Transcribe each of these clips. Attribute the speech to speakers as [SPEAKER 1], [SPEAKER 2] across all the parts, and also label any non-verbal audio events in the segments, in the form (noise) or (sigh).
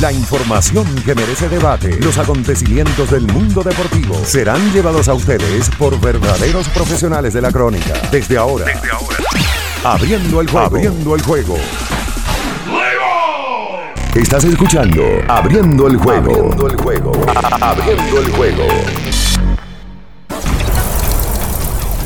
[SPEAKER 1] La información que merece debate, los acontecimientos del mundo deportivo serán llevados a ustedes por verdaderos profesionales de la crónica. Desde ahora, Desde ahora. abriendo el juego. Abriendo el juego. Estás escuchando Abriendo el juego. Abriendo el juego. Abriendo el juego.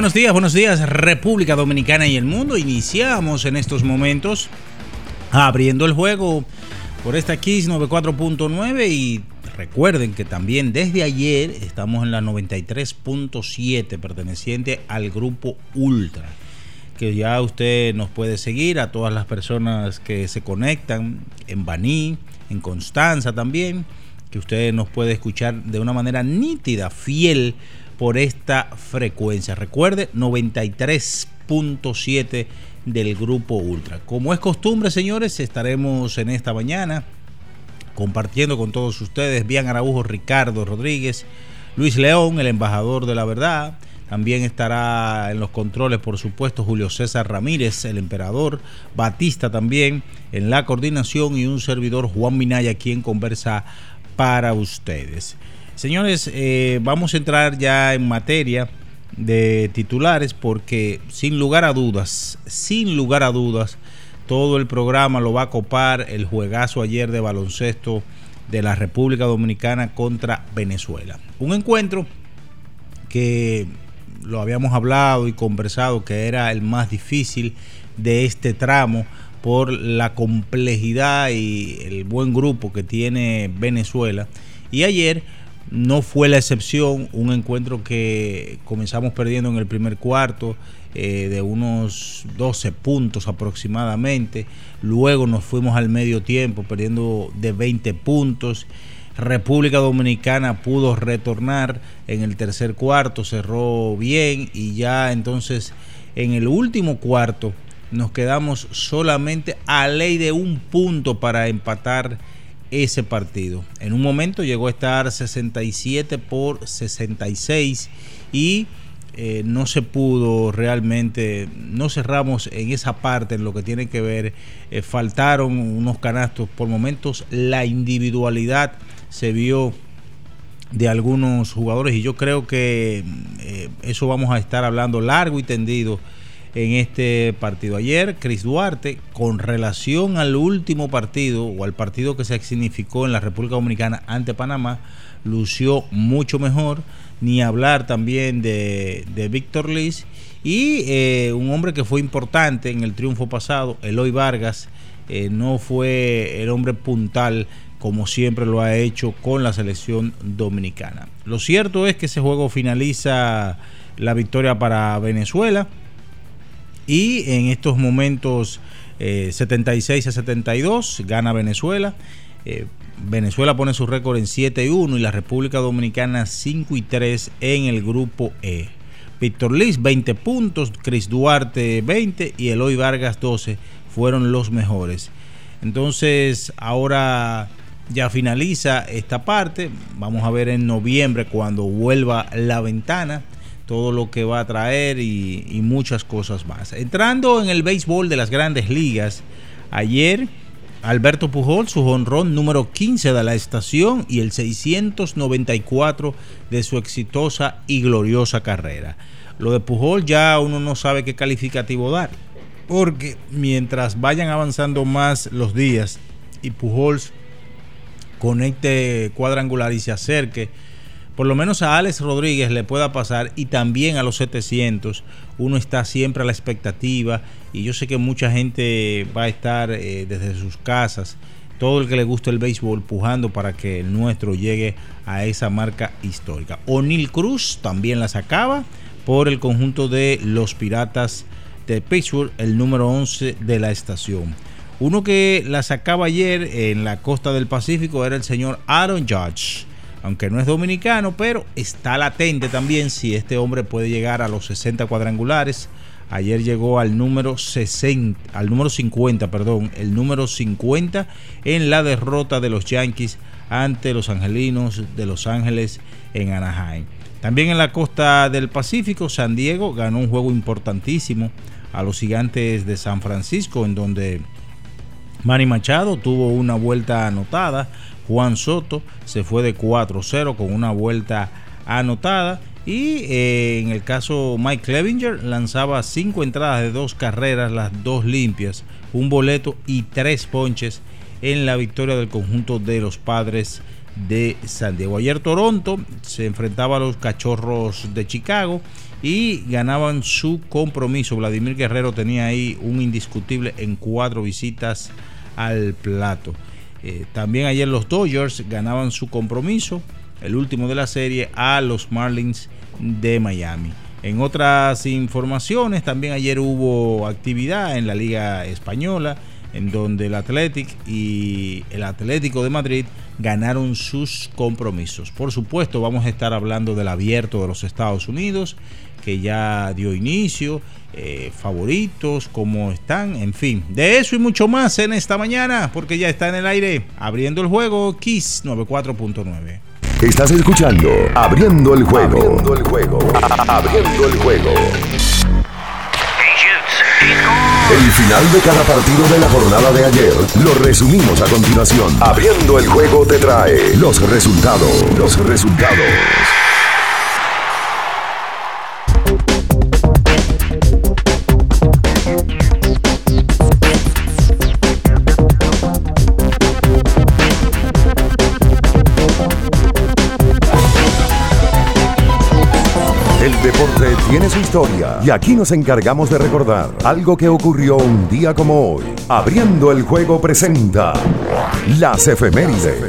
[SPEAKER 2] Buenos días, buenos días República Dominicana y el mundo. Iniciamos en estos momentos abriendo el juego por esta Kiss 94.9 y recuerden que también desde ayer estamos en la 93.7 perteneciente al grupo Ultra. Que ya usted nos puede seguir a todas las personas que se conectan en Baní, en Constanza también, que usted nos puede escuchar de una manera nítida, fiel por esta frecuencia. Recuerde, 93.7 del grupo Ultra. Como es costumbre, señores, estaremos en esta mañana compartiendo con todos ustedes, Bian Araujo, Ricardo Rodríguez, Luis León, el embajador de la verdad. También estará en los controles, por supuesto, Julio César Ramírez, el emperador, Batista también en la coordinación y un servidor Juan Minaya, quien conversa para ustedes. Señores, eh, vamos a entrar ya en materia de titulares porque sin lugar a dudas, sin lugar a dudas, todo el programa lo va a copar el juegazo ayer de baloncesto de la República Dominicana contra Venezuela. Un encuentro que lo habíamos hablado y conversado que era el más difícil de este tramo por la complejidad y el buen grupo que tiene Venezuela. Y ayer no fue la excepción, un encuentro que comenzamos perdiendo en el primer cuarto eh, de unos 12 puntos aproximadamente, luego nos fuimos al medio tiempo perdiendo de 20 puntos. República Dominicana pudo retornar en el tercer cuarto, cerró bien y ya entonces en el último cuarto nos quedamos solamente a ley de un punto para empatar ese partido. En un momento llegó a estar 67 por 66 y eh, no se pudo realmente, no cerramos en esa parte, en lo que tiene que ver, eh, faltaron unos canastos, por momentos la individualidad se vio de algunos jugadores y yo creo que eh, eso vamos a estar hablando largo y tendido en este partido. Ayer, Cris Duarte, con relación al último partido o al partido que se significó en la República Dominicana ante Panamá, lució mucho mejor. Ni hablar también de, Víctor Liz y eh, un hombre que fue importante en el triunfo pasado, Eloy Vargas, eh, no fue el hombre puntal como siempre lo ha hecho con la selección dominicana. Lo cierto es que ese juego finaliza la victoria para Venezuela y en estos momentos 76 eh, a 72 gana Venezuela. Eh, Venezuela pone su récord en 7 y 1 y la República Dominicana 5 y 3 en el grupo E. Víctor Liz 20 puntos, Chris Duarte 20 y Eloy Vargas 12 fueron los mejores. Entonces ahora ya finaliza esta parte. Vamos a ver en noviembre cuando vuelva la ventana todo lo que va a traer y, muchas cosas más. Entrando en el béisbol de las grandes ligas, ayer Alberto Pujol, su honrón número 15 de la estación y el 694 de su exitosa y gloriosa carrera. Lo de Pujol ya uno no sabe qué calificativo dar. porque mientras vayan avanzando más los días y Pujols conecte cuadrangular y se acerque, por lo menos a Alex Rodríguez le pueda pasar y también a los 700, uno está siempre a la expectativa y yo sé que mucha gente va a estar eh, desde sus casas, todo el que le guste el béisbol, pujando para que el nuestro llegue a esa marca histórica. O'Neill Cruz también la sacaba por el conjunto de los Piratas de Pittsburgh, el número 11 de la estación. Uno que la sacaba ayer en la costa del Pacífico era el señor Aaron Judge. Aunque no es dominicano, pero está latente también si este hombre puede llegar a los 60 cuadrangulares. Ayer llegó al número 60, al número 50, perdón, el número 50 en la derrota de los Yankees ante los Angelinos de Los Ángeles en Anaheim. También en la costa del Pacífico, San Diego ganó un juego importantísimo a los gigantes de San Francisco, en donde Manny Machado tuvo una vuelta anotada. Juan Soto se fue de 4-0 con una vuelta anotada. Y eh, en el caso Mike Clevinger lanzaba cinco entradas de dos carreras, las dos limpias, un boleto y tres ponches en la victoria del conjunto de los padres de San Diego. Ayer Toronto se enfrentaba a los cachorros de Chicago y ganaban su compromiso. Vladimir Guerrero tenía ahí un indiscutible en cuatro visitas al plato. Eh, también ayer los Dodgers ganaban su compromiso, el último de la serie, a los Marlins de Miami. En otras informaciones, también ayer hubo actividad en la Liga Española, en donde el Athletic y el Atlético de Madrid ganaron sus compromisos. Por supuesto, vamos a estar hablando del abierto de los Estados Unidos que ya dio inicio, eh, favoritos, cómo están, en fin, de eso y mucho más en esta mañana, porque ya está en el aire, abriendo el juego, Kiss 94.9.
[SPEAKER 1] Estás escuchando Abriendo el juego. Abriendo el juego. Abriendo el juego. El final de cada partido de la jornada de ayer lo resumimos a continuación. Abriendo el juego te trae los resultados. Los resultados. Deporte tiene su historia y aquí nos encargamos de recordar algo que ocurrió un día como hoy. Abriendo el juego presenta las efemérides.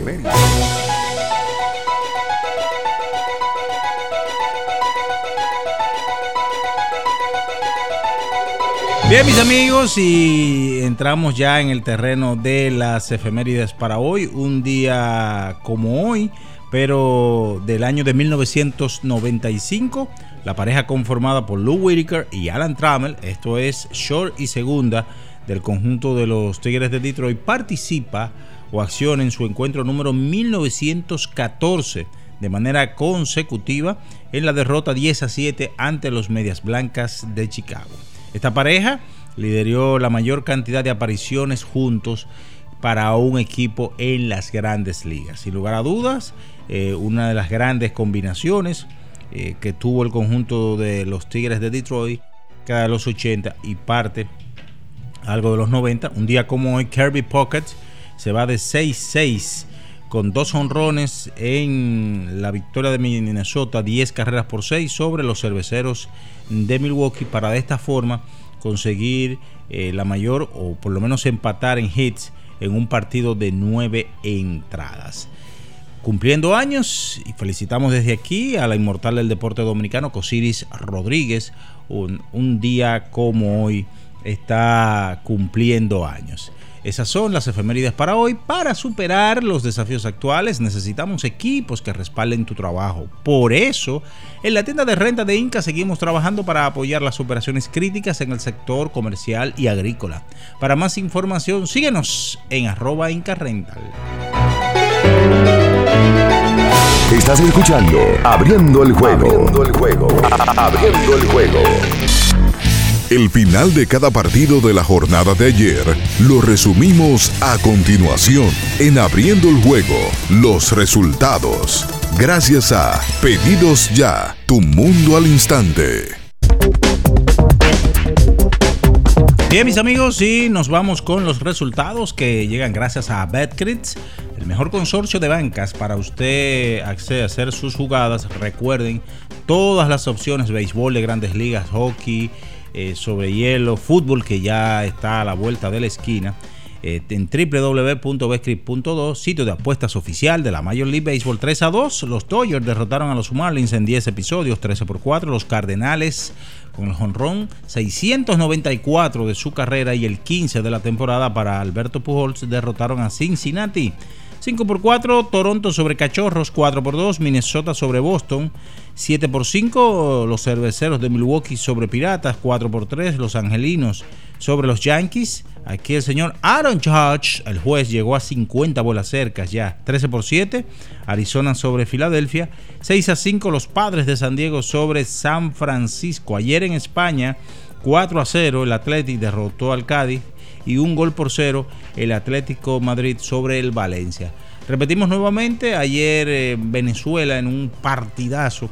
[SPEAKER 2] Bien, mis amigos, y entramos ya en el terreno de las efemérides para hoy. Un día como hoy, pero del año de 1995 la pareja conformada por Lou Whitaker y Alan Trammell, esto es short y segunda del conjunto de los Tigres de Detroit, participa o acciona en su encuentro número 1914 de manera consecutiva en la derrota 10 a 7 ante los Medias Blancas de Chicago. Esta pareja lideró la mayor cantidad de apariciones juntos para un equipo en las grandes ligas. Sin lugar a dudas, eh, una de las grandes combinaciones eh, que tuvo el conjunto de los Tigres de Detroit, cada de los 80 y parte algo de los 90. Un día como hoy, Kirby Pocket se va de 6-6 con dos honrones en la victoria de Minnesota, 10 carreras por 6 sobre los cerveceros de Milwaukee para de esta forma conseguir eh, la mayor o por lo menos empatar en hits en un partido de 9 entradas cumpliendo años y felicitamos desde aquí a la inmortal del deporte dominicano, Cosiris Rodríguez, un, un, día como hoy está cumpliendo años. Esas son las efemérides para hoy. Para superar los desafíos actuales necesitamos equipos que respalden tu trabajo. Por eso, en la tienda de renta de Inca seguimos trabajando para apoyar las operaciones críticas en el sector comercial y agrícola. Para más información, síguenos en arroba Inca.
[SPEAKER 1] Estás escuchando Abriendo el juego. Abriendo el juego. Abriendo el juego. El final de cada partido de la jornada de ayer lo resumimos a continuación en Abriendo el juego, los resultados. Gracias a Pedidos Ya, tu mundo al instante.
[SPEAKER 2] Bien, mis amigos, y nos vamos con los resultados que llegan gracias a BetCrits, el mejor consorcio de bancas para usted acceder a hacer sus jugadas. Recuerden todas las opciones: béisbol de grandes ligas, hockey, eh, sobre hielo, fútbol que ya está a la vuelta de la esquina. Eh, en www.betcrit.do, sitio de apuestas oficial de la Major League Baseball 3 a 2. Los Dodgers derrotaron a los Marlins en 10 episodios, 13 por 4. Los Cardenales con el jonrón 694 de su carrera y el 15 de la temporada para Alberto Pujols derrotaron a Cincinnati. 5 por 4, Toronto sobre Cachorros, 4 por 2, Minnesota sobre Boston, 7 por 5, los cerveceros de Milwaukee sobre Piratas, 4 por 3, los Angelinos sobre los Yankees. Aquí el señor Aaron Judge, el juez, llegó a 50 bolas cercas ya. 13 por 7, Arizona sobre Filadelfia. 6 a 5, los Padres de San Diego sobre San Francisco. Ayer en España, 4 a 0, el Athletic derrotó al Cádiz. Y un gol por cero, el Atlético Madrid sobre el Valencia. Repetimos nuevamente, ayer eh, Venezuela en un partidazo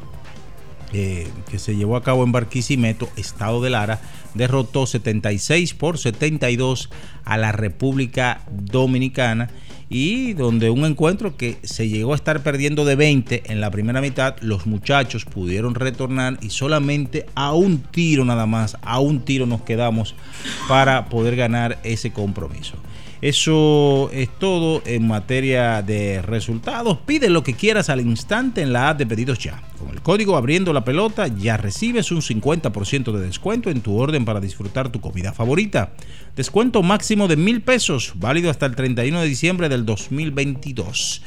[SPEAKER 2] eh, que se llevó a cabo en Barquisimeto, Estado de Lara, derrotó 76 por 72 a la República Dominicana y donde un encuentro que se llegó a estar perdiendo de 20 en la primera mitad, los muchachos pudieron retornar y solamente a un tiro nada más, a un tiro nos quedamos para poder ganar ese compromiso. Eso es todo en materia de resultados. Pide lo que quieras al instante en la app de pedidos ya. Con el código abriendo la pelota ya recibes un 50% de descuento en tu orden para disfrutar tu comida favorita. Descuento máximo de mil pesos, válido hasta el 31 de diciembre del 2022.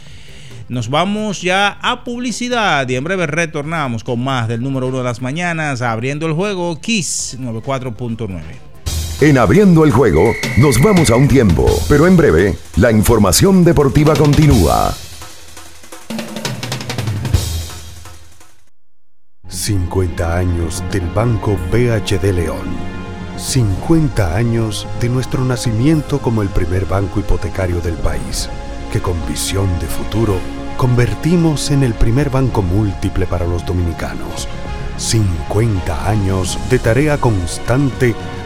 [SPEAKER 2] Nos vamos ya a publicidad y en breve retornamos con más del número uno de las mañanas, abriendo el juego Kiss 94.9.
[SPEAKER 1] En abriendo el juego, nos vamos a un tiempo, pero en breve, la información deportiva continúa.
[SPEAKER 3] 50 años del Banco BHD León. 50 años de nuestro nacimiento como el primer banco hipotecario del país, que con visión de futuro convertimos en el primer banco múltiple para los dominicanos. 50 años de tarea constante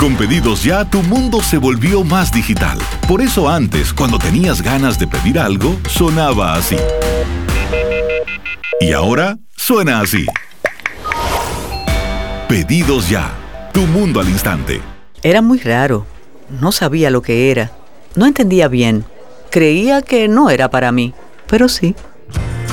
[SPEAKER 4] Con pedidos ya, tu mundo se volvió más digital. Por eso antes, cuando tenías ganas de pedir algo, sonaba así. Y ahora suena así. Pedidos ya, tu mundo al instante.
[SPEAKER 5] Era muy raro. No sabía lo que era. No entendía bien. Creía que no era para mí, pero sí.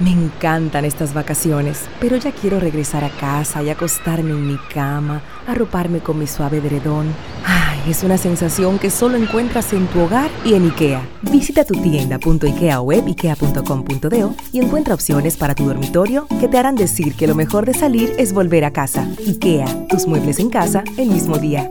[SPEAKER 6] Me encantan estas vacaciones, pero ya quiero regresar a casa y acostarme en mi cama, arroparme con mi suave edredón. Ay, es una sensación que solo encuentras en tu hogar y en IKEA. Visita tu tienda.ikea web ikea.com.do y encuentra opciones para tu dormitorio que te harán decir que lo mejor de salir es volver a casa. IKEA, tus muebles en casa el mismo día.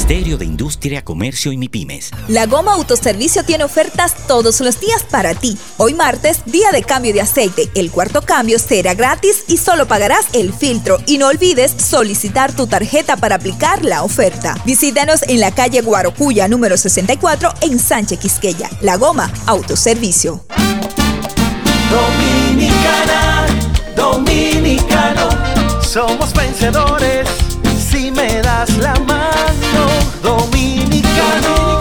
[SPEAKER 7] Ministerio de Industria, Comercio y MIPIMES.
[SPEAKER 8] La Goma Autoservicio tiene ofertas todos los días para ti. Hoy martes, día de cambio de aceite. El cuarto cambio será gratis y solo pagarás el filtro. Y no olvides solicitar tu tarjeta para aplicar la oferta. Visítanos en la calle Guarocuya número 64 en Sánchez Quisqueya. La Goma Autoservicio.
[SPEAKER 9] Dominicana, dominicano, somos vencedores si me das la mano. Dominicano,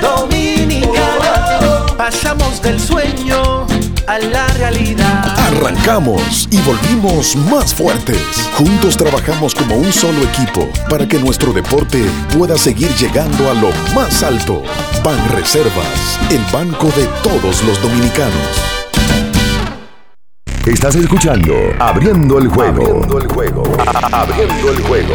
[SPEAKER 9] dominicano, pasamos del sueño a la realidad.
[SPEAKER 10] Arrancamos y volvimos más fuertes. Juntos trabajamos como un solo equipo para que nuestro deporte pueda seguir llegando a lo más alto. Ban Reservas, el banco de todos los dominicanos.
[SPEAKER 1] Estás escuchando Abriendo el juego. Abriendo el juego. Abriendo el juego.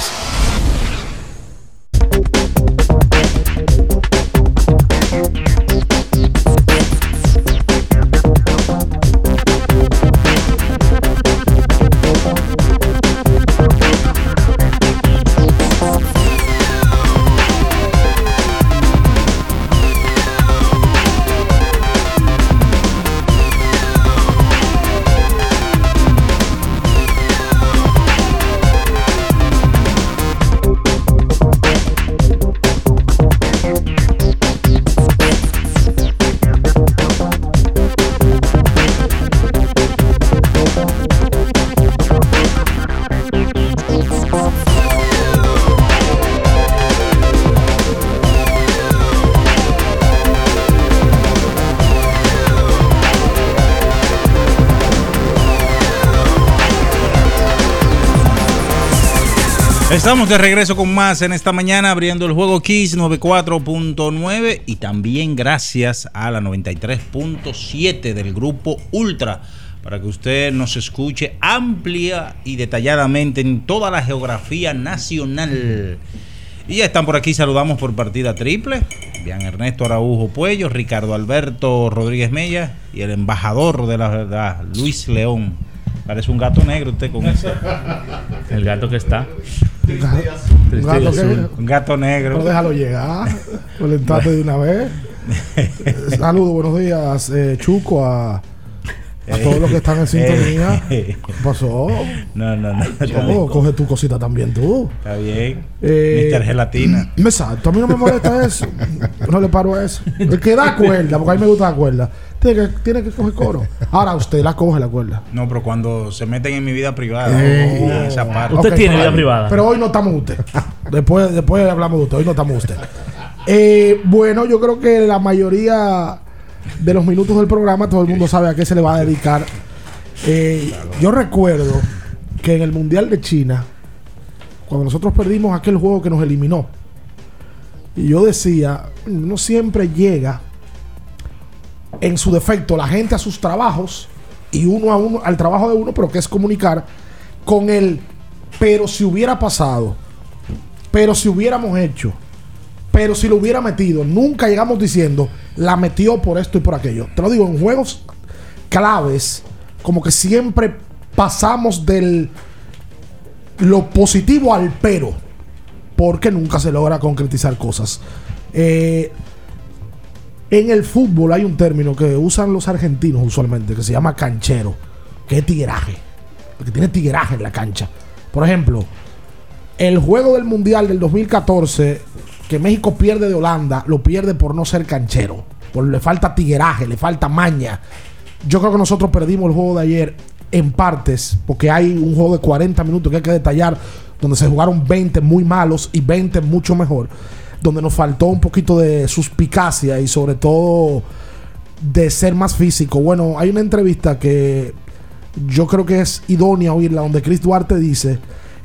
[SPEAKER 2] Estamos de regreso con más en esta mañana abriendo el juego Kiss 94.9 y también gracias a la 93.7 del grupo Ultra para que usted nos escuche amplia y detalladamente en toda la geografía nacional. Y ya están por aquí, saludamos por partida triple. Bien Ernesto Araujo Puello, Ricardo Alberto Rodríguez Mella y el embajador de la verdad, Luis León. Parece un gato negro usted con (laughs) ese.
[SPEAKER 11] El gato que está.
[SPEAKER 12] Un gato, que,
[SPEAKER 2] un gato negro.
[SPEAKER 12] No déjalo llegar. Colentate de una vez. (laughs) Saludos, buenos días, eh, Chuco, a, a todos los que están en sintonía. ¿Qué pasó?
[SPEAKER 2] No, no, no.
[SPEAKER 12] Coge tu cosita también tú.
[SPEAKER 2] Está bien.
[SPEAKER 12] Eh,
[SPEAKER 2] Mister Gelatina. (clears throat)
[SPEAKER 12] Exacto, a mí no me molesta eso. No le paro a eso. El que da cuerda, porque a mí me gusta la cuerda. Tiene que, tiene que coger coro. Ahora usted la coge la cuerda.
[SPEAKER 2] No, pero cuando se meten en mi vida privada,
[SPEAKER 12] Eh,
[SPEAKER 2] oh, esa parte.
[SPEAKER 11] Usted tiene
[SPEAKER 12] pero-
[SPEAKER 11] vida privada.
[SPEAKER 12] Pero hoy no estamos usted. Después, después hablamos de usted. Hoy no estamos usted. Eh, bueno, yo creo que la mayoría de los minutos del programa todo el mundo sabe a qué se le va a dedicar. Eh, Yo recuerdo que en el Mundial de China, cuando nosotros perdimos aquel juego que nos eliminó, y yo decía, no siempre llega en su defecto la gente a sus trabajos y uno a uno al trabajo de uno, pero que es comunicar con el pero si hubiera pasado, pero si hubiéramos hecho, pero si lo hubiera metido, nunca llegamos diciendo la metió por esto y por aquello. Te lo digo, en juegos claves, como que siempre pasamos del lo positivo al pero, porque nunca se logra concretizar cosas. Eh, en el fútbol hay un término que usan los argentinos usualmente, que se llama canchero, que es tigueraje, que tiene tigueraje en la cancha. Por ejemplo, el juego del Mundial del 2014, que México pierde de Holanda, lo pierde por no ser canchero. Por le falta tigueraje, le falta maña. Yo creo que nosotros perdimos el juego de ayer en partes, porque hay un juego de 40 minutos que hay que detallar, donde se jugaron 20 muy malos y 20 mucho mejor, donde nos faltó un poquito de suspicacia y sobre todo de ser más físico. Bueno, hay una entrevista que yo creo que es idónea oírla, donde Chris Duarte dice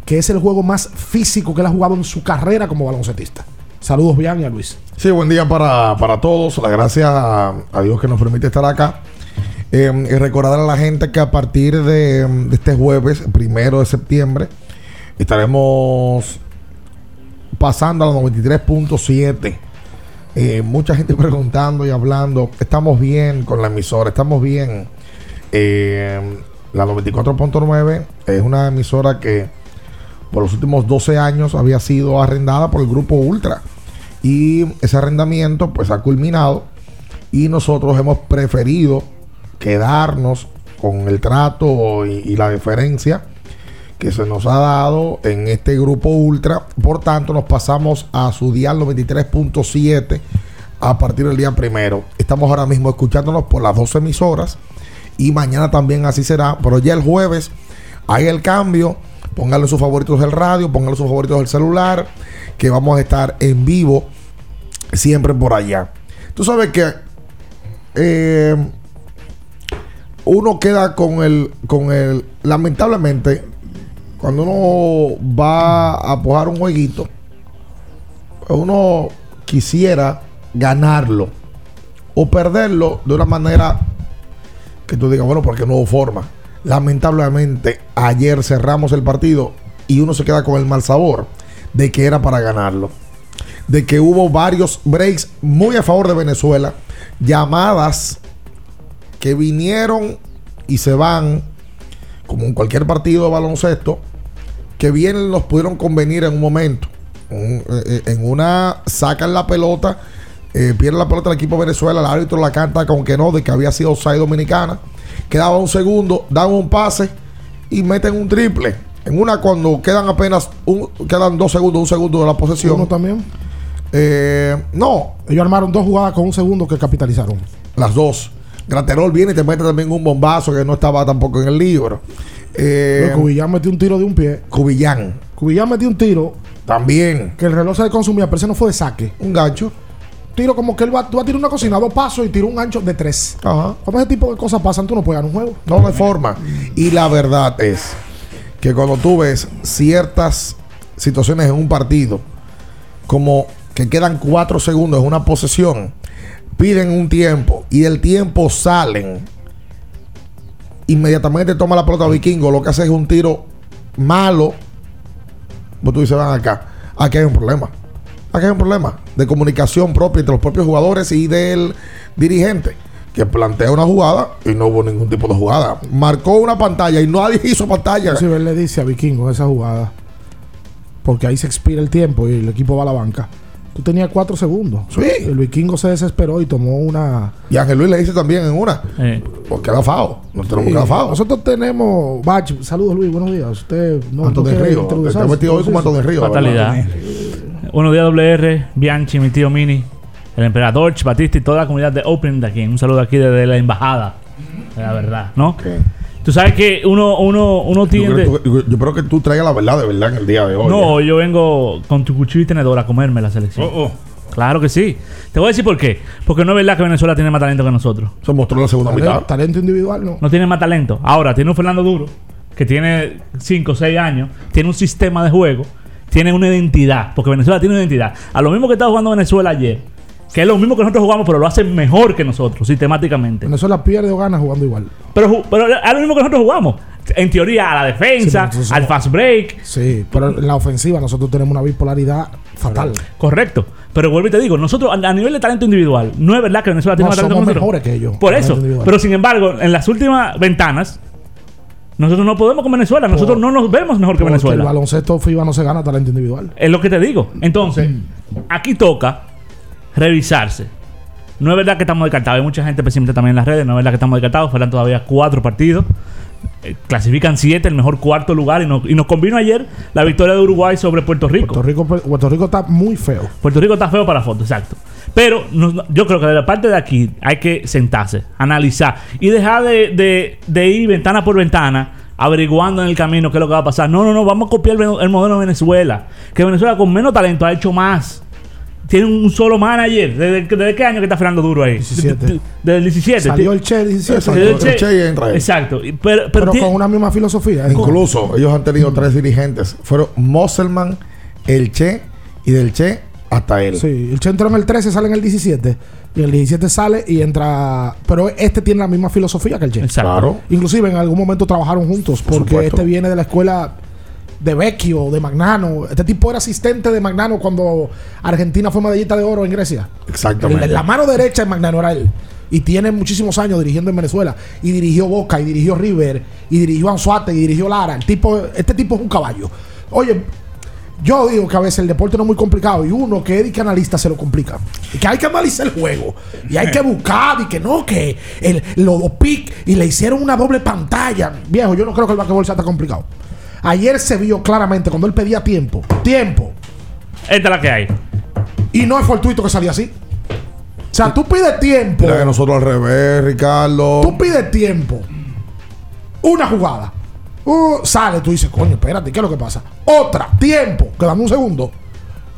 [SPEAKER 12] que es el juego más físico que él ha jugado en su carrera como baloncetista. Saludos, Bian y a Luis.
[SPEAKER 13] Sí, buen día para, para todos. La gracias a, Dios que nos permite estar acá. Eh, y recordar a la gente que a partir de este jueves, primero de septiembre, estaremos pasando a la 93.7. Eh, mucha gente (laughs) preguntando y hablando. Estamos bien con la emisora, estamos bien. Eh, la 94.9 es una emisora que por los últimos 12 años había sido arrendada por el grupo Ultra. Y ese arrendamiento pues ha culminado y nosotros hemos preferido quedarnos con el trato y, la deferencia que se nos ha dado en este grupo ultra. Por tanto, nos pasamos a su dial 93.7 a partir del día primero. Estamos ahora mismo escuchándonos por las dos emisoras y mañana también así será. Pero ya el jueves hay el cambio. Pónganle sus favoritos del radio, pónganle sus favoritos del celular, que vamos a estar en vivo siempre por allá. Tú sabes que eh, uno queda con el, con el, lamentablemente, cuando uno va a apoyar un jueguito, uno quisiera ganarlo o perderlo de una manera que tú digas, bueno, porque no hubo forma. Lamentablemente, ayer cerramos el partido y uno se queda con el mal sabor de que era para ganarlo. De que hubo varios breaks muy a favor de Venezuela, llamadas que vinieron y se van, como en cualquier partido de baloncesto, que vienen los pudieron convenir en un momento. Un- eh, en una sacan la pelota, eh, pierde la pelota el equipo de Venezuela, el árbitro la canta con que no, de que había sido offside dominicana. Quedaba un segundo, dan un pase y meten un triple. En una cuando quedan apenas un, quedan dos segundos, un segundo de la posesión.
[SPEAKER 12] Uno también.
[SPEAKER 13] Eh, no.
[SPEAKER 12] Ellos armaron dos jugadas con un segundo que capitalizaron.
[SPEAKER 13] Las dos. Graterol viene y te mete también un bombazo que no estaba tampoco en el libro. Eh,
[SPEAKER 12] Cubillán metió un tiro de un pie.
[SPEAKER 13] Cubillán.
[SPEAKER 12] Cubillán metió un tiro.
[SPEAKER 13] También.
[SPEAKER 12] Que el reloj se le consumía, pero ese no fue de saque.
[SPEAKER 13] Un gancho.
[SPEAKER 12] Tiro como que él va, tú vas a tirar una cocina, dos pasos y tira un gancho de tres.
[SPEAKER 13] Ajá.
[SPEAKER 12] Cuando ese tipo de cosas pasan, tú no puedes ganar un juego.
[SPEAKER 13] No hay forma. Y la verdad es que cuando tú ves ciertas situaciones en un partido, como que quedan cuatro segundos en una posesión, piden un tiempo y del tiempo salen, inmediatamente toma la pelota vikingo, lo que hace es un tiro malo, pues tú dices, van acá, aquí hay un problema. Aquí hay un problema de comunicación propia entre los propios jugadores y del dirigente que plantea una jugada y no hubo ningún tipo de jugada. Marcó una pantalla y nadie hizo pantalla.
[SPEAKER 12] Si él le dice a Vikingo esa jugada, porque ahí se expira el tiempo y el equipo va a la banca. Tú tenías cuatro segundos.
[SPEAKER 13] Sí.
[SPEAKER 12] El vikingo se desesperó y tomó una.
[SPEAKER 13] Y Ángel Luis le dice también en una. Porque era FAO. No tenemos
[SPEAKER 12] Sí.
[SPEAKER 13] FAO.
[SPEAKER 12] Nosotros tenemos. Bach, saludos Luis, buenos días. Usted no,
[SPEAKER 13] Anton
[SPEAKER 12] no
[SPEAKER 13] Río.
[SPEAKER 12] introducirse.
[SPEAKER 13] Está metido hoy como Anton de Río.
[SPEAKER 11] Fatalidad. Buenos días, WR, Bianchi, mi tío Mini, el emperador, Batista y toda la comunidad de Open de aquí. Un saludo aquí desde la embajada. La verdad, ¿no? Tú sabes que uno, uno, uno
[SPEAKER 13] Yo
[SPEAKER 11] tiende.
[SPEAKER 13] creo, que tú- yo creo que tú traigas la verdad de verdad en el día de hoy.
[SPEAKER 11] No, yo vengo con tu cuchillo y tenedor a comerme la selección.
[SPEAKER 13] Oh,
[SPEAKER 11] Claro que sí. Te voy a decir por qué. Porque no es verdad que Venezuela tiene más talento que nosotros.
[SPEAKER 13] Se mostró la segunda
[SPEAKER 12] Talento, talento individual, no.
[SPEAKER 11] No tiene más talento. Ahora, tiene un Fernando Duro, que tiene 5 o 6 años, tiene un sistema de juego, tiene una identidad, porque Venezuela tiene una identidad. A lo mismo que estaba jugando Venezuela ayer, que es lo mismo que nosotros jugamos, pero lo hacen mejor que nosotros, sistemáticamente.
[SPEAKER 12] Venezuela pierde o gana jugando igual.
[SPEAKER 11] Pero, pero es lo mismo que nosotros jugamos. en teoría, a la defensa,
[SPEAKER 12] Sí,
[SPEAKER 11] al fast break.
[SPEAKER 12] Sí, pero en la ofensiva nosotros tenemos una bipolaridad fatal.
[SPEAKER 11] Correcto. Pero vuelvo y te digo, nosotros a nivel de talento individual, no es verdad que Venezuela tiene
[SPEAKER 12] No,
[SPEAKER 11] más talento
[SPEAKER 12] somos mejores que ellos.
[SPEAKER 11] Por eso.
[SPEAKER 12] individual.
[SPEAKER 11] Pero sin embargo, en las últimas ventanas, nosotros no podemos con Venezuela. Nosotros no nos vemos mejor que Venezuela.
[SPEAKER 12] El baloncesto FIBA no se gana talento individual.
[SPEAKER 11] Es lo que te digo. Entonces, aquí toca revisarse. No es verdad que estamos descartados. Hay mucha gente pesimista también en las redes. No es verdad que estamos descartados. Faltan todavía cuatro partidos. Eh, clasifican siete, el mejor cuarto lugar. Y nos, y nos convino ayer la victoria de Uruguay sobre Puerto Rico.
[SPEAKER 12] Puerto Rico, Puerto Rico está muy feo.
[SPEAKER 11] Puerto Rico está feo para foto, exacto. Pero nos- yo creo que de la parte de aquí hay que sentarse, analizar y dejar de, de- de ir ventana por ventana averiguando en el camino qué es lo que va a pasar. No, no, no, vamos a copiar el, el modelo de Venezuela. Que Venezuela con menos talento ha hecho más. Tiene un solo manager. ¿Desde, desde qué año que está Fernando Duro ahí?
[SPEAKER 12] 17.
[SPEAKER 11] Desde el 17.
[SPEAKER 12] Salió el Che 17.
[SPEAKER 11] Desde el
[SPEAKER 13] El Che y entra él.
[SPEAKER 11] Exacto. Pero, pero
[SPEAKER 12] Pero
[SPEAKER 11] tiene-
[SPEAKER 12] con una misma filosofía.
[SPEAKER 13] Incluso ellos han tenido tres dirigentes. Fueron Mosselman, el Che y del Che hasta él.
[SPEAKER 12] Sí, el Che entró en el 13, sale en el 17. Y el 17 sale y entra. Pero este tiene la misma filosofía que el Che.
[SPEAKER 11] Exacto.
[SPEAKER 13] Claro.
[SPEAKER 12] Inclusive en algún momento trabajaron juntos. Porque
[SPEAKER 13] supuesto.
[SPEAKER 12] este viene de la escuela de Vecchio, de Magnano. Este tipo era asistente de Magnano cuando Argentina fue medallista de oro en Grecia.
[SPEAKER 13] Exactamente.
[SPEAKER 12] La mano derecha de Magnano era él. Y tiene muchísimos años dirigiendo en Venezuela. Y dirigió Boca, y dirigió River, y dirigió Anzuate, y dirigió Lara. El tipo, este tipo es un caballo. Oye, yo digo que a veces el deporte no es muy complicado. Y uno que es que analista se lo complica. Y que hay que analizar el juego. Y hay que buscar. Y que no, que el, los dos pick y le hicieron una doble pantalla. Viejo, yo no creo que el basquetbol sea tan complicado. Ayer se vio claramente cuando él pedía tiempo. Tiempo.
[SPEAKER 11] Esta es la que hay.
[SPEAKER 12] Y no es fortuito que salía así. O sea, tú pides tiempo.
[SPEAKER 13] Mira que nosotros al revés, Ricardo.
[SPEAKER 12] Tú pides tiempo. Una jugada. Uh, sale, tú dices, coño, espérate, ¿qué es lo que pasa? Otra, tiempo, que dame un segundo.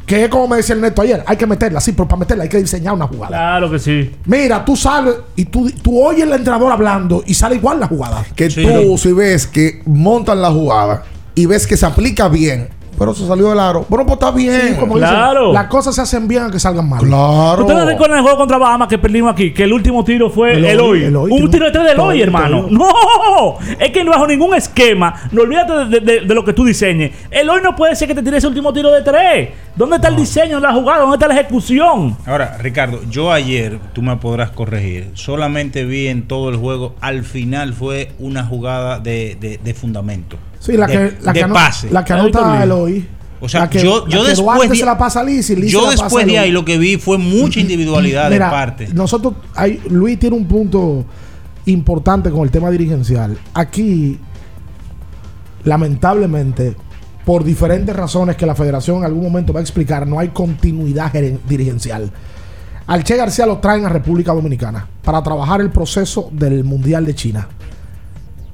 [SPEAKER 12] Que es como me decía el neto ayer, hay que meterla, sí, pero para meterla hay que diseñar una jugada.
[SPEAKER 11] Claro que sí.
[SPEAKER 12] Mira, tú sales y tú, tú oyes al entrenador hablando y sale igual la jugada.
[SPEAKER 13] Que tú, si ves que montan la jugada y ves que se aplica bien, pero se salió del aro. Bueno, pues está bien.
[SPEAKER 12] Sí, como
[SPEAKER 11] Claro.
[SPEAKER 12] dicen, las cosas se hacen bien aunque salgan mal.
[SPEAKER 13] Claro.
[SPEAKER 11] ¿Ustedes recuerdan el juego contra Bahamas que perdimos aquí? Que el último tiro fue
[SPEAKER 12] Eloy,
[SPEAKER 11] Eloy.
[SPEAKER 12] Eloy,
[SPEAKER 11] Un tiro de tres de Eloy,
[SPEAKER 12] todo,
[SPEAKER 11] hermano.
[SPEAKER 12] todo. (laughs)
[SPEAKER 11] No, es que no bajo ningún esquema. No olvídate de, de- de- de lo que tú diseñes. Eloy no puede ser que te tire ese último tiro de tres. ¿Dónde está el diseño de la jugada? ¿Dónde está la ejecución?
[SPEAKER 2] Ahora, Ricardo, yo ayer, tú me podrás corregir, solamente vi en todo el juego, al final fue una jugada de, de- de fundamento.
[SPEAKER 12] Sí, la
[SPEAKER 2] de,
[SPEAKER 12] que, la
[SPEAKER 2] de
[SPEAKER 12] que,
[SPEAKER 2] pase.
[SPEAKER 12] la que anota Eloy.
[SPEAKER 2] O sea,
[SPEAKER 12] La que-
[SPEAKER 2] yo,
[SPEAKER 12] la
[SPEAKER 2] yo
[SPEAKER 12] que
[SPEAKER 2] después de,
[SPEAKER 12] se la pasa a Liz y Liz
[SPEAKER 2] yo
[SPEAKER 12] se la pasa
[SPEAKER 2] después
[SPEAKER 12] a
[SPEAKER 2] de ahí lo que vi fue mucha individualidad
[SPEAKER 12] Mira,
[SPEAKER 2] de parte.
[SPEAKER 12] Nosotros, hay, Luis tiene un punto importante con el tema dirigencial. Aquí, lamentablemente, por diferentes razones que la federación en algún momento va a explicar, no hay continuidad dirigencial. Al Che García lo traen a República Dominicana para trabajar el proceso del Mundial de China.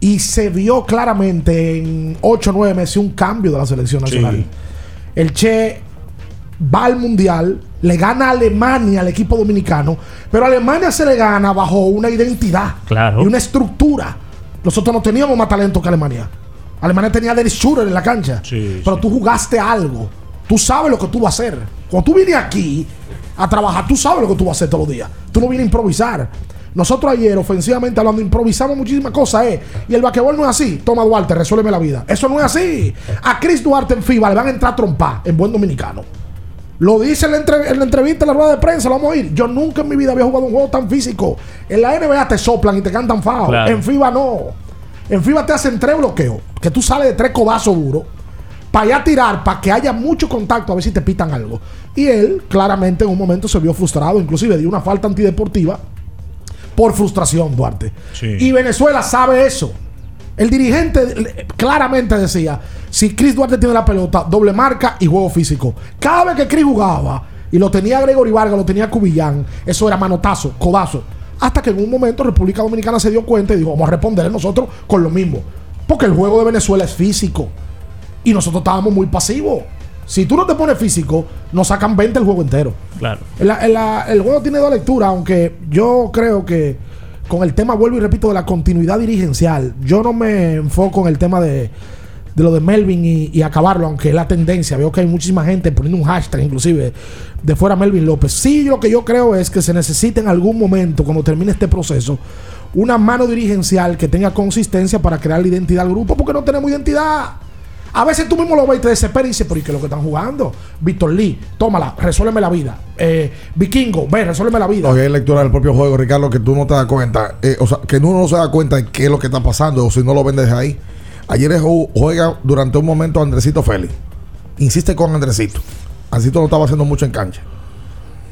[SPEAKER 12] Y se vio claramente en 8 o 9 meses un cambio de la selección nacional. El Che va al mundial, le gana a Alemania al equipo dominicano, pero a Alemania se le gana bajo una identidad
[SPEAKER 11] Claro.
[SPEAKER 12] y una estructura. Nosotros no teníamos más talento que Alemania. Alemania tenía a Dennis Schurer en la cancha, pero tú jugaste algo. Tú sabes lo que tú vas a hacer. Cuando tú vienes aquí a trabajar, tú sabes lo que tú vas a hacer todos los días. Tú no vienes a improvisar. Nosotros ayer, ofensivamente hablando, improvisamos muchísimas cosas, ¿eh? Y el vaquebol no es así. Toma Duarte, resuélveme la vida. Eso no es así. A Chris Duarte en FIBA le van a entrar a trompar en buen dominicano. Lo dice en la, entre- en la entrevista, en la rueda de prensa, lo vamos a oír. Yo nunca en mi vida había jugado un juego tan físico. En la NBA te soplan y te cantan.
[SPEAKER 11] Claro.
[SPEAKER 12] En FIBA no. En FIBA te hacen tres bloqueos. Que tú sales de tres codazos duros. Para allá tirar, para que haya mucho contacto, a ver si te pitan algo. Y él, claramente, en un momento se vio frustrado. Inclusive dio una falta antideportiva por frustración, Duarte. Y Venezuela sabe eso. El dirigente eh, claramente decía, si Chris Duarte tiene la pelota, doble marca y juego físico. Cada vez que Chris jugaba y lo tenía Gregory Vargas, lo tenía Cubillán, eso era manotazo, codazo. Hasta que en un momento República Dominicana se dio cuenta y dijo, vamos a responderle nosotros con lo mismo. Porque el juego de Venezuela es físico. Y nosotros estábamos muy pasivos. Si tú no te pones físico, nos sacan 20 el juego entero.
[SPEAKER 11] Claro.
[SPEAKER 12] El, juego tiene dos lecturas, aunque yo creo que con el tema, vuelvo y repito, de la continuidad dirigencial, yo no me enfoco en el tema de, de lo de Melvin y, y acabarlo, aunque es la tendencia. Veo que hay muchísima gente poniendo un hashtag, inclusive, de fuera Melvin López. Sí, lo que yo creo es que se necesita en algún momento, cuando termine este proceso, una mano dirigencial que tenga consistencia para crear la identidad al grupo, porque no tenemos identidad. A veces tú mismo lo ves y te desesperas y dices, pero ¿y qué es lo que están jugando? Víctor Lee, tómala, resuélveme la vida. Eh, Vikingo, ve, resuélveme la vida.
[SPEAKER 13] No, hay lectura del propio juego, Ricardo, que tú no te das cuenta. eh, o sea, que uno no se da cuenta de qué es lo que está pasando o si no lo ven desde ahí. Ayer ju- juega durante un momento Andresito Félix. Insiste con Andresito. Andresito no estaba haciendo mucho en cancha.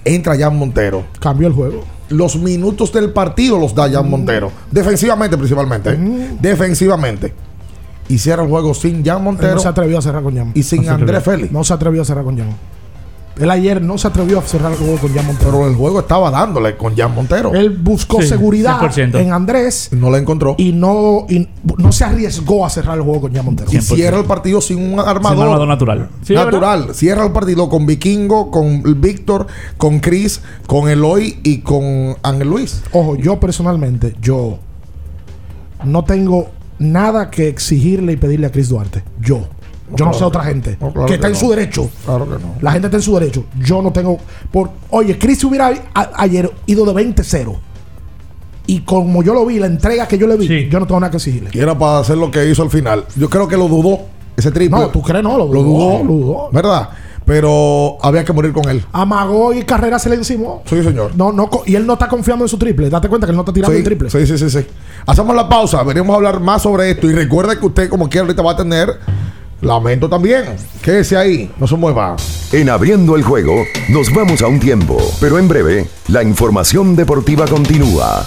[SPEAKER 13] Entra Jan Montero.
[SPEAKER 12] Cambió el juego.
[SPEAKER 13] Los minutos del partido los da Jan Montero. Defensivamente, principalmente. ¿eh? Defensivamente. Y cierra el juego sin Jan
[SPEAKER 12] Él
[SPEAKER 13] Montero
[SPEAKER 12] no se atrevió a cerrar con Jan.
[SPEAKER 13] y sin
[SPEAKER 12] No
[SPEAKER 13] Andrés. Félix.
[SPEAKER 12] No se atrevió a cerrar con Jan. Él ayer no se atrevió a cerrar el juego con Jan Montero.
[SPEAKER 13] Pero el juego estaba dándole con Jan Montero.
[SPEAKER 12] Él buscó
[SPEAKER 13] Sí,
[SPEAKER 12] seguridad
[SPEAKER 13] 100%.
[SPEAKER 12] en Andrés
[SPEAKER 13] No la encontró.
[SPEAKER 12] y no, y no se arriesgó a cerrar el juego con Jan Montero.
[SPEAKER 13] Y cierra el partido sin un armador.
[SPEAKER 11] Sin un armador natural. Sí,
[SPEAKER 13] natural. Cierra el partido con Vikingo, con Víctor, con Chris, con Eloy y con Ángel Luis.
[SPEAKER 12] Ojo, yo personalmente, yo no tengo nada que exigirle y pedirle a Chris Duarte. Yo. Yo no sé otra
[SPEAKER 13] que
[SPEAKER 12] gente
[SPEAKER 13] no. No, claro
[SPEAKER 12] que está
[SPEAKER 13] que
[SPEAKER 12] en su derecho.
[SPEAKER 13] Claro que no.
[SPEAKER 12] La gente está en su derecho. Yo no tengo. Por, oye, Chris hubiera a- ayer ido de 20-0. Y como yo lo vi, la entrega que yo le vi, yo no tengo nada que exigirle.
[SPEAKER 13] Y era para hacer lo que hizo al final. Yo creo que lo dudó. Ese triple.
[SPEAKER 12] No, tú crees, no, lo
[SPEAKER 13] Lo
[SPEAKER 12] dudó,
[SPEAKER 13] dudó.
[SPEAKER 12] lo dudó.
[SPEAKER 13] ¿Verdad? Pero había que morir con él.
[SPEAKER 12] Amagó y carrera se le encimó.
[SPEAKER 13] Sí, señor.
[SPEAKER 12] No, no, y él no está confiando en su triple. Date cuenta que él no está tirando
[SPEAKER 13] Sí,
[SPEAKER 12] el triple.
[SPEAKER 13] sí, sí, sí, sí. Hacemos la pausa. Venimos a hablar más sobre esto. Y recuerda que usted, como quiera, ahorita va a tener lamento también. Quédese ahí. No se mueva.
[SPEAKER 1] En abriendo el juego, nos vamos a un tiempo, pero en breve, la información deportiva continúa.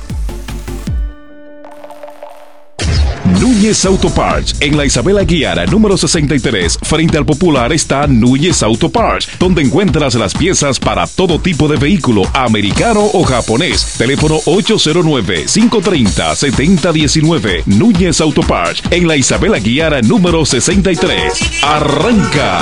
[SPEAKER 14] Núñez Auto Parts. En la Isabela Guiara, número 63, frente al Popular, está Núñez Auto Parts, donde encuentras las piezas para todo tipo de vehículo, americano o japonés. Teléfono 809-530-7019. Núñez Auto Parts. En la Isabela Guiara, número 63. Arranca.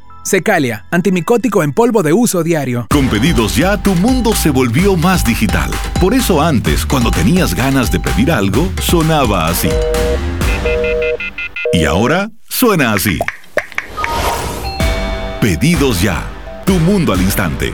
[SPEAKER 15] Secalia, antimicótico en polvo de uso diario.
[SPEAKER 4] Con pedidos ya, tu mundo se volvió más digital. Por eso antes, cuando tenías ganas de pedir algo, sonaba así. Y ahora suena así. Pedidos ya, tu mundo al instante.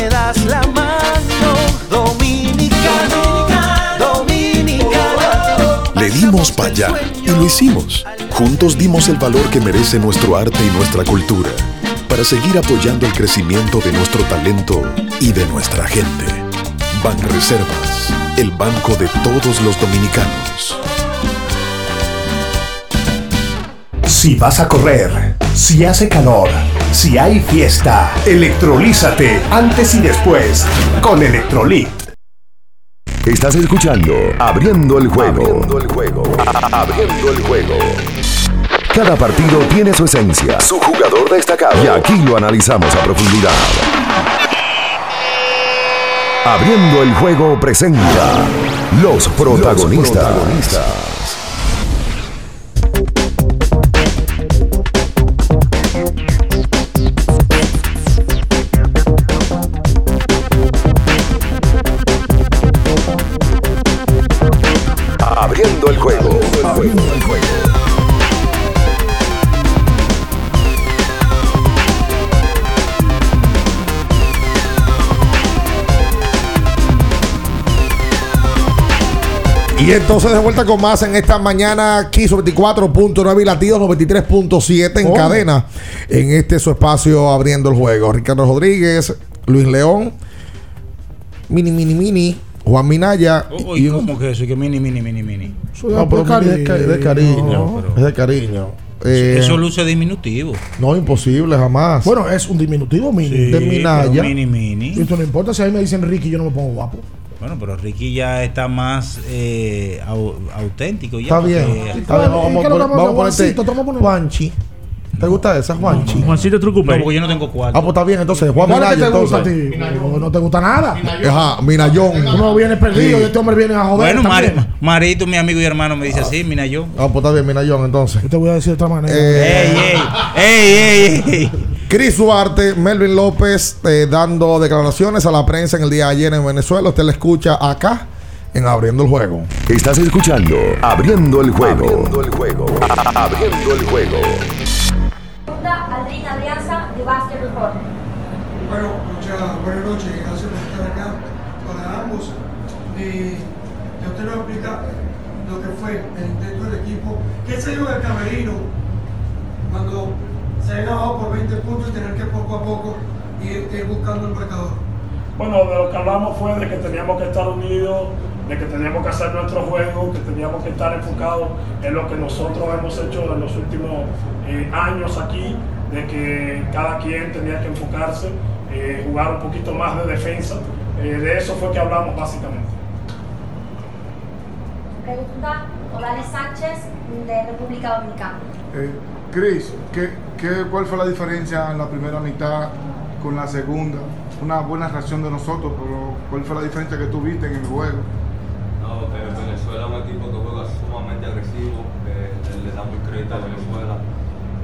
[SPEAKER 9] me das la mano. Dominicano, dominicano.
[SPEAKER 10] Le dimos para allá y lo hicimos. Juntos dimos el valor que merece nuestro arte y nuestra cultura para seguir apoyando el crecimiento de nuestro talento y de nuestra gente. Banreservas, el banco de todos los dominicanos.
[SPEAKER 16] Si vas a correr, si hace calor, si hay fiesta, electrolízate antes y después con Electrolit.
[SPEAKER 1] Estás escuchando Abriendo el juego. Abriendo el juego. Abriendo el juego. Cada partido tiene su esencia, su jugador destacado. Y aquí lo analizamos a profundidad. Abriendo el juego presenta los protagonistas.
[SPEAKER 13] Y entonces de vuelta con más en esta mañana aquí sobre 24.9 y latidos 93.7 en
[SPEAKER 12] ¿Cómo?
[SPEAKER 13] cadena en este su espacio abriendo el juego. Ricardo Rodríguez, Luis León, Mini Mini Mini, Juan Minaya
[SPEAKER 2] Uy, ¿cómo que eso? Que mini, mini, mini, mini.
[SPEAKER 13] No, pero es de, ca- de cariño. Es de cariño. Eh,
[SPEAKER 2] Eso luce diminutivo.
[SPEAKER 13] No, imposible, jamás.
[SPEAKER 12] Bueno, es un diminutivo mini.
[SPEAKER 2] Sí,
[SPEAKER 13] de Minaya.
[SPEAKER 2] mini, mini.
[SPEAKER 12] Y esto no importa si a mí me dicen Ricky, yo no me pongo guapo.
[SPEAKER 2] Bueno, pero Ricky ya está más eh, au- auténtico. Ya
[SPEAKER 13] Está bien. Está bien. Vamos,
[SPEAKER 12] ¿Y qué
[SPEAKER 13] a ponerte Juanchi. ¿Te gusta esa, Juanchi?
[SPEAKER 11] Juancito Trucupé.
[SPEAKER 2] No, porque yo no tengo cuarto.
[SPEAKER 13] Ah, pues está bien, entonces, Juan
[SPEAKER 12] ¿Cuál es que
[SPEAKER 13] Minaya,
[SPEAKER 12] te gusta a
[SPEAKER 13] entonces.
[SPEAKER 12] ti? No, no te gusta nada.
[SPEAKER 13] Ajá, Minayón.
[SPEAKER 12] Uno viene perdido
[SPEAKER 13] Sí.
[SPEAKER 12] y este hombre viene a joder.
[SPEAKER 2] Bueno. Mari- Marito, mi amigo y hermano, me dice así, mira yo.
[SPEAKER 13] Ah, pues está bien, Minayón, entonces.
[SPEAKER 12] Yo te voy a decir de otra manera.
[SPEAKER 13] Eh,
[SPEAKER 2] ¡Ey, ey! ¡Ey, ey!
[SPEAKER 13] Cris Duarte, Melvin López eh, dando declaraciones a la prensa en el día de ayer en Venezuela. Usted la escucha acá en Abriendo el Juego.
[SPEAKER 1] Estás escuchando Abriendo el juego. Abriendo el juego. Abriendo el juego.
[SPEAKER 17] Aldrina Alianza de Básquet Report.
[SPEAKER 18] Bueno, muchas buenas noches, gracias por estar acá para ambos. Eh, yo te voy a explicar lo que fue el intento del equipo, qué se dio en el camerino cuando se ha ganado por 20 puntos y tener que poco a poco ir, ir buscando el marcador.
[SPEAKER 19] Bueno, de lo que hablamos fue de que teníamos que estar unidos, de que teníamos que hacer nuestro juego, que teníamos que estar enfocados en lo que nosotros hemos hecho en los últimos eh, años aquí, de que cada quien tenía que enfocarse, eh, jugar un poquito más de defensa. Eh, de eso fue que hablamos básicamente.
[SPEAKER 17] Pregunta Odales Sánchez de República Dominicana.
[SPEAKER 20] Eh, Chris, ¿qué, qué, cuál fue la diferencia en la primera mitad con la segunda? Una buena reacción de nosotros, pero ¿cuál fue la diferencia que tuviste en el juego?
[SPEAKER 21] No, eh, Venezuela es un equipo que juega sumamente agresivo, eh, le da muy crédito a Venezuela.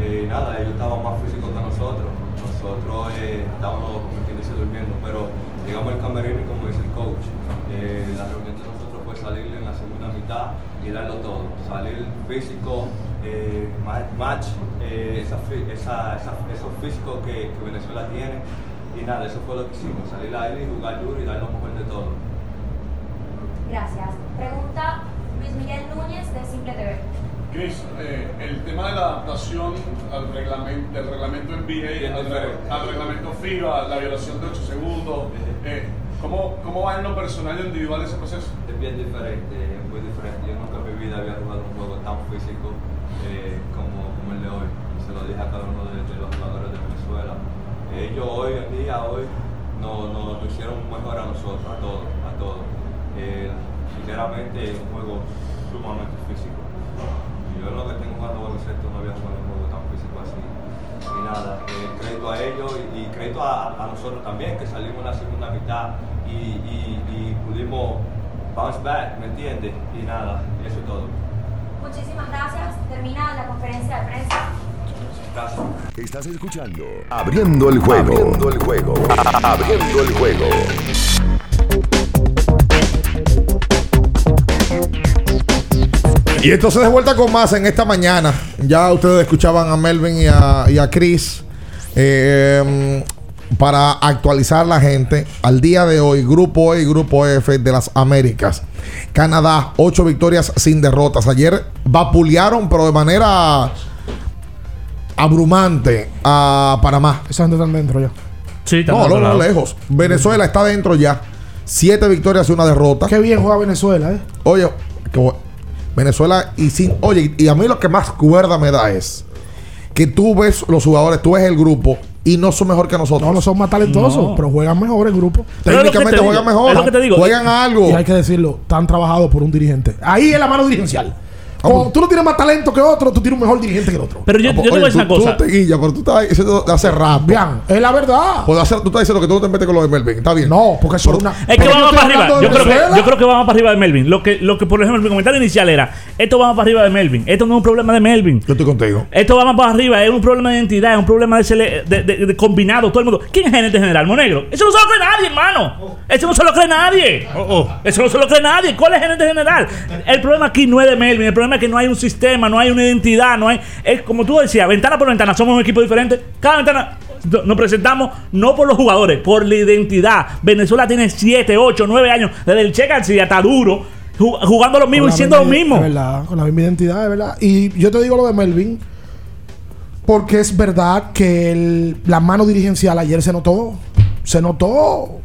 [SPEAKER 21] Eh, nada, ellos estaban más físicos que nosotros. Nosotros eh, estábamos, como quien dice, durmiendo, pero llegamos al camerino y como dice el coach, eh, la reunión de nosotros fue salir en la segunda mitad y darlo todo. Salir físico, eh, ma- match, eh, esa, esa, esa- esos físicos que, que Venezuela tiene. Y nada, eso fue lo que hicimos, salir aire y jugar duro y dar lo mejor de todo.
[SPEAKER 17] Gracias. Pregunta Luis Miguel Núñez de Simple TV.
[SPEAKER 22] Chris, eh, el tema de la adaptación al reglamento, del reglamento NBA, al, al reglamento FIBA, la violación de 8 segundos, eh, ¿cómo, ¿cómo va en lo personal y individual ese proceso?
[SPEAKER 21] Es bien diferente, es muy diferente. Yo nunca había jugado un juego tan físico eh, como, el de hoy. Se lo dije a cada uno de, los jugadores de Venezuela. Ellos hoy en día, hoy, nos no, nos hicieron mejor a nosotros, a todos, a todos. Eh, sinceramente, es un juego sumamente físico. Yo lo que tengo jugando baloncesto no había jugado un juego tan físico así. Y nada, eh, crédito a ellos y, crédito a, nosotros también, que salimos en la segunda mitad y, bounce back, ¿me entiendes? Y nada, eso es todo.
[SPEAKER 17] Muchísimas gracias. Termina la conferencia de prensa.
[SPEAKER 21] Gracias.
[SPEAKER 1] Estás escuchando Abriendo el juego. Abriendo el juego. Abriendo el juego.
[SPEAKER 13] Y entonces de vuelta con más en esta mañana. Ya ustedes escuchaban a Melvin y a, y a Chris. eh, para actualizar la gente, al día de hoy, Grupo E y Grupo F de las Américas. Canadá, ocho victorias sin derrotas. Ayer vapulearon, pero de manera abrumante a Panamá.
[SPEAKER 12] Esa gente están dentro ya.
[SPEAKER 11] Sí,
[SPEAKER 13] No, no, no, lejos. Venezuela está dentro ya. Siete victorias y una derrota.
[SPEAKER 12] Qué bien juega Venezuela, ¿eh?
[SPEAKER 13] Oye, Venezuela y sin. Oye, y a mí lo que más cuerda me da es que tú ves los jugadores, tú ves el grupo y no son mejor que nosotros.
[SPEAKER 12] No, no son más talentosos,
[SPEAKER 13] No.
[SPEAKER 12] pero juegan mejor en grupo.
[SPEAKER 13] Pero Técnicamente digo, juegan mejor. es lo que te digo. Juegan algo.
[SPEAKER 12] Y hay que decirlo, están trabajados por un dirigente. Ahí es la mano dirigencial. Como tú no tienes más talento que otro, tú tienes un mejor dirigente que el otro.
[SPEAKER 11] Pero yo, yo te voy a decir una cosa.
[SPEAKER 13] Tú te guillas, pero tú estás diciendo hace rato.
[SPEAKER 12] Es la verdad.
[SPEAKER 13] Pues hace- tú estás diciendo que tú no te metes con lo de Melvin. Está bien.
[SPEAKER 12] No, porque eso es una.
[SPEAKER 11] Es que vamos para arriba. Yo creo que, yo creo que vamos para arriba de Melvin. Lo que, lo que, por ejemplo, mi comentario inicial era: esto vamos para arriba de Melvin. Esto no es un problema de Melvin.
[SPEAKER 13] Yo estoy contigo.
[SPEAKER 11] Esto va más para arriba. Es un problema de identidad. Es un problema de, sele- de, de- de combinado. Todo el mundo. ¿Quién es gerente general? Monegro. Eso no se lo cree nadie, hermano. Eso no se lo cree nadie. Eso no se lo cree nadie. ¿Cuál es gerente general? El problema aquí no es de Melvin. El problema que no hay un sistema, no hay una identidad, no hay. Es como tú decías, ventana por ventana. Somos un equipo diferente. Cada ventana. no- Nos presentamos no por los jugadores, por la identidad. Venezuela tiene 7, 8, 9 años, desde el Che García hasta duro, ju- jugando lo mismo y siendo lo mismo.
[SPEAKER 12] Es verdad, con la misma identidad, es verdad. Y yo te digo lo de Melvin, porque es verdad que el- la mano dirigencial ayer se notó. Se notó.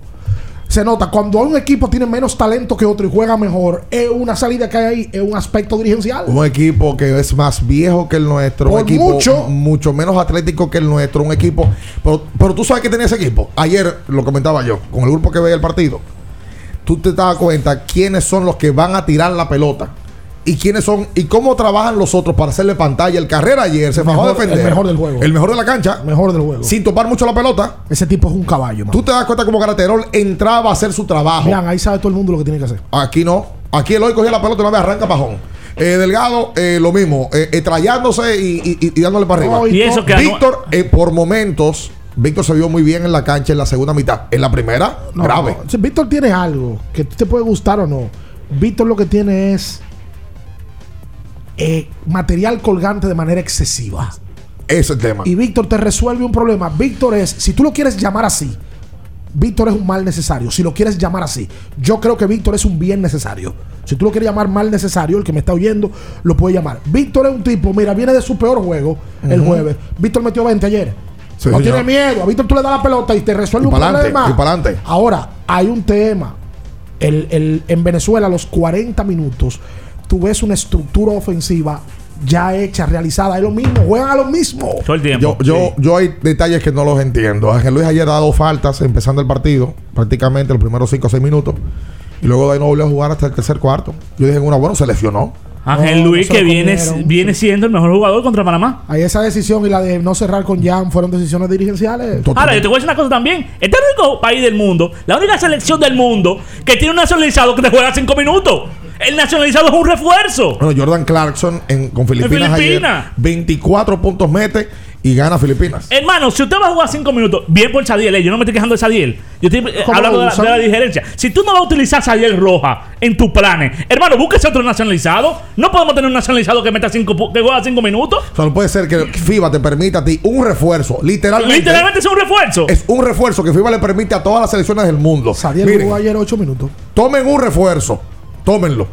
[SPEAKER 12] Se nota. Cuando un equipo tiene menos talento que otro y juega mejor, es una salida que hay ahí, es un aspecto dirigencial.
[SPEAKER 13] Un equipo que es más viejo que el nuestro.
[SPEAKER 12] Por
[SPEAKER 13] un equipo
[SPEAKER 12] mucho.
[SPEAKER 13] mucho menos atlético que el nuestro. Un equipo. Pero, pero tú sabes que tenía ese equipo. Ayer lo comentaba yo, con el grupo que veía el partido. Tú te das cuenta quiénes son los que van a tirar la pelota. Y quiénes son. Y cómo trabajan los otros para hacerle pantalla. El carrera ayer se bajó a defender.
[SPEAKER 12] el mejor del juego.
[SPEAKER 13] El mejor de la cancha.
[SPEAKER 12] Mejor del juego.
[SPEAKER 13] Sin topar mucho la pelota.
[SPEAKER 12] Ese tipo es un caballo, man.
[SPEAKER 13] Tú te das cuenta como Garaterol entraba a hacer su trabajo.
[SPEAKER 12] Vean, ahí sabe todo el mundo lo que tiene que hacer.
[SPEAKER 13] Aquí no. Aquí el hoy cogía la pelota y una vez arranca pajón. Eh, Delgado, eh, lo mismo, eh, eh, trayándose y, y- y- y dándole para arriba.
[SPEAKER 12] No, y Y eso
[SPEAKER 11] que
[SPEAKER 13] Víctor, eh, por momentos, Víctor se vio muy bien en la cancha en la segunda mitad. En la primera,
[SPEAKER 12] No,
[SPEAKER 13] grave.
[SPEAKER 12] no. Víctor tiene algo que te puede gustar o no. Víctor lo que tiene es eh, material colgante de manera excesiva.
[SPEAKER 13] Ese es el tema.
[SPEAKER 12] Y Víctor te resuelve un problema. Víctor es, si tú lo quieres llamar así, Víctor es un mal necesario. Si lo quieres llamar así, yo creo que Víctor es un bien necesario. Si tú lo quieres llamar mal necesario, el que me está oyendo lo puede llamar. Víctor es un tipo, mira, viene de su peor juego el jueves. Víctor metió 20 ayer.
[SPEAKER 13] Sí,
[SPEAKER 12] no
[SPEAKER 13] señor.
[SPEAKER 12] tiene miedo. A Víctor tú le das la pelota y te resuelve
[SPEAKER 13] Y
[SPEAKER 12] un
[SPEAKER 13] pa'lante,
[SPEAKER 12] problema.
[SPEAKER 13] y pa'lante.
[SPEAKER 12] Ahora, hay un tema. El, el- en Venezuela, a los 40 minutos, tú ves una estructura ofensiva ya hecha, realizada. Es lo mismo, juegan a lo mismo.
[SPEAKER 11] Todo el tiempo.
[SPEAKER 13] Yo, yo, yo hay detalles que no los entiendo. Ángel Luis ayer ha dado faltas empezando el partido, prácticamente los primeros 5 o 6 minutos. Y luego de ahí no volvió a jugar hasta el tercer cuarto. Yo dije, una, bueno, se lesionó.
[SPEAKER 11] Ángel
[SPEAKER 12] No,
[SPEAKER 11] Luis,
[SPEAKER 12] no
[SPEAKER 11] que viene, viene siendo el mejor jugador contra Panamá.
[SPEAKER 12] Ahí esa decisión y la de no cerrar con Jan fueron decisiones dirigenciales.
[SPEAKER 11] Ahora, yo te voy a decir una cosa también. Este es el único país del mundo, la única selección del mundo que tiene un nacionalizado que te juega 5 minutos. El nacionalizado es un refuerzo.
[SPEAKER 13] Bueno, Jordan Clarkson en- con Filipinas,
[SPEAKER 11] Filipinas.
[SPEAKER 13] ayer, 24 puntos mete y gana Filipinas.
[SPEAKER 11] Hermano, si usted va a jugar 5 minutos, bien por Sadiel, eh, yo no me estoy quejando de Sadiel. Yo estoy eh,
[SPEAKER 13] ¿Cómo
[SPEAKER 11] hablando de la, de la diferencia. Si tú no vas a utilizar Sadiel Roja en tus planes, hermano, búsquese otro nacionalizado. No podemos tener un nacionalizado que meta cinco, que juega 5 minutos.
[SPEAKER 13] O sea, no puede ser que FIBA te permita a ti un refuerzo, literalmente.
[SPEAKER 11] Literalmente es un refuerzo.
[SPEAKER 13] Es un refuerzo que FIBA le permite a todas las selecciones del mundo.
[SPEAKER 12] Sadiel
[SPEAKER 13] Miren,
[SPEAKER 12] jugó ayer 8 minutos.
[SPEAKER 13] tomen un refuerzo, tómenlo.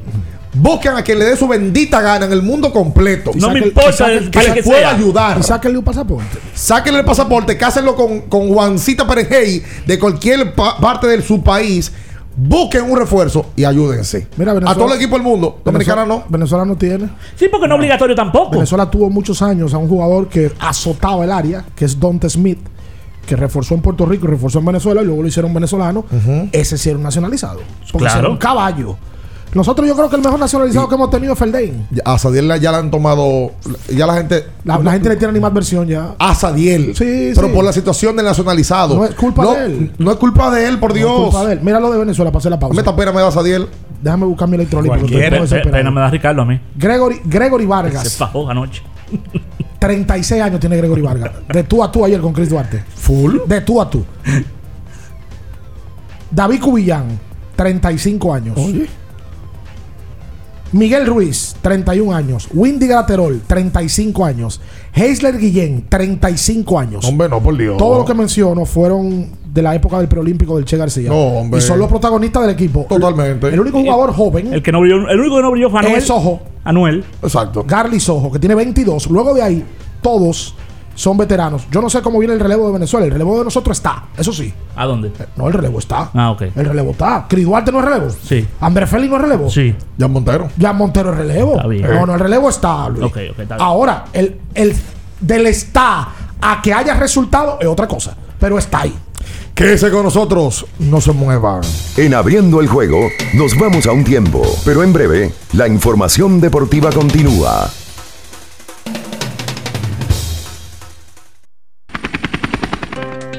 [SPEAKER 13] Busquen a quien le dé su bendita gana en el mundo completo.
[SPEAKER 11] No me importa
[SPEAKER 13] saque-
[SPEAKER 11] el-
[SPEAKER 13] que
[SPEAKER 11] que
[SPEAKER 13] pueda
[SPEAKER 11] sea.
[SPEAKER 13] ayudar.
[SPEAKER 12] Y sáquenle un pasaporte.
[SPEAKER 13] Sáquenle el pasaporte, cásenlo con, con Juancita Perejey de cualquier pa- parte de su país. Busquen un refuerzo y ayúdense.
[SPEAKER 12] Mira,
[SPEAKER 13] a todo el equipo del mundo. Dominicana no.
[SPEAKER 12] Venezuela no tiene.
[SPEAKER 11] Sí, porque no es obligatorio tampoco.
[SPEAKER 12] Venezuela tuvo muchos años a un jugador que azotaba el área, que es Dante Smith, que reforzó en Puerto Rico y reforzó en Venezuela y luego lo hicieron venezolano. Ese sí era un nacionalizado. Porque
[SPEAKER 11] Claro.
[SPEAKER 12] era un caballo. Nosotros yo creo que el mejor nacionalizado que hemos tenido es Feldain.
[SPEAKER 13] A Sadiel la- ya la han tomado. Ya la gente.
[SPEAKER 12] La, la gente le tiene animadversión ya.
[SPEAKER 13] A Sadiel.
[SPEAKER 12] Sí,
[SPEAKER 13] Pero
[SPEAKER 12] sí.
[SPEAKER 13] por la situación del nacionalizado.
[SPEAKER 12] No es culpa
[SPEAKER 13] No,
[SPEAKER 12] de él.
[SPEAKER 13] No es culpa de él, por
[SPEAKER 12] No es
[SPEAKER 13] Dios.
[SPEAKER 12] culpa de él. Mira lo de Venezuela, pasé la pausa.
[SPEAKER 13] Me pena me da Sadiel.
[SPEAKER 12] Déjame buscar mi electrolito.
[SPEAKER 11] Pena me da Ricardo a mí.
[SPEAKER 12] Gregory, Gregory
[SPEAKER 11] Se
[SPEAKER 12] Vargas.
[SPEAKER 11] fajó anoche. (laughs)
[SPEAKER 12] 36 años tiene Gregory Vargas. De tú a tú ayer con Chris Duarte.
[SPEAKER 13] Full.
[SPEAKER 12] De tú a tú. David Cubillán, 35 años. Miguel Ruiz, 31 años. Windy Graterol, 35 años. Heisler Guillén, 35 años.
[SPEAKER 13] Hombre, no, por Dios.
[SPEAKER 12] Todo lo que menciono fueron de la época del preolímpico del Che García.
[SPEAKER 13] No, hombre.
[SPEAKER 12] Y son los protagonistas del equipo.
[SPEAKER 13] Totalmente.
[SPEAKER 12] El único jugador joven
[SPEAKER 11] El que no brilló, el único que no brilló fue Anuel.
[SPEAKER 12] es Sojo.
[SPEAKER 11] Anuel.
[SPEAKER 13] Exacto.
[SPEAKER 12] Garly Sojo, que tiene 22. Luego de ahí, todos son veteranos. Yo no sé cómo viene el relevo de Venezuela. El relevo de nosotros está, eso sí.
[SPEAKER 11] ¿A dónde?
[SPEAKER 12] No, el relevo está.
[SPEAKER 11] Ah, ok.
[SPEAKER 12] El relevo está. Cris Duarte no es relevo.
[SPEAKER 11] Sí.
[SPEAKER 12] André Félix no es relevo.
[SPEAKER 11] Sí.
[SPEAKER 13] Jan Montero.
[SPEAKER 12] Ya Montero es relevo.
[SPEAKER 11] Está bien.
[SPEAKER 12] No, no, el relevo está. Luis.
[SPEAKER 11] Ok, ok, está bien.
[SPEAKER 12] Ahora, el, el del está a que haya resultado es otra cosa. Pero está ahí.
[SPEAKER 13] Quédese con nosotros. No se muevan.
[SPEAKER 1] En abriendo el juego, nos vamos a un tiempo, pero en breve, la información deportiva continúa.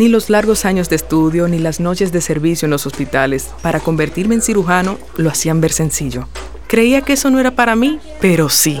[SPEAKER 23] Ni los largos años de estudio ni las noches de servicio en los hospitales para convertirme en cirujano lo hacían ver sencillo. Creía que eso no era para mí, pero sí.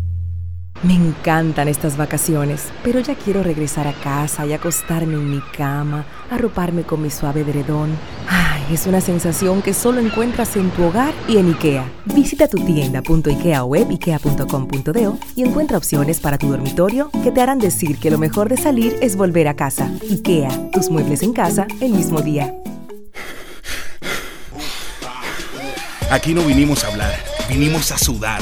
[SPEAKER 6] Me encantan estas vacaciones, pero ya quiero regresar a casa y acostarme en mi cama, arroparme con mi suave edredón. Ay, es una sensación que solo encuentras en tu hogar y en IKEA. Visita tu tienda.ikea web ikea.com.do y encuentra opciones para tu dormitorio que te harán decir que lo mejor de salir es volver a casa. IKEA, tus muebles en casa el mismo día.
[SPEAKER 24] Aquí no vinimos a hablar, vinimos a sudar.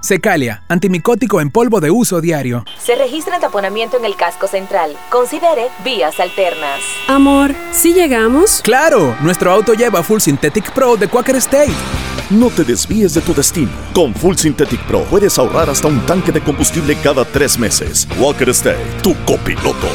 [SPEAKER 15] Secalia, antimicótico en polvo de uso diario.
[SPEAKER 6] Se registra en taponamiento en el casco central. Considere vías alternas.
[SPEAKER 25] Amor, ¿sí llegamos?
[SPEAKER 15] ¡Claro! Nuestro auto lleva Full Synthetic Pro de Quaker State.
[SPEAKER 26] No te desvíes de tu destino. Con Full Synthetic Pro puedes ahorrar hasta un tanque de combustible cada tres meses. Walker State, tu copiloto.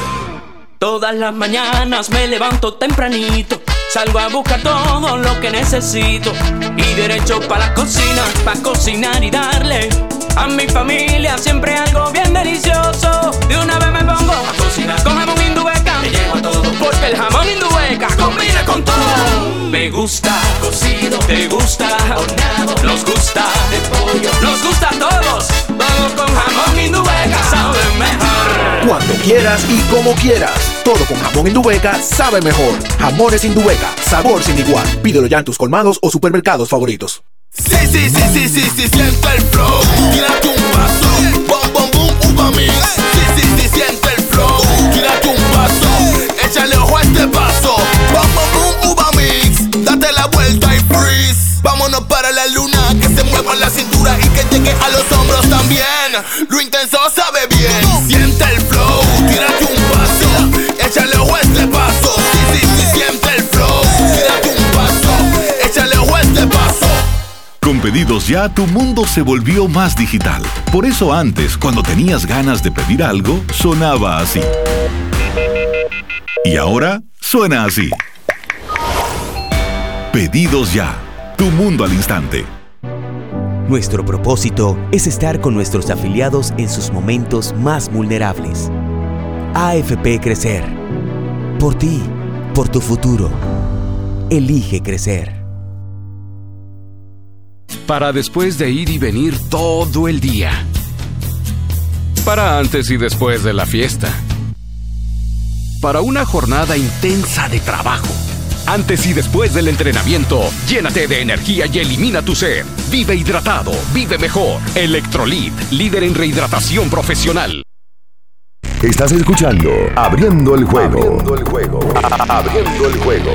[SPEAKER 27] Todas las mañanas me levanto tempranito, salgo a buscar todo lo que necesito y derecho para la cocina, para cocinar y darle a mi familia siempre algo bien delicioso. De una vez me pongo a cocinar con jamón indubeca, me llevo a todo porque el jamón indubeca combina con todo. Me gusta cocido, te gusta horneado, nos gusta de pollo, nos gusta a todos. Todo con jamón indubeca sabe mejor.
[SPEAKER 28] Cuando quieras y como quieras. Todo con jamón Indubeca sabe mejor. Jamones Indubeca, sabor sin igual. Pídelo ya en tus colmados o supermercados favoritos.
[SPEAKER 29] Sí, sí, sí, sí, sí, sí, siente el flow. Tírate un paso. Bom, bom, boom, uva mix. Sí, sí, sí, siente el flow. Tírate un paso. Échale ojo a este paso. Bom, bom, boom, uva mix. Date la vuelta y freeze. Vámonos para la luna. Mueva la cintura y que llegue a los hombros también. Lo intenso sabe bien. Siente el flow. Tírate un paso. Échale ojo a este paso. Sí, sí, sí, siente el flow. Tírate un paso. Échale ojo a este paso.
[SPEAKER 4] Con pedidos ya, tu mundo se volvió más digital. Por eso antes, cuando tenías ganas de pedir algo, sonaba así. Y ahora suena así. Pedidos ya, tu mundo al instante.
[SPEAKER 30] Nuestro propósito es estar con nuestros afiliados en sus momentos más vulnerables. AFP Crecer. Por ti, por tu futuro. Elige crecer.
[SPEAKER 31] Para después de ir y venir todo el día. Para antes y después de la fiesta. Para una jornada intensa de trabajo. Antes y después del entrenamiento, llénate de energía y elimina tu sed. Vive hidratado, vive mejor. Electrolit, líder en rehidratación profesional.
[SPEAKER 1] Estás escuchando Abriendo el juego. Abriendo el juego. Abriendo el juego.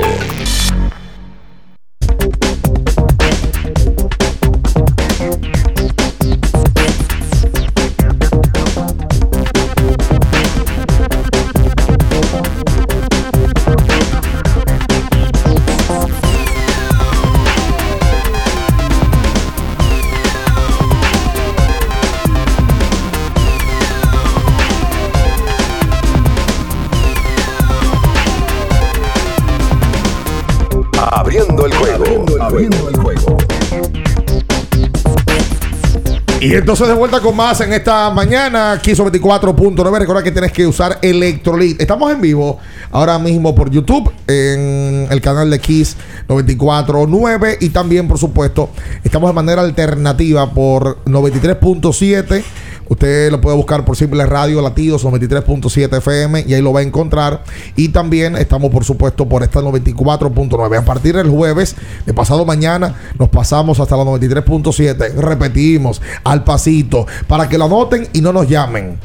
[SPEAKER 13] Y entonces de vuelta con más en esta mañana, Kiss 24.9. Recuerda que tienes que usar Electrolit. Estamos en vivo ahora mismo por YouTube, en el canal de Kiss 94.9. Y también, por supuesto, estamos de manera alternativa por 93.7. Usted lo puede buscar por Simple Radio Latidos 93.7 FM y ahí lo va a encontrar. Y también estamos, por supuesto, por esta 94.9. A partir del jueves de pasado mañana nos pasamos hasta la 93.7. Repetimos, al pasito, para que lo anoten y no nos llamen.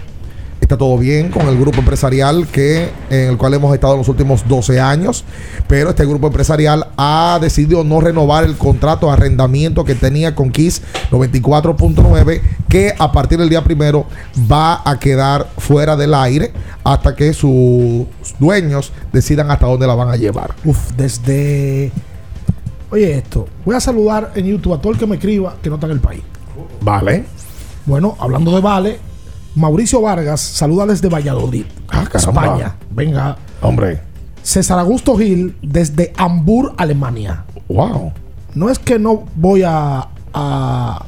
[SPEAKER 13] Está todo bien con el grupo empresarial que, en el cual hemos estado en los últimos 12 años, pero este grupo empresarial ha decidido no renovar el contrato de arrendamiento que tenía con Kiss 94.9, que a partir del día primero va a quedar fuera del aire hasta que sus dueños decidan hasta dónde la van a llevar.
[SPEAKER 12] Uf, desde. Oye, esto. Voy a saludar en YouTube a todo el que me escriba que no está en el país.
[SPEAKER 13] Vale.
[SPEAKER 12] Bueno, hablando de Vale, Mauricio Vargas saluda desde Valladolid,
[SPEAKER 13] Ah.
[SPEAKER 12] España. Venga.
[SPEAKER 13] Hombre.
[SPEAKER 12] César Augusto Gil desde Hamburg, Alemania.
[SPEAKER 13] Wow.
[SPEAKER 12] No es que no voy a, a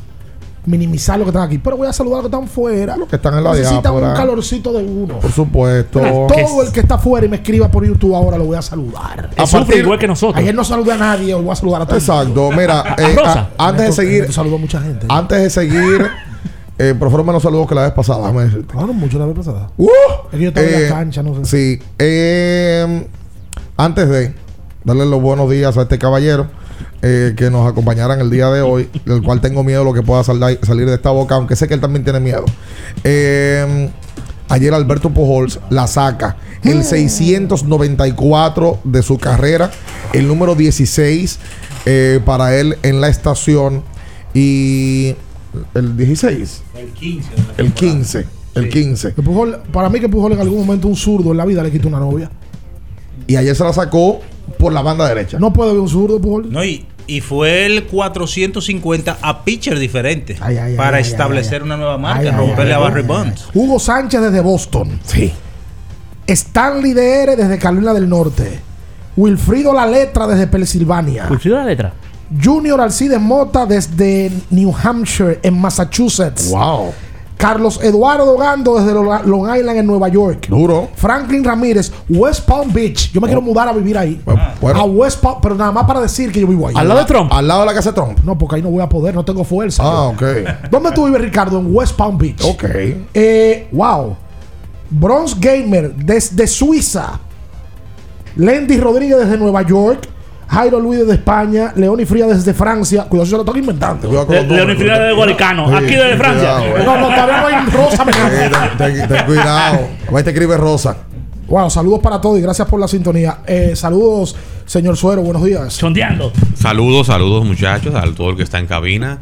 [SPEAKER 12] minimizar lo que están aquí, pero voy a saludar a los que están fuera. Los
[SPEAKER 13] que están en la
[SPEAKER 12] Necesitan un calorcito de uno.
[SPEAKER 13] Por supuesto.
[SPEAKER 12] Todo el que está fuera y me escriba por YouTube ahora lo voy a saludar.
[SPEAKER 13] A partir- igual que nosotros.
[SPEAKER 12] Ayer no saludé a nadie, hoy voy a saludar a todos.
[SPEAKER 13] Exacto, mira, (laughs) eh, a- antes de seguir,
[SPEAKER 12] Saludo a mucha gente.
[SPEAKER 13] antes de seguir, eh, fueron menos saludos que la vez pasada, déjame decirte.
[SPEAKER 12] Claro, mucho la vez pasada.
[SPEAKER 13] Uh,
[SPEAKER 12] Es que yo estaba en
[SPEAKER 13] eh,
[SPEAKER 12] la cancha, no sé.
[SPEAKER 13] Sí, eh, antes de darle los buenos días a este caballero eh, que nos acompañara en el día de hoy, (laughs) del cual tengo miedo lo que pueda sal- salir de esta boca, aunque sé que él también tiene miedo. Eh, ayer Alberto Pujols la saca, el 694 de su carrera, el número 16 eh, para él en la estación y el 16.
[SPEAKER 11] El 15.
[SPEAKER 13] El 15. El 15.
[SPEAKER 12] Que Pujol- para mí que Pujol en algún momento un zurdo en la vida le quitó una novia.
[SPEAKER 13] Y ayer se la sacó por la banda derecha.
[SPEAKER 12] No puede haber un zurdo, Pujol.
[SPEAKER 32] No, y, y fue el 450 a pitcher diferente
[SPEAKER 12] ay,
[SPEAKER 32] para
[SPEAKER 12] ay,
[SPEAKER 32] establecer una nueva marca, romperle
[SPEAKER 12] ay,
[SPEAKER 32] a Barry Bonds.
[SPEAKER 12] Hugo Sánchez desde Boston.
[SPEAKER 13] Sí.
[SPEAKER 12] Stanley DR desde Carolina del Norte. Wilfrido La Letra desde Pensilvania.
[SPEAKER 11] ¿Wilfrido la letra?
[SPEAKER 12] Junior Alcides Mota desde New Hampshire, en Massachusetts.
[SPEAKER 13] Wow.
[SPEAKER 12] Carlos Eduardo Gando desde Lo- Long Island, en Nueva York.
[SPEAKER 13] Duro.
[SPEAKER 12] Franklin Ramírez, West Palm Beach. Yo me quiero mudar a vivir ahí.
[SPEAKER 13] bueno.
[SPEAKER 12] A West Palm, pero nada más para decir que yo vivo ahí.
[SPEAKER 13] Al lado de Trump. Al lado de la casa de Trump.
[SPEAKER 12] No, porque ahí no voy a poder, no tengo fuerza.
[SPEAKER 13] Ah, ok.
[SPEAKER 12] ¿Dónde tú vives, Ricardo? En West Palm Beach.
[SPEAKER 13] Ok.
[SPEAKER 12] Eh, wow. Bronze Gamer desde Suiza. Lendy Rodríguez desde Nueva York. Jairo Luis desde España. León y Fría desde Francia. Cuidado, se lo están inventando.
[SPEAKER 11] Le- León y Fría desde Guaricano. Aquí desde Francia.
[SPEAKER 12] No, no, todavía no hay rosa. me-
[SPEAKER 13] Eh, ten, ten- ten cuidado. Ahí te escribe Rosa.
[SPEAKER 12] Wow, saludos para todos y gracias por la sintonía. Eh, saludos, señor Suero, buenos días.
[SPEAKER 11] Chondeando.
[SPEAKER 33] Saludos, saludos muchachos, a todo el que está en cabina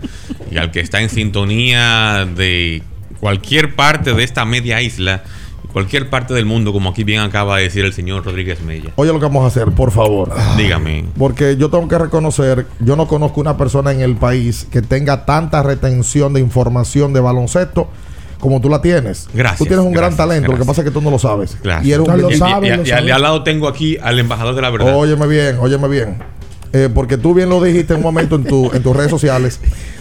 [SPEAKER 33] y al que está en sintonía de cualquier parte de esta media isla, cualquier parte del mundo, como aquí bien acaba de decir el señor Rodríguez Mella.
[SPEAKER 13] Oye lo que vamos a hacer, por favor.
[SPEAKER 33] Dígame.
[SPEAKER 13] Porque yo tengo que reconocer, yo no conozco una persona en el país que tenga tanta retención de información de baloncesto como tú la tienes.
[SPEAKER 33] Gracias,
[SPEAKER 13] Tú tienes un gran
[SPEAKER 33] gracias,
[SPEAKER 13] talento, lo que pasa es que tú no lo sabes.
[SPEAKER 33] Gracias.
[SPEAKER 13] Y eres un
[SPEAKER 33] Y- y- y- y al- y al lado tengo aquí al embajador de la verdad.
[SPEAKER 13] Óyeme bien, óyeme bien. eh, porque tú bien lo dijiste en un momento en, tu, en tus redes sociales.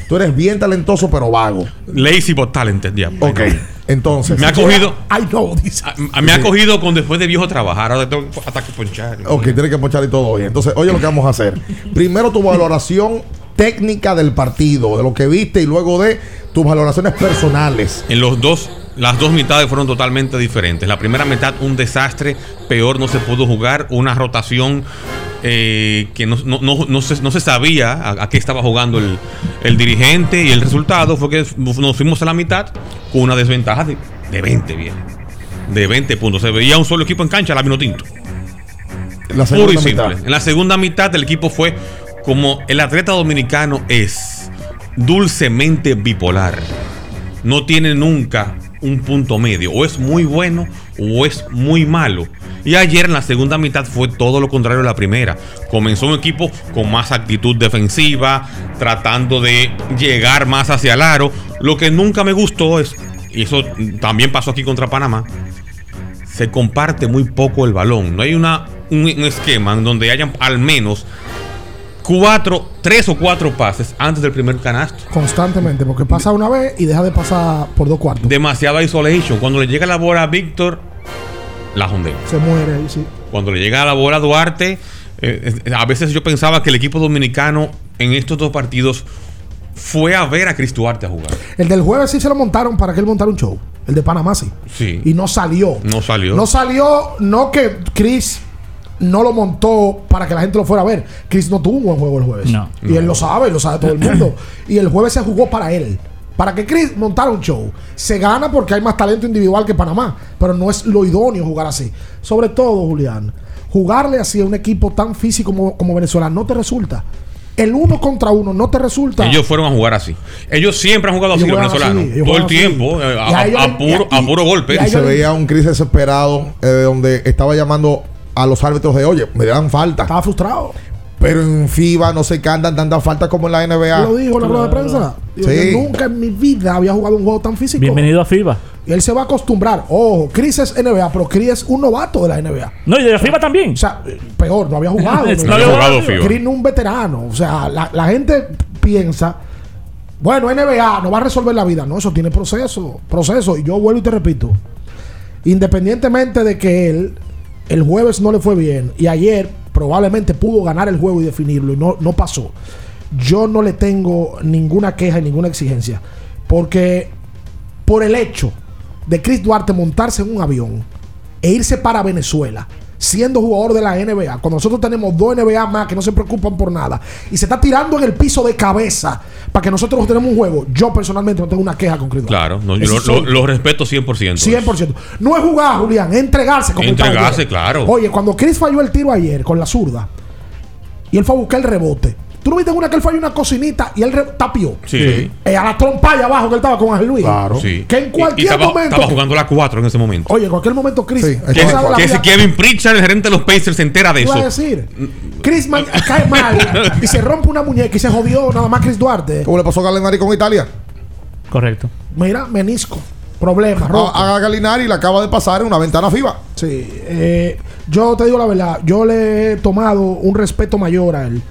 [SPEAKER 13] Tú eres bien talentoso, pero vago.
[SPEAKER 33] Lazy but talented, ya.
[SPEAKER 13] Ok. Entonces.
[SPEAKER 33] Me ha cogido.
[SPEAKER 12] Ay, no, dice.
[SPEAKER 33] a- me ha cogido con después de viejo trabajar. Ahora tengo hasta que ponchar.
[SPEAKER 13] Ok, tiene que ponchar y todo hoy. Entonces, oye lo que vamos a hacer. Primero tu valoración técnica del partido, de lo que viste, y luego de tus valoraciones personales.
[SPEAKER 33] En los dos, las dos mitades fueron totalmente diferentes. La primera mitad, un desastre, peor no se pudo jugar, una rotación eh, que no, no- no- no se, no se sabía a, a qué estaba jugando el, el dirigente y el resultado fue que nos fuimos a la mitad con una desventaja de, de 20, bien. De 20 puntos. Se veía un solo equipo en cancha, la vino tinto.
[SPEAKER 13] La
[SPEAKER 33] Puro y simple.
[SPEAKER 13] mitad.
[SPEAKER 33] En la segunda mitad el equipo fue como el atleta dominicano es dulcemente bipolar. No tiene nunca un punto medio. O es muy bueno o es muy malo. Y ayer en la segunda mitad fue todo lo contrario a la primera. Comenzó un equipo con más actitud defensiva, tratando de llegar más hacia el aro. Lo que nunca me gustó es, y eso también pasó aquí contra Panamá, se comparte muy poco el balón. No hay una, un, un esquema en donde hayan al menos cuatro, tres o cuatro pases antes del primer canasto.
[SPEAKER 12] Constantemente, porque pasa una vez y deja de pasar por dos cuartos.
[SPEAKER 33] Demasiada isolation. Cuando le llega la bola a Víctor, la jondea.
[SPEAKER 12] Se muere ahí, sí.
[SPEAKER 33] Cuando le llega la bola a Duarte, eh, eh, a veces yo pensaba que el equipo dominicano en estos dos partidos fue a ver a Chris Duarte a jugar.
[SPEAKER 12] El del jueves sí se lo montaron para que él montara un show. El de Panamá sí.
[SPEAKER 33] Sí.
[SPEAKER 12] Y no salió.
[SPEAKER 33] No salió.
[SPEAKER 12] No salió, no que Chris no lo montó para que la gente lo fuera a ver. Chris no tuvo un buen juego el jueves.
[SPEAKER 11] No.
[SPEAKER 12] Y él lo sabe, lo sabe todo el mundo. (clears throat) y el jueves se jugó para él. Para que Chris montara un show. Se gana porque hay más talento individual que Panamá. Pero no es lo idóneo jugar así. Sobre todo, Julián, jugarle así a un equipo tan físico como, como Venezuela no te resulta. El uno contra uno no te resulta.
[SPEAKER 33] Ellos fueron a jugar así. Ellos siempre han jugado así los venezolanos.
[SPEAKER 12] así,
[SPEAKER 33] Todo el
[SPEAKER 12] así.
[SPEAKER 33] tiempo. eh, A, puro,
[SPEAKER 12] y-
[SPEAKER 33] a puro golpe.
[SPEAKER 13] Y se veía un Chris desesperado, eh, donde estaba llamando a los árbitros de, oye, me dan falta.
[SPEAKER 12] Estaba frustrado.
[SPEAKER 13] Pero en FIBA no se cantan tantas faltas como en la NBA.
[SPEAKER 12] Lo dijo en la rueda de prensa.
[SPEAKER 13] Sí.
[SPEAKER 12] yo nunca en mi vida había jugado un juego tan físico.
[SPEAKER 11] Bienvenido a FIBA.
[SPEAKER 12] Y él se va a acostumbrar. Ojo, Chris es NBA, pero Chris es un novato de la NBA.
[SPEAKER 11] No, y de la FIBA también.
[SPEAKER 12] O sea, peor, no había (laughs) jugado.
[SPEAKER 11] No había jugado FIBA.
[SPEAKER 12] Chris no es un veterano. O sea, la, la gente piensa, bueno, NBA no va a resolver la vida. No, eso tiene proceso. Proceso. Y yo vuelvo y te repito. Independientemente de que él el jueves no le fue bien y ayer probablemente pudo ganar el juego y definirlo y no, no pasó. Yo no le tengo ninguna queja y ninguna exigencia. Porque por el hecho de Chris Duarte montarse en un avión e irse para Venezuela, siendo jugador de la NBA, cuando nosotros tenemos dos NBA más que no se preocupan por nada, y se está tirando en el piso de cabeza para que nosotros tenemos un juego, yo personalmente no tengo una queja con Chris.
[SPEAKER 33] Claro, no, yo lo, lo- lo respeto 100%.
[SPEAKER 12] 100%. No es jugar, Julián, es entregarse. como
[SPEAKER 33] Entregarse, claro.
[SPEAKER 12] Oye, cuando Chris falló el tiro ayer con la zurda y él fue a buscar el rebote, tú no viste en una que él falló una cocinita y él tapió.
[SPEAKER 33] Sí.
[SPEAKER 12] Eh, a la trompa allá abajo que él estaba con Ángel Luis.
[SPEAKER 33] Sí.
[SPEAKER 12] Que en
[SPEAKER 33] Y- y
[SPEAKER 12] cualquier
[SPEAKER 33] estaba,
[SPEAKER 12] momento.
[SPEAKER 33] estaba jugando la 4 en ese momento.
[SPEAKER 12] Oye, en cualquier momento Chris.
[SPEAKER 33] Que,
[SPEAKER 12] la
[SPEAKER 33] que si Kevin Pritchard, el gerente de los Pacers, se entera de
[SPEAKER 12] Iba
[SPEAKER 33] eso.
[SPEAKER 12] a decir, Chris man- cae mal y se rompe una muñeca y se jodió nada más Chris Duarte.
[SPEAKER 13] ¿Cómo le pasó a Galinari con Italia?
[SPEAKER 11] Correcto.
[SPEAKER 12] Mira, menisco. Problema.
[SPEAKER 13] A, a Galinari le acaba de pasar en una ventana FIBA.
[SPEAKER 12] Sí, eh, yo te digo la verdad, yo le he tomado un respeto mayor a él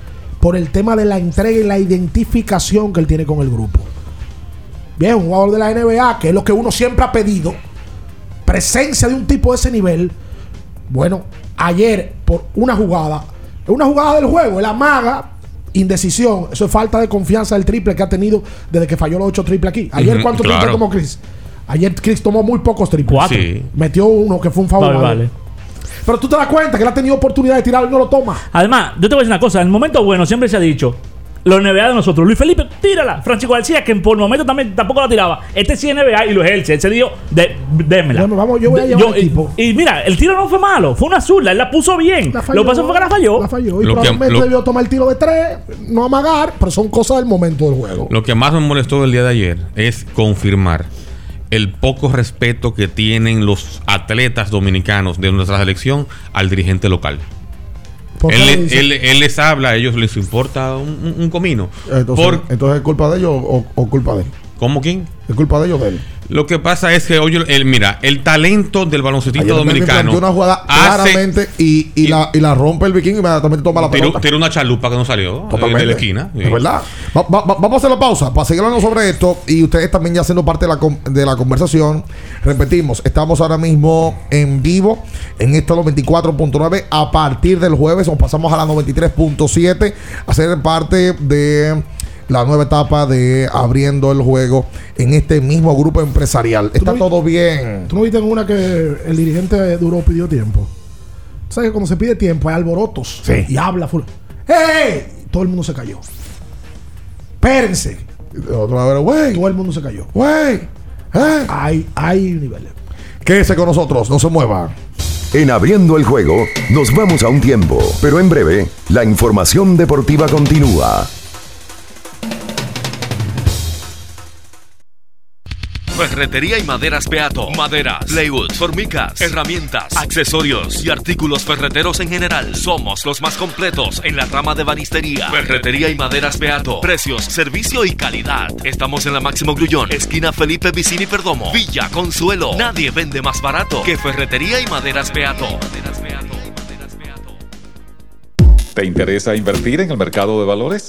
[SPEAKER 12] por el tema de la entrega y la identificación que él tiene con el grupo. Bien, un jugador de la NBA, que es lo que uno siempre ha pedido, presencia de un tipo de ese nivel. Bueno, ayer por una jugada, una jugada del juego, él amaga, indecisión, eso es falta de confianza del triple que ha tenido desde que falló los ocho triples aquí. Ayer,
[SPEAKER 33] Ujú,
[SPEAKER 12] ¿cuántos
[SPEAKER 33] claro.
[SPEAKER 12] triples tomó Chris? Ayer Chris tomó muy pocos triples.
[SPEAKER 33] Cuatro. Sí.
[SPEAKER 12] Metió uno que fue un favor.
[SPEAKER 11] Vale, vale.
[SPEAKER 12] Pero tú te das cuenta que él ha tenido oportunidad de tirar y no lo toma.
[SPEAKER 11] Además, yo te voy a decir una cosa. En el momento bueno siempre se ha dicho. Los NBA de nosotros. Luis Felipe, tírala. Francisco García, que por el momento también tampoco la tiraba. Este sí es NBA y lo ejerce. Él se dijo, de, démela.
[SPEAKER 12] Bueno, vamos, yo voy a llevar
[SPEAKER 11] yo-
[SPEAKER 12] equipo.
[SPEAKER 11] Y, y mira, el tiro no fue malo. Fue una zurda. Él la puso bien.
[SPEAKER 12] La falló,
[SPEAKER 11] lo que pasó fue que la falló.
[SPEAKER 12] La falló. Y
[SPEAKER 33] Lo que-
[SPEAKER 12] probablemente
[SPEAKER 33] lo-
[SPEAKER 12] debió tomar el tiro de tres, no amagar, pero son cosas del momento del juego.
[SPEAKER 33] Lo que más me molestó el día de ayer es confirmar el poco respeto que tienen los atletas dominicanos de nuestra selección al dirigente local.
[SPEAKER 12] ¿Por qué
[SPEAKER 33] Él, él- él les habla, a ellos les importa un, un- un comino.
[SPEAKER 13] Entonces,
[SPEAKER 33] Por-
[SPEAKER 13] entonces, ¿es culpa de ellos o, o culpa de él?
[SPEAKER 33] ¿Cómo quién?
[SPEAKER 13] Es culpa de ellos de él.
[SPEAKER 33] Lo que pasa es que, oye, el, mira, el talento del baloncetista dominicano.
[SPEAKER 13] una jugada
[SPEAKER 33] hace-
[SPEAKER 13] claramente y, y, la, y la rompe el vikingo y inmediatamente toma la
[SPEAKER 33] tiró,
[SPEAKER 13] pelota.
[SPEAKER 33] tiró una chalupa que no salió eh,
[SPEAKER 13] Totalmente.
[SPEAKER 33] de la esquina.
[SPEAKER 13] Es verdad. Va- va- va- vamos a hacer la pausa para seguir hablando sobre esto y ustedes también ya siendo parte de la, de la conversación. Repetimos, estamos ahora mismo en vivo en esta 94.9 a partir del jueves nos pasamos a la 93.7 a ser parte de la nueva etapa de abriendo el juego en este mismo grupo empresarial. Está
[SPEAKER 12] no
[SPEAKER 13] todo bien.
[SPEAKER 12] ¿Tú no viste en una que el dirigente duro pidió tiempo? ¿Tú ¿Sabes que cuando se pide tiempo hay alborotos?
[SPEAKER 13] Sí.
[SPEAKER 12] Y habla full. ¡Hey! Todo el mundo se cayó. Espérense.
[SPEAKER 13] Otra vez, güey.
[SPEAKER 12] Todo el mundo se cayó.
[SPEAKER 13] Güey. ¿Eh?
[SPEAKER 12] Hay, hay niveles.
[SPEAKER 13] Quédese con nosotros, no se mueva.
[SPEAKER 1] En abriendo el juego, nos vamos a un tiempo, pero en breve, la información deportiva continúa.
[SPEAKER 34] Ferretería y maderas Beato. Maderas, plywood, formicas, herramientas, accesorios y artículos ferreteros en general. Somos los más completos en la rama de banistería. Ferretería y maderas Beato. Precios, servicio y calidad. Estamos en la Máximo Grullón, esquina Felipe Vicini Perdomo. Villa Consuelo. Nadie vende más barato que Ferretería y maderas Beato.
[SPEAKER 35] ¿Te interesa invertir en el mercado de valores?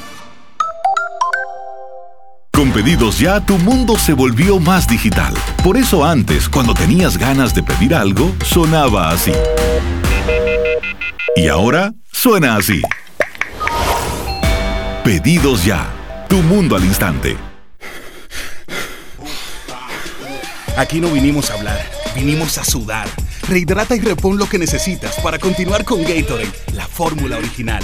[SPEAKER 4] Con pedidos ya, tu mundo se volvió más digital. Por eso antes, cuando tenías ganas de pedir algo, sonaba así. Y ahora suena así. Pedidos ya. Tu mundo al instante.
[SPEAKER 36] Aquí no vinimos a hablar, vinimos a sudar. Rehidrata y repon lo que necesitas para continuar con Gatorade, la fórmula original.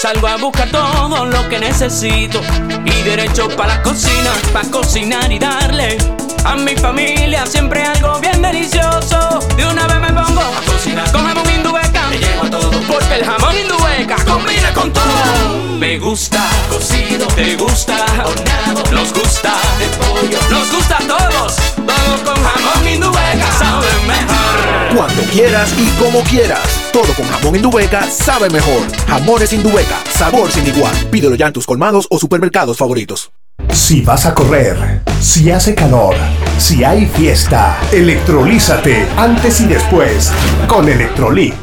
[SPEAKER 27] salgo a buscar todo lo que necesito y derecho para la cocina, para cocinar y darle A mi familia siempre algo bien delicioso. De una vez me pongo a cocinar con jamón indubeca. Me llevo a todo porque el jamón indubeca combina con todo. Me gusta cocido, te gusta horneado, nos gusta de pollo, nos gusta a todos. Todo con jamón indubeca sabe mejor.
[SPEAKER 28] Cuando quieras y como quieras. Todo con jamón Indubeca sabe mejor. Jamones Indubeca, sabor sin igual. Pídelo ya en tus colmados o supermercados favoritos.
[SPEAKER 37] Si vas a correr, si hace calor, si hay fiesta, electrolízate antes y después con Electrolit.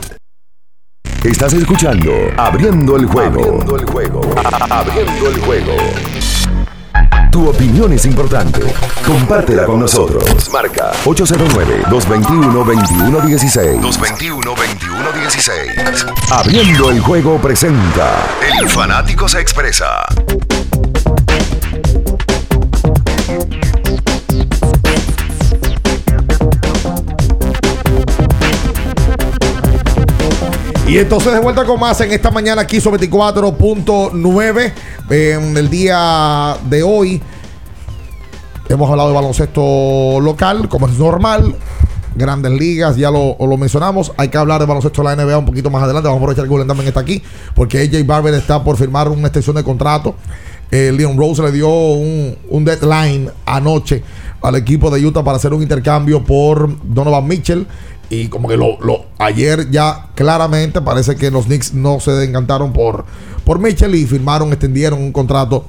[SPEAKER 1] Estás escuchando Abriendo el juego. Abriendo el juego. Abriendo el juego. Tu opinión es importante. Compártela con nosotros. Marca 809-221-2116. 221-2116. Abriendo el juego presenta El fanático se expresa.
[SPEAKER 13] Y entonces de vuelta con más en esta mañana aquí sobre 24.9 en el día de hoy. Hemos hablado de baloncesto local, como es normal. Grandes ligas, ya lo, lo mencionamos. Hay que hablar de baloncesto de la NBA un poquito más adelante. Vamos a aprovechar que Gullen también está aquí, porque AJ Barber está por firmar una extensión de contrato. Eh, Leon Rose le dio un, un deadline anoche al equipo de Utah para hacer un intercambio por Donovan Mitchell. Y como que lo, lo- ayer ya claramente parece que los Knicks no se encantaron por, por Mitchell y firmaron, extendieron un contrato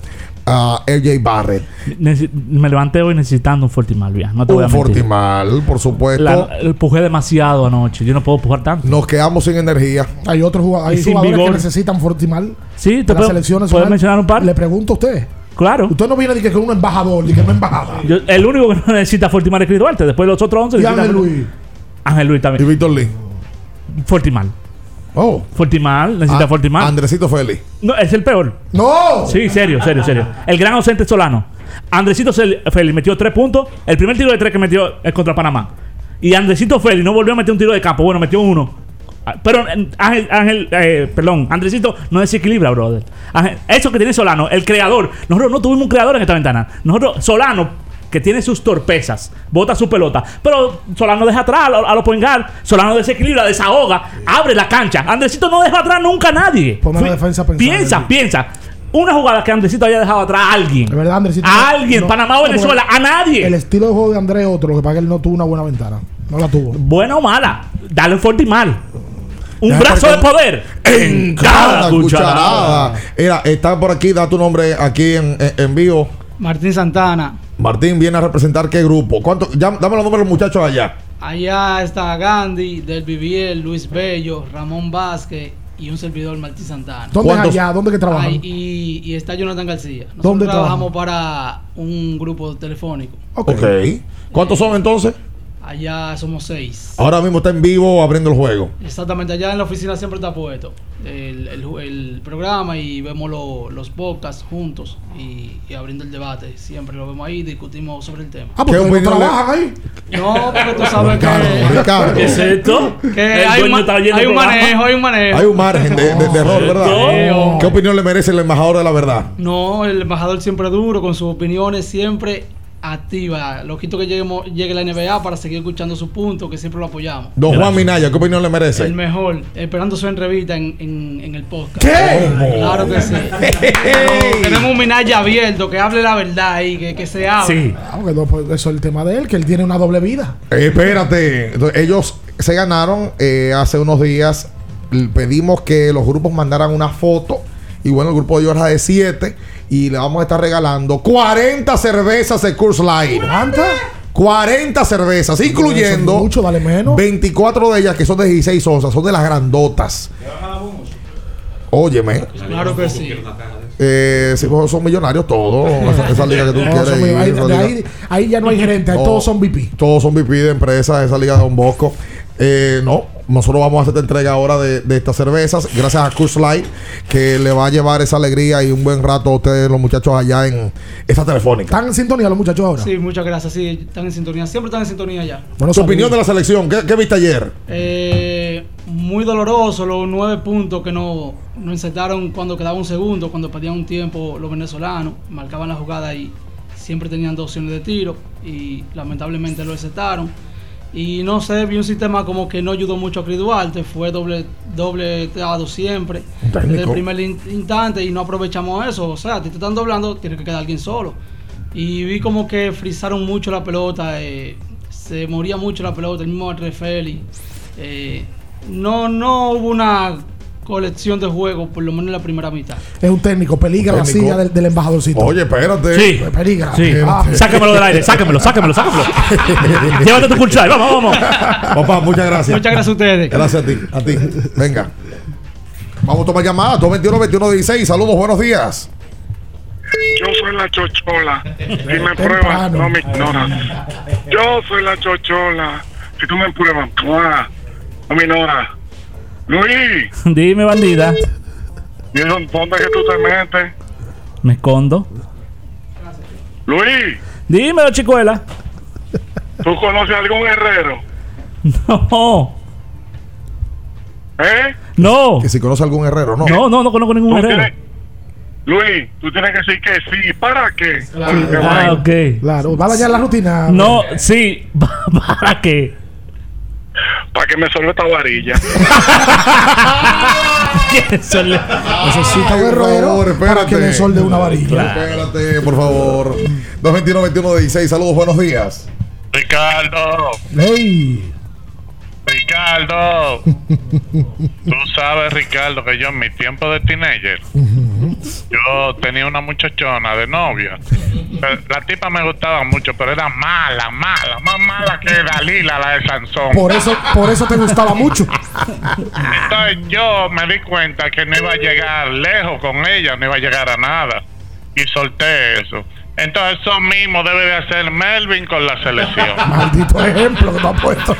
[SPEAKER 13] a AJ Barrett.
[SPEAKER 11] Necesi- me levanté hoy necesitando un Fortimal, ya. No te voy a
[SPEAKER 13] Un. Fortimal, por supuesto.
[SPEAKER 11] La- empujé demasiado anoche. Yo no puedo empujar tanto.
[SPEAKER 13] Nos quedamos sin energía.
[SPEAKER 12] Hay otros jugadores, hay jugadores que necesitan Fortimal.
[SPEAKER 11] Sí, te puedo-
[SPEAKER 12] selecciones
[SPEAKER 11] ¿puedes mencionar un par?
[SPEAKER 12] Le pregunto a usted.
[SPEAKER 11] Claro.
[SPEAKER 12] Usted no viene de que con un embajador, de que no embajada.
[SPEAKER 11] Yo- el único que no necesita Fortimal es Chris Duarte. Después los otros 11
[SPEAKER 12] Y Ángel. Luis.
[SPEAKER 11] Ángel Luis también.
[SPEAKER 13] Y Víctor Lee.
[SPEAKER 11] Fortimal.
[SPEAKER 13] Oh.
[SPEAKER 11] Fortimal, necesita
[SPEAKER 13] Ah,
[SPEAKER 11] Fortimal.
[SPEAKER 13] Andresito Félix.
[SPEAKER 11] No, es el peor.
[SPEAKER 12] ¡No!
[SPEAKER 11] Sí, serio, serio, serio. El gran ausente Solano. Andresito Félix metió tres puntos. El primer tiro de tres que metió es contra Panamá. Y Andresito Félix no volvió a meter un tiro de campo. Bueno, metió uno. Ah, Pero eh, Ángel, Ángel eh, perdón, Andresito no desequilibra, brother. Ángel- eso que tiene Solano, el creador. Nosotros no tuvimos un creador en esta ventana. Nosotros, Solano, que tiene sus torpezas, bota su pelota. Pero Solano deja atrás a lo- a los point guard. Solano desequilibra, desahoga, abre la cancha. Andresito no deja atrás nunca a nadie.
[SPEAKER 12] Ponme la defensa a pensar,
[SPEAKER 11] piensa,
[SPEAKER 12] Andresito.
[SPEAKER 11] piensa. Una jugada que Andresito haya dejado atrás a alguien.
[SPEAKER 12] De verdad, Andresito.
[SPEAKER 11] A
[SPEAKER 12] no-
[SPEAKER 11] alguien,
[SPEAKER 12] no-
[SPEAKER 11] Panamá o
[SPEAKER 12] no,
[SPEAKER 11] Venezuela, a nadie.
[SPEAKER 12] El estilo de juego de André es otro, lo que pasa que él no tuvo una buena ventana. No la tuvo.
[SPEAKER 11] Buena o mala, dale un fuerte y mal. Un
[SPEAKER 13] Ya,
[SPEAKER 11] brazo de poder en cada cucharada.
[SPEAKER 13] Mira, está por aquí, da tu nombre aquí en, en, en vivo.
[SPEAKER 38] Martín Santana.
[SPEAKER 13] Martín viene a representar qué grupo. ¿Cuánto? Ya, dame los nombres de los muchachos allá.
[SPEAKER 38] Allá está Gandhi, Del Vivier, Luis Bello, Ramón Vázquez y un servidor Martín Santana.
[SPEAKER 12] ¿Dónde es allá? ¿Dónde que trabajan?
[SPEAKER 38] Ay, y, y está Jonathan García. Nosotros
[SPEAKER 12] ¿Dónde
[SPEAKER 38] trabajamos para un grupo telefónico.
[SPEAKER 13] Ok. ¿Cuántos son entonces?
[SPEAKER 38] Allá somos seis.
[SPEAKER 13] Ahora mismo está en vivo abriendo el juego.
[SPEAKER 38] Exactamente, allá en la oficina siempre está puesto el, el- el programa y vemos lo- los podcasts juntos y, y abriendo el debate. Siempre lo vemos ahí, discutimos sobre el tema.
[SPEAKER 12] Ah, porque no trabajan ahí.
[SPEAKER 38] No, porque tú sabes
[SPEAKER 13] Ricardo,
[SPEAKER 38] que...
[SPEAKER 13] Ricardo.
[SPEAKER 11] ¿Qué es esto?
[SPEAKER 38] Que
[SPEAKER 11] El
[SPEAKER 38] hay un, hay un manejo, hay un manejo.
[SPEAKER 13] Hay un margen de, de- de error, ¿verdad? ¿Qué opinión le merece el embajador de la verdad?
[SPEAKER 38] No, el embajador siempre duro, con sus opiniones siempre activa. Loquito que lleguemos, llegue la NBA para seguir escuchando su punto, que siempre lo apoyamos.
[SPEAKER 13] Don Juan Minaya, ¿qué opinión le merece?
[SPEAKER 38] El mejor, esperando su entrevista en, en, en el podcast.
[SPEAKER 13] ¿Qué?
[SPEAKER 38] Claro que sí. Tenemos- Tenemos un Minaya abierto, que hable la verdad ahí, que, que se hable.
[SPEAKER 12] Ah, porque no, pues, eso es el tema de él, que él tiene una doble vida.
[SPEAKER 13] Eh, espérate, Entonces, ellos se ganaron eh, hace unos días. Pedimos que los grupos mandaran una foto. Y bueno, el grupo de era de 7. Y le vamos a estar regalando 40 cervezas de Curse Line.
[SPEAKER 12] ¿Cuántas?
[SPEAKER 13] 40 cervezas, incluyendo
[SPEAKER 12] mucho, dale menos.
[SPEAKER 13] 24 de ellas que son de 16 onzas, son de las grandotas. Óyeme.
[SPEAKER 38] Claro que sí.
[SPEAKER 13] Eh, si vos son millonarios todos, (laughs) esa, esa liga que tú
[SPEAKER 12] No,
[SPEAKER 13] quieres ir,
[SPEAKER 12] ahí,
[SPEAKER 13] esa
[SPEAKER 12] de
[SPEAKER 13] liga-
[SPEAKER 12] ahí- ahí ya no hay gerente,
[SPEAKER 13] No.
[SPEAKER 12] todos son VP.
[SPEAKER 13] Todos son VP de empresas, esa liga de Don Bosco. Eh, no, nosotros vamos a hacer esta entrega ahora de, de estas cervezas, gracias a Curse Light, que le va a llevar esa alegría y un buen rato a ustedes, los muchachos allá en esta telefónica.
[SPEAKER 12] ¿Están en sintonía los muchachos ahora?
[SPEAKER 38] Sí, muchas gracias. Sí, están en sintonía. Siempre están en sintonía ya.
[SPEAKER 13] tu opinión de la selección, ¿qué, qué viste ayer?
[SPEAKER 38] Eh, muy doloroso los nueve puntos que nos, nos insertaron cuando quedaba un segundo, cuando perdían un tiempo los venezolanos, marcaban la jugada y siempre tenían dos opciones de tiro y lamentablemente lo exetaron. Y no sé, vi un sistema como que no ayudó mucho a Chris Duarte, fue doble, doble teado siempre, desde el primer in- instante y no aprovechamos eso. O sea, te están doblando, tiene que quedar alguien solo. Y vi como que frizaron mucho la pelota, eh, se moría mucho la pelota, el mismo Refeli. Eh, no, no hubo una colección de juegos, por lo menos en la primera mitad.
[SPEAKER 12] Es un técnico, peligra la
[SPEAKER 13] Técnico.
[SPEAKER 12] silla del, del embajadorcito.
[SPEAKER 13] Oye, espérate.
[SPEAKER 11] Sí.
[SPEAKER 12] Peligra.
[SPEAKER 11] Sí.
[SPEAKER 12] Ah,
[SPEAKER 11] Sáquemelo del aire, sáquemelo, sáquemelo, sáquemelo. (laughs) Llévate tu culchal, vamos, vamos.
[SPEAKER 13] Papá, muchas gracias.
[SPEAKER 38] Muchas gracias a ustedes.
[SPEAKER 13] Gracias a ti, a ti. Venga. Vamos a tomar llamadas. 221 21 16. Saludos, buenos días.
[SPEAKER 39] Yo soy la chochola. Si me pruebas, no me ignoras. Yo soy la chochola. Si tú me pruebas, no me ignoras. Luis,
[SPEAKER 11] Dime, bandida.
[SPEAKER 39] ¿y dónde es que tú te metes?
[SPEAKER 11] Me escondo.
[SPEAKER 39] Luis,
[SPEAKER 11] Dímelo, chicuela.
[SPEAKER 39] ¿tú conoces algún herrero? (laughs)
[SPEAKER 11] No.
[SPEAKER 39] ¿Eh?
[SPEAKER 11] No.
[SPEAKER 13] Que si conoce algún herrero, ¿no?
[SPEAKER 11] No, no, no conozco ningún
[SPEAKER 39] ¿Tú
[SPEAKER 11] herrero.
[SPEAKER 39] tienes- Luis, tú tienes que decir que sí. ¿Para qué?
[SPEAKER 11] Ah, ok.
[SPEAKER 12] Claro, va a dañar la rutina.
[SPEAKER 11] No, sí. (laughs) ¿Para qué?
[SPEAKER 39] Para que me suelve esta varilla. (laughs)
[SPEAKER 12] Necesita un
[SPEAKER 13] favor,
[SPEAKER 12] para
[SPEAKER 13] espérate.
[SPEAKER 12] que solde una varilla.
[SPEAKER 13] Espérate, por favor. 221 21 16. Saludos, buenos días.
[SPEAKER 39] Ricardo,
[SPEAKER 12] Ey.
[SPEAKER 39] Ricardo. (laughs) Tú sabes, Ricardo, que yo en mi tiempo de teenager, yo tenía una muchachona de novia. La tipa me gustaba mucho, pero era mala, mala, más mala que Dalila, la de Sansón.
[SPEAKER 12] Por eso, por eso te gustaba mucho.
[SPEAKER 39] Entonces yo me di cuenta que no iba a llegar lejos con ella, no iba a llegar a nada. Y solté eso. Entonces eso mismo debe de hacer Melvin con la selección. (laughs)
[SPEAKER 12] Maldito ejemplo que tú has puesto.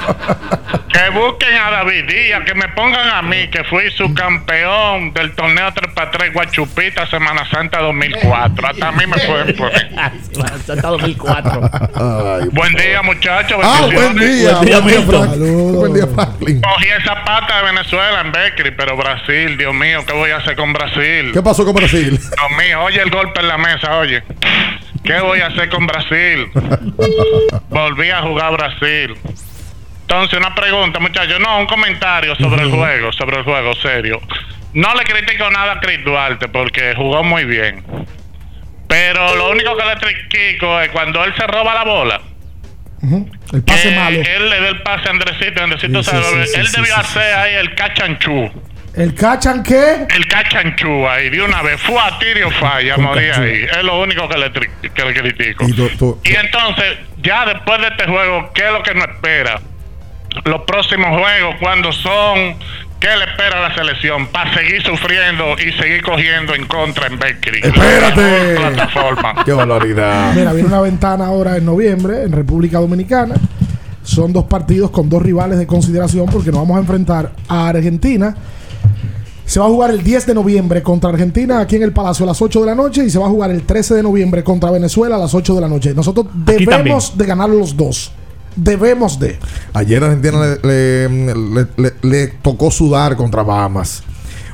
[SPEAKER 39] Que busquen a David Díaz, que me pongan a mí, que fui subcampeón del torneo 3x3 Guachupita Semana Santa 2004. Hasta a mí me pueden poner. (laughs)
[SPEAKER 11] Hasta 2004.
[SPEAKER 13] Ay,
[SPEAKER 39] Buen día, muchachos.
[SPEAKER 13] Ah, buen día.
[SPEAKER 11] Buen día,
[SPEAKER 13] Buen día. Franklin. Buen día, Franklin.
[SPEAKER 39] Cogí esa pata de Venezuela en Becri, pero Brasil, Dios mío, ¿qué voy a hacer con Brasil?
[SPEAKER 13] ¿Qué pasó con Brasil?
[SPEAKER 39] Dios mío, oye el golpe en la mesa, oye. ¿Qué voy a hacer con Brasil? (laughs) Volví a jugar Brasil. Entonces, una pregunta, muchachos. No, un comentario sobre el juego, sobre el juego, serio. No le critico nada a Chris Duarte porque jugó muy bien. Pero lo único que le critico es cuando él se roba la bola.
[SPEAKER 12] El pase malo.
[SPEAKER 39] Él le dé el pase a Andresito. Andresito
[SPEAKER 12] Sí, sí,
[SPEAKER 39] él debió hacer ahí el cachanchú.
[SPEAKER 12] ¿El cachan qué?
[SPEAKER 39] El cachanchú ahí, de una vez. Fue a tirio falla, morí ahí. Es lo único que le, tri- que le critico.
[SPEAKER 13] Y
[SPEAKER 39] entonces, ya después de este juego, ¿qué es lo que nos espera? Los próximos juegos, ¿cuándo son? ¿Qué le espera a la selección? Para seguir sufriendo y seguir cogiendo en contra en Beckley.
[SPEAKER 13] Espérate.
[SPEAKER 39] La plataforma. (laughs)
[SPEAKER 13] Qué barbaridad.
[SPEAKER 12] Mira, viene una ventana ahora en noviembre en República Dominicana. Son dos partidos con dos rivales de consideración porque nos vamos a enfrentar a Argentina. Se va a jugar el 10 de noviembre contra Argentina aquí en el Palacio a las 8 de la noche y se va a jugar el 13 de noviembre contra Venezuela a las 8 de la noche. Nosotros debemos de ganar los dos. Debemos de.
[SPEAKER 13] Ayer Argentina le, le- le- le- le tocó sudar contra Bahamas.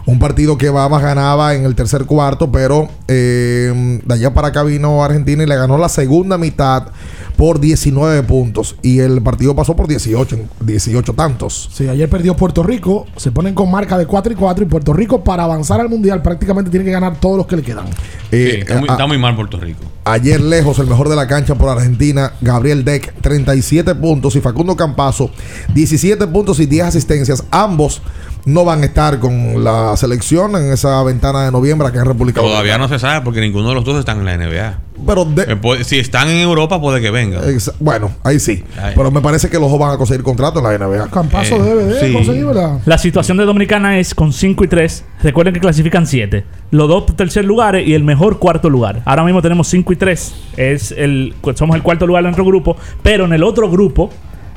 [SPEAKER 13] Un partido que Bahamas ganaba en el tercer cuarto, pero eh, de allá para acá vino Argentina y le ganó la segunda mitad por 19 puntos. Y el partido pasó por 18, 18 tantos.
[SPEAKER 12] Sí, ayer perdió Puerto Rico. Se ponen con marca de 4 y 4 y Puerto Rico para avanzar al Mundial prácticamente tiene que ganar todos los que le quedan.
[SPEAKER 13] Eh,
[SPEAKER 33] Sí, está, muy,
[SPEAKER 13] a-
[SPEAKER 33] está muy mal Puerto Rico.
[SPEAKER 13] Ayer lejos, el mejor de la cancha por Argentina, Gabriel Deck, 37 puntos y Facundo Campazo, 17 puntos y 10 asistencias. Ambos no van a estar con la selección en esa ventana de noviembre aquí en República
[SPEAKER 33] Todavía
[SPEAKER 13] Dominicana.
[SPEAKER 33] no se sabe porque ninguno de los dos están en la NBA.
[SPEAKER 13] Pero de-
[SPEAKER 33] Eh, puede- si están en Europa, puede que vengan.
[SPEAKER 13] Bueno, ahí sí.
[SPEAKER 33] Ay.
[SPEAKER 13] Pero me parece que los dos van a conseguir contrato en la NBA.
[SPEAKER 12] Campazo
[SPEAKER 33] Eh,
[SPEAKER 12] debe de
[SPEAKER 33] sí.
[SPEAKER 12] conseguir, ¿verdad?
[SPEAKER 11] La situación de Dominicana es con 5 y 3. Recuerden que clasifican 7. Los dos tercer lugares y el mejor cuarto lugar. Ahora mismo tenemos 5 y 3. Es el, somos el cuarto lugar de nuestro grupo. Pero en el otro grupo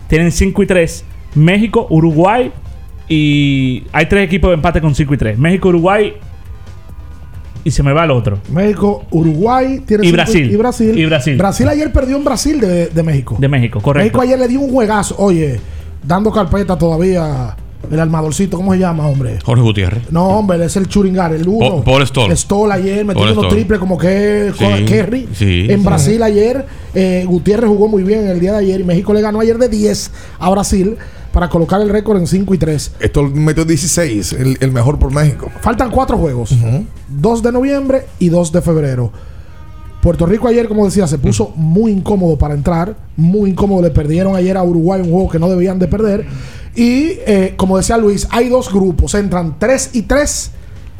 [SPEAKER 11] tienen 5 y 3. México, Uruguay y hay tres equipos de empate con 5 y 3. México, Uruguay y se me va el otro.
[SPEAKER 12] México, Uruguay tiene
[SPEAKER 11] Y Brasil.
[SPEAKER 12] y Brasil.
[SPEAKER 11] Y Brasil.
[SPEAKER 12] Brasil ayer perdió en Brasil de, de México.
[SPEAKER 11] De México, correcto.
[SPEAKER 12] México ayer le dio un juegazo. Oye, dando carpeta todavía El armadorcito, ¿cómo se llama, hombre?
[SPEAKER 33] Jorge Gutiérrez.
[SPEAKER 12] No, hombre, es el Churingar, el uno.
[SPEAKER 33] Paul- Paul Stoll.
[SPEAKER 12] Stoll ayer metió unos triples como que
[SPEAKER 33] Sí,
[SPEAKER 12] Kerry.
[SPEAKER 33] sí,
[SPEAKER 12] en
[SPEAKER 33] sí.
[SPEAKER 12] Brasil ayer, eh, Gutiérrez jugó muy bien el día de ayer y México le ganó ayer de 10 a Brasil para colocar el récord en 5 y 3.
[SPEAKER 13] Esto metió 16, el, el mejor por México.
[SPEAKER 12] Faltan cuatro juegos. 2 de noviembre y 2 de febrero. Puerto Rico ayer, como decía, se puso muy incómodo para entrar. Muy incómodo. Le perdieron ayer a Uruguay un juego que no debían de perder. Y eh, como decía Luis, hay dos grupos. Entran 3 y 3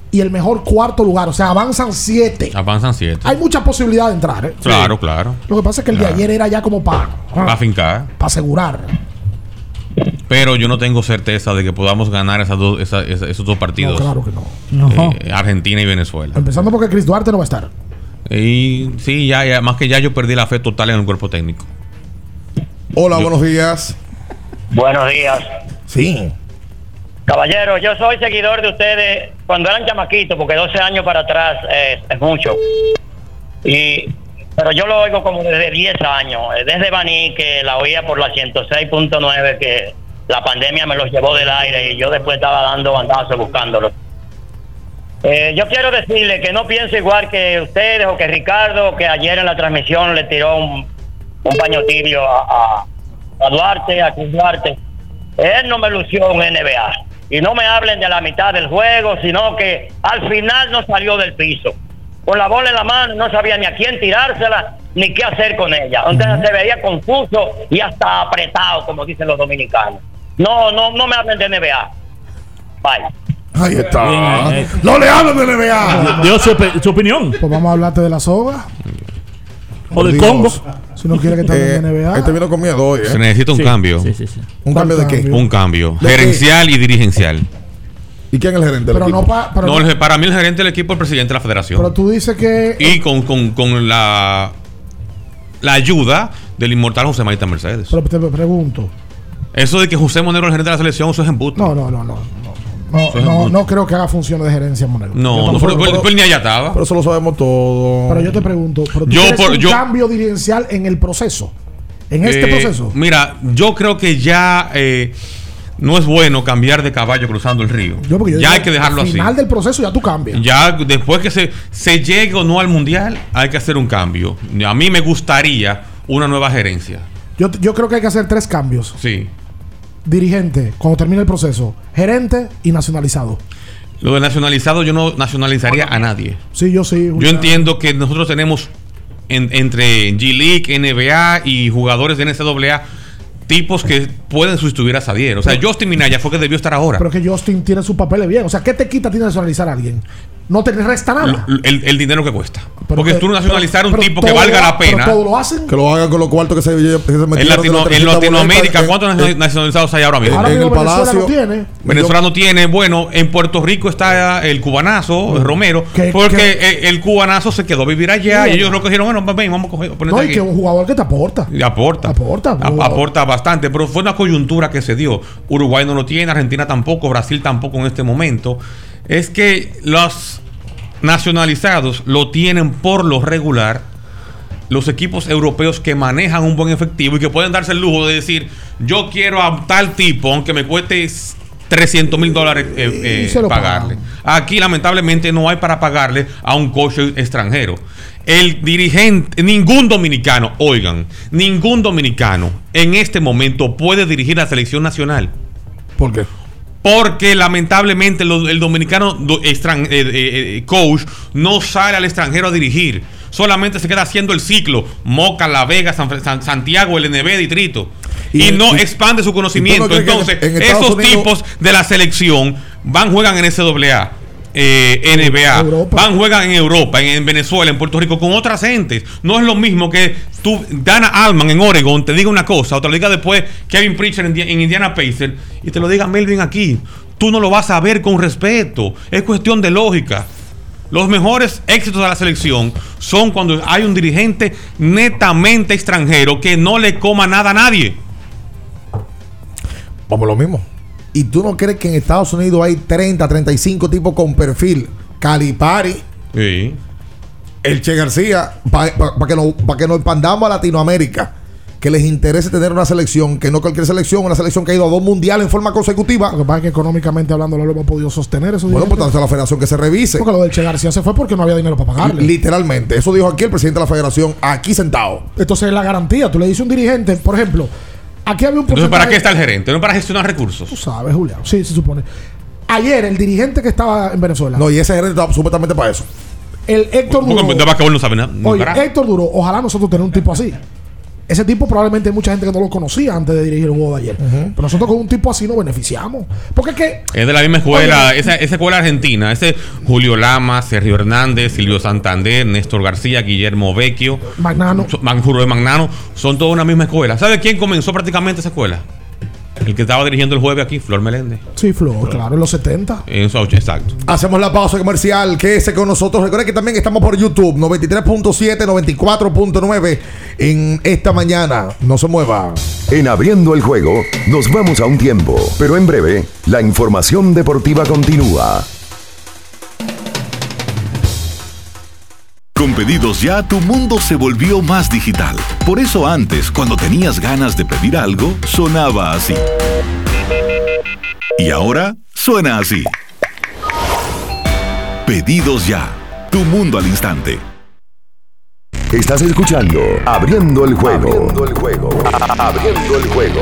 [SPEAKER 12] y el mejor cuarto lugar. O sea, avanzan 7.
[SPEAKER 33] Avanzan siete.
[SPEAKER 12] Hay mucha posibilidad de entrar. ¿eh?
[SPEAKER 33] Claro, claro.
[SPEAKER 12] Lo que pasa es que el
[SPEAKER 33] Claro.
[SPEAKER 12] de ayer era ya como para
[SPEAKER 33] Va a fincar.
[SPEAKER 12] asegurar.
[SPEAKER 33] Pero yo no tengo certeza de que podamos ganar esas dos, esa- esa- esos dos partidos.
[SPEAKER 12] No, claro que no.
[SPEAKER 11] No.
[SPEAKER 33] Eh, Argentina y Venezuela.
[SPEAKER 12] Empezando porque Chris Duarte no va a estar.
[SPEAKER 33] Y sí, ya, ya, más que ya yo perdí la fe total en el cuerpo técnico.
[SPEAKER 13] Hola, buenos días.
[SPEAKER 40] Buenos días.
[SPEAKER 13] Sí.
[SPEAKER 40] Caballero, yo soy seguidor de ustedes cuando eran chamaquitos, porque 12 años para atrás es, es mucho. Y, pero yo lo oigo como desde 10 años, eh, desde Baní, que la oía por la 106.9, que la pandemia me los llevó del aire y yo después estaba dando bandazos buscándolo. Eh, yo quiero decirle que no pienso igual que ustedes o que Ricardo, que ayer en la transmisión le tiró un, un paño tibio a, a- a Duarte, a Chris Duarte. Él no me lució un NBA. Y no me hablen de la mitad del juego, sino que al final no salió del piso. Con la bola en la mano, no sabía ni a quién tirársela, ni qué hacer con ella. Entonces se veía confuso y hasta apretado, como dicen los dominicanos. No, no, no me hablen de NBA. Bye.
[SPEAKER 13] Ahí está.
[SPEAKER 12] Bien, eh.
[SPEAKER 13] No le hablen de NBA.
[SPEAKER 11] Dio su, opi- su opinión.
[SPEAKER 12] Pues vamos a hablarte de la soga.
[SPEAKER 11] O del
[SPEAKER 13] Dios.
[SPEAKER 11] Congo.
[SPEAKER 12] Si no quiere que te
[SPEAKER 13] Eh,
[SPEAKER 12] de NBA.
[SPEAKER 13] Este vino con miedo hoy, ¿eh?
[SPEAKER 33] Se necesita un
[SPEAKER 11] Sí,
[SPEAKER 33] cambio.
[SPEAKER 11] Sí, sí, sí.
[SPEAKER 13] ¿Un
[SPEAKER 12] ¿Cuál
[SPEAKER 13] cambio de qué?
[SPEAKER 33] Un cambio. Gerencial y dirigencial.
[SPEAKER 13] ¿Y quién es el gerente del
[SPEAKER 12] Pero
[SPEAKER 13] equipo?
[SPEAKER 12] no pa- pero
[SPEAKER 33] No,
[SPEAKER 12] no-
[SPEAKER 33] el- para mí el gerente del equipo es el presidente de la federación.
[SPEAKER 12] Pero tú dices que.
[SPEAKER 33] y con, con, con la, la ayuda del inmortal José Maita Mercedes.
[SPEAKER 12] Pero te pregunto.
[SPEAKER 33] Eso de que José Monero es el gerente de la selección, eso es embuste.
[SPEAKER 12] No, no, no, no. No, no, no creo que haga funciones de gerencia, Monero.
[SPEAKER 33] No, no, pero, pero- pero ni allá estaba.
[SPEAKER 13] Pero eso lo sabemos todo.
[SPEAKER 12] Pero yo te pregunto, ¿pero tú
[SPEAKER 33] Yo por-
[SPEAKER 12] un
[SPEAKER 33] yo-
[SPEAKER 12] cambio dirigencial en el proceso? En este
[SPEAKER 33] Eh,
[SPEAKER 12] proceso.
[SPEAKER 33] Mira, yo creo que ya eh, no es bueno cambiar de caballo cruzando el río.
[SPEAKER 12] Yo
[SPEAKER 33] ya
[SPEAKER 12] digo,
[SPEAKER 33] hay que dejarlo
[SPEAKER 12] al
[SPEAKER 33] así.
[SPEAKER 12] final del proceso ya tú cambias.
[SPEAKER 33] Ya después que se, se llegue o no al mundial, hay que hacer un cambio. A mí me gustaría una nueva gerencia.
[SPEAKER 12] Yo, yo creo que hay que hacer tres cambios.
[SPEAKER 33] Sí.
[SPEAKER 12] Dirigente, cuando termine el proceso. Gerente y nacionalizado.
[SPEAKER 33] Lo de nacionalizado, yo no nacionalizaría a nadie.
[SPEAKER 12] Sí, yo sí.
[SPEAKER 33] Yo entiendo que nosotros tenemos en- entre G-League, NBA y jugadores de NCAA tipos que pueden sustituir a Sadier. O sea, Justin Minaya fue que debió estar ahora.
[SPEAKER 12] Pero que Justin tiene sus papeles bien. O sea, ¿qué te quita a ti nacionalizar a alguien? No te resta nada.
[SPEAKER 33] L- el, el dinero que cuesta.
[SPEAKER 12] Pero
[SPEAKER 33] Porque
[SPEAKER 12] que-
[SPEAKER 33] tú nacionalizar
[SPEAKER 12] pero-
[SPEAKER 33] un
[SPEAKER 12] pero
[SPEAKER 33] tipo que valga la
[SPEAKER 12] pero
[SPEAKER 33] pena.
[SPEAKER 12] todo lo hacen.
[SPEAKER 13] Que lo hagan con los cuartos que se, que se
[SPEAKER 33] En, Latino-
[SPEAKER 13] la
[SPEAKER 33] en Latinoamérica,
[SPEAKER 13] boleta,
[SPEAKER 33] ¿cuántos
[SPEAKER 13] eh,
[SPEAKER 33] nacionalizados hay ahora mismo?
[SPEAKER 12] Ahora
[SPEAKER 13] en el
[SPEAKER 12] Venezuela
[SPEAKER 13] Palacio-
[SPEAKER 12] no tiene.
[SPEAKER 33] Venezuela no tiene, bueno, en Puerto Rico está el cubanazo, Romero,
[SPEAKER 12] Que-
[SPEAKER 33] porque
[SPEAKER 12] que-
[SPEAKER 33] el, el cubanazo se quedó a vivir allá y ellos
[SPEAKER 12] no.
[SPEAKER 33] lo cogieron, bueno, ven, vamos a coger,
[SPEAKER 12] No, y
[SPEAKER 33] aquí.
[SPEAKER 12] que un jugador que te aporta.
[SPEAKER 33] Y aporta.
[SPEAKER 12] Aporta,
[SPEAKER 33] aporta bastante, pero fue una coyuntura que se dio. Uruguay no lo tiene, Argentina tampoco, Brasil tampoco en este momento. Es que los nacionalizados lo tienen por lo regular los equipos europeos que manejan un buen efectivo y que pueden darse el lujo de decir, yo quiero a tal tipo, aunque me cueste 300 mil dólares eh, eh, pagarle. Aquí lamentablemente no hay para pagarle a un coach extranjero. El dirigente, ningún dominicano, oigan, ningún dominicano en este momento puede dirigir la selección nacional.
[SPEAKER 13] ¿Por qué?
[SPEAKER 33] Porque lamentablemente el dominicano extran- eh, eh, eh, coach no sale al extranjero a dirigir. Solamente se queda haciendo el ciclo. Moca, La Vega, San San- Santiago, el NB, Distrito. Y,
[SPEAKER 13] Y-
[SPEAKER 33] no
[SPEAKER 13] y-
[SPEAKER 33] expande su conocimiento.
[SPEAKER 13] ¿y tú no crees que
[SPEAKER 33] Entonces,
[SPEAKER 13] en- en Estados
[SPEAKER 33] esos
[SPEAKER 13] Unidos-
[SPEAKER 33] tipos de la selección van, juegan en SAA. Eh, NBA,
[SPEAKER 12] Europa.
[SPEAKER 33] van, juegan en Europa, en, en Venezuela, en Puerto Rico, con otras gentes. No es lo mismo que tú, Dana Alman en Oregon, te diga una cosa, o te lo diga después Kevin Pritchard en, en Indiana Pacers, y te lo diga Melvin aquí. Tú no lo vas a ver con respeto. Es cuestión de lógica. Los mejores éxitos de la selección son cuando hay un dirigente netamente extranjero que no le coma nada a nadie.
[SPEAKER 13] Vamos lo mismo. ¿Y tú no crees que en Estados Unidos hay 30, 35 tipos con perfil? Calipari,
[SPEAKER 33] Sí.
[SPEAKER 13] el Che García, para que, nos- pa' que nos expandamos a Latinoamérica. que les interese tener una selección, que no cualquier selección, una selección que ha ido a dos mundiales en forma consecutiva.
[SPEAKER 12] Lo que pasa es que económicamente hablando no lo hemos podido sostener eso.
[SPEAKER 13] Bueno, pues entonces la federación que se revise.
[SPEAKER 12] Porque lo del Che García se fue porque no había dinero para pagarle.
[SPEAKER 13] Literalmente. Eso dijo aquí el presidente de la federación, aquí sentado.
[SPEAKER 12] Entonces es la garantía. Tú le dices a un dirigente, por ejemplo, aquí había un
[SPEAKER 33] Entonces, ¿para qué está el gerente? No para gestionar recursos.
[SPEAKER 12] Tú sabes, Julián. Sí, se supone. Ayer, el dirigente que estaba en Venezuela,
[SPEAKER 13] No, y ese gerente está supuestamente para eso.
[SPEAKER 12] el Héctor Duro.
[SPEAKER 33] no sabe nada.
[SPEAKER 12] Oye. Héctor Duro, ojalá nosotros tener un tipo así. Ese tipo probablemente hay mucha gente que no lo conocía antes de dirigir el juego de ayer. Pero nosotros con un tipo así nos beneficiamos. Porque es que
[SPEAKER 33] Es de la misma escuela,
[SPEAKER 12] Oye.
[SPEAKER 33] esa, esa escuela argentina. Ese Julio Lama, Sergio Hernández, Silvio Santander, Néstor García, Guillermo Vecchio,
[SPEAKER 12] Magnano.
[SPEAKER 33] Manjuro de Magnano, son toda una misma escuela. ¿Sabe quién comenzó prácticamente esa escuela? El que estaba dirigiendo el jueves aquí, Flor Meléndez.
[SPEAKER 12] Sí, Flor, claro, en los 70.
[SPEAKER 33] En su auge, exacto.
[SPEAKER 13] Hacemos la pausa comercial. Quédese con nosotros. Recuerden que también estamos por YouTube, 93.7, 94.9 en esta mañana. No se mueva.
[SPEAKER 1] En abriendo el juego, nos vamos a un tiempo, pero en breve, la información deportiva continúa.
[SPEAKER 4] Con pedidos ya, tu mundo se volvió más digital. Por eso antes, cuando tenías ganas de pedir algo, sonaba así. Y ahora suena así. Pedidos ya. Tu mundo al instante.
[SPEAKER 1] Estás escuchando Abriendo el juego. Abriendo el juego. Abriendo el juego.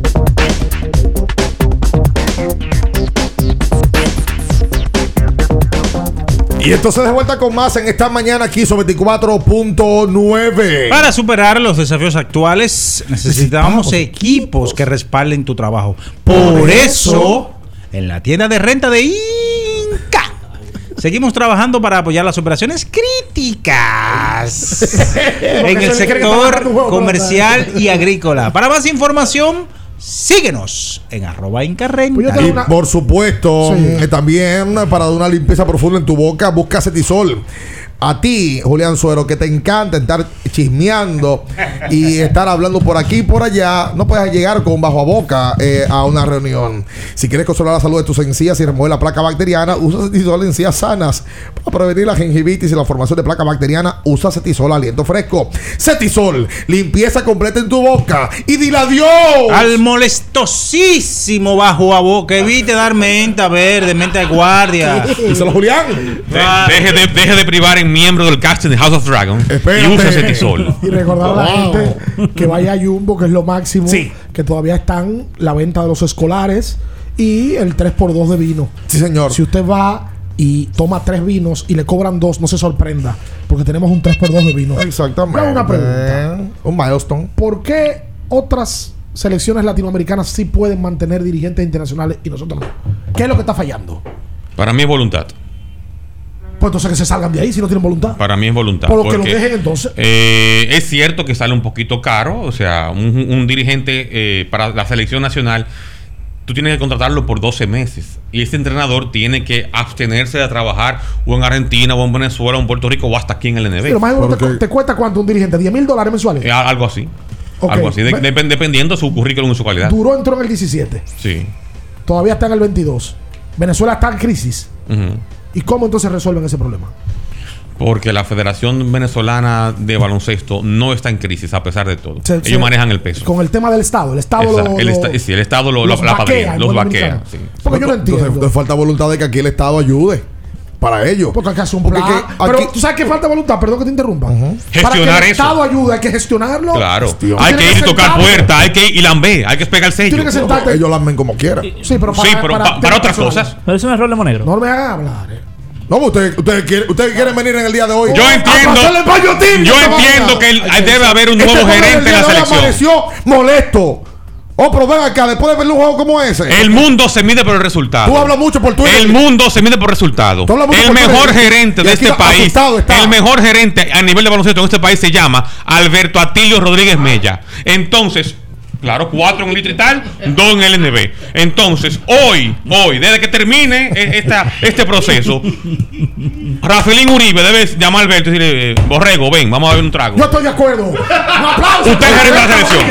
[SPEAKER 13] Y entonces de vuelta con más en esta mañana aquí sobre 24.9.
[SPEAKER 41] Para superar los desafíos actuales necesitamos equipos que respalden tu trabajo. Por eso, en la tienda de renta de Inca, seguimos trabajando para apoyar las operaciones críticas (laughs) en el sector comercial y agrícola. Para más información, síguenos en arroba Inca Renta.
[SPEAKER 13] Y por supuesto,
[SPEAKER 41] Sí.
[SPEAKER 13] eh, también para dar una limpieza profunda en tu boca, busca Cetisol. A ti, Julián Suero, que te encanta estar chismeando y estar hablando por aquí y por allá, no puedes llegar con bajo a boca eh, a una reunión. Si quieres consolar la salud de tus encías y remover la placa bacteriana, usa Cetisol encías sanas. Para prevenir la gingivitis y la formación de placa bacteriana, usa Cetisol aliento fresco. Cetisol, limpieza completa en tu boca y dile adiós.
[SPEAKER 41] Al molestosísimo bajo a boca. Evite dar menta verde, menta de guardia.
[SPEAKER 13] Díselo, Julián.
[SPEAKER 33] De- deje, de, deje de privar en miembro del casting de House of Dragon y use Cetisol. (laughs)
[SPEAKER 12] Y recordar a la
[SPEAKER 13] Wow.
[SPEAKER 12] gente que vaya a Jumbo, que es lo máximo. Que todavía están la venta de los escolares y el 3x2 de vino.
[SPEAKER 13] Sí, señor.
[SPEAKER 12] Si usted va y toma tres vinos y le cobran dos, no se sorprenda. Porque tenemos un 3x2 de vino.
[SPEAKER 13] Exactamente.
[SPEAKER 12] Hago una pregunta.
[SPEAKER 13] Un milestone.
[SPEAKER 12] ¿Por qué otras selecciones latinoamericanas sí pueden mantener dirigentes internacionales y nosotros no? ¿Qué es lo que está fallando?
[SPEAKER 33] Para mí es voluntad.
[SPEAKER 12] Pues entonces que se salgan de ahí si no tienen voluntad.
[SPEAKER 33] Para mí es voluntad.
[SPEAKER 12] Por lo que lo
[SPEAKER 33] porque,
[SPEAKER 12] dejen entonces.
[SPEAKER 33] eh, es cierto que sale un poquito caro. O sea, un, un dirigente eh, para la selección nacional, tú tienes que contratarlo por 12 meses. Y ese entrenador tiene que abstenerse de trabajar o en Argentina, o en Venezuela, o en Puerto Rico, o hasta aquí en el NB.
[SPEAKER 12] Pero más o menos te, te cuesta cuánto un dirigente? ¿10 mil dólares mensuales?
[SPEAKER 33] Eh, algo así. Algo así. De- dep- dependiendo de su currículum y su calidad.
[SPEAKER 12] Duró entró en el 17.
[SPEAKER 33] Sí.
[SPEAKER 12] Todavía está en el 22. Venezuela está en crisis.
[SPEAKER 33] Ujú.
[SPEAKER 12] ¿Y cómo entonces resuelven ese problema?
[SPEAKER 33] Porque la Federación Venezolana de Baloncesto no está en crisis a pesar de todo.
[SPEAKER 12] Se-
[SPEAKER 33] Ellos
[SPEAKER 12] se-
[SPEAKER 33] manejan el peso.
[SPEAKER 12] Con el tema del Estado. El Estado
[SPEAKER 33] Exacto.
[SPEAKER 12] lo,
[SPEAKER 33] el,
[SPEAKER 12] lo-
[SPEAKER 33] esta- sí, el Estado lo,
[SPEAKER 12] los
[SPEAKER 33] la
[SPEAKER 12] vaquea
[SPEAKER 33] los vaquea. sí.
[SPEAKER 12] Porque yo no entiendo.
[SPEAKER 13] Entonces, falta voluntad de que aquí el Estado ayude para ello.
[SPEAKER 12] Porque hay que hacer un
[SPEAKER 13] Porque
[SPEAKER 12] plan.
[SPEAKER 13] que
[SPEAKER 12] Pero
[SPEAKER 13] aquí-
[SPEAKER 12] tú sabes que falta voluntad, perdón que te interrumpa. Para que
[SPEAKER 33] Gestionar
[SPEAKER 12] el
[SPEAKER 33] eso.
[SPEAKER 12] Estado ayude, hay que gestionarlo.
[SPEAKER 33] Claro. Hay que ir y tocar puertas, hay que ir y lamber, hay que pegar el sello.
[SPEAKER 12] Tienes que sentarte.
[SPEAKER 13] Ellos lamen como quieran.
[SPEAKER 12] Sí, pero para,
[SPEAKER 33] Sí, pero pa- para otras cosas.
[SPEAKER 11] Pero es un error de negro.
[SPEAKER 12] No me hagan hablar. eh.
[SPEAKER 13] No, ustedes ustedes quieren, ustedes quieren venir en el día de hoy.
[SPEAKER 33] Yo
[SPEAKER 13] A
[SPEAKER 33] entiendo, yo entiendo que el- debe haber un nuevo
[SPEAKER 13] Este juego
[SPEAKER 33] gerente en la selección.
[SPEAKER 13] amaneció molesto. Oh, pero ven acá, después de ver un juego como ese.
[SPEAKER 33] El mundo se mide por el resultado.
[SPEAKER 13] Tú hablas mucho por Twitter.
[SPEAKER 33] El mundo se mide por resultado.
[SPEAKER 13] Tú mucho
[SPEAKER 33] El
[SPEAKER 13] por
[SPEAKER 33] mejor
[SPEAKER 13] Twitter.
[SPEAKER 33] gerente
[SPEAKER 13] Y
[SPEAKER 33] de este país,
[SPEAKER 13] está.
[SPEAKER 33] el mejor gerente a nivel de baloncesto en este país se llama Alberto Atilio Rodríguez Mella. Entonces, Claro, cuatro en el distrital, dos en el NB. Entonces, hoy, hoy, desde que termine e- esta, este proceso, Rafaelín Uribe debe llamar a Alberto y decirle, eh, Borrego, ven, vamos a ver un trago.
[SPEAKER 12] Yo estoy de acuerdo. Un aplauso.
[SPEAKER 33] Usted es gerente de la selección.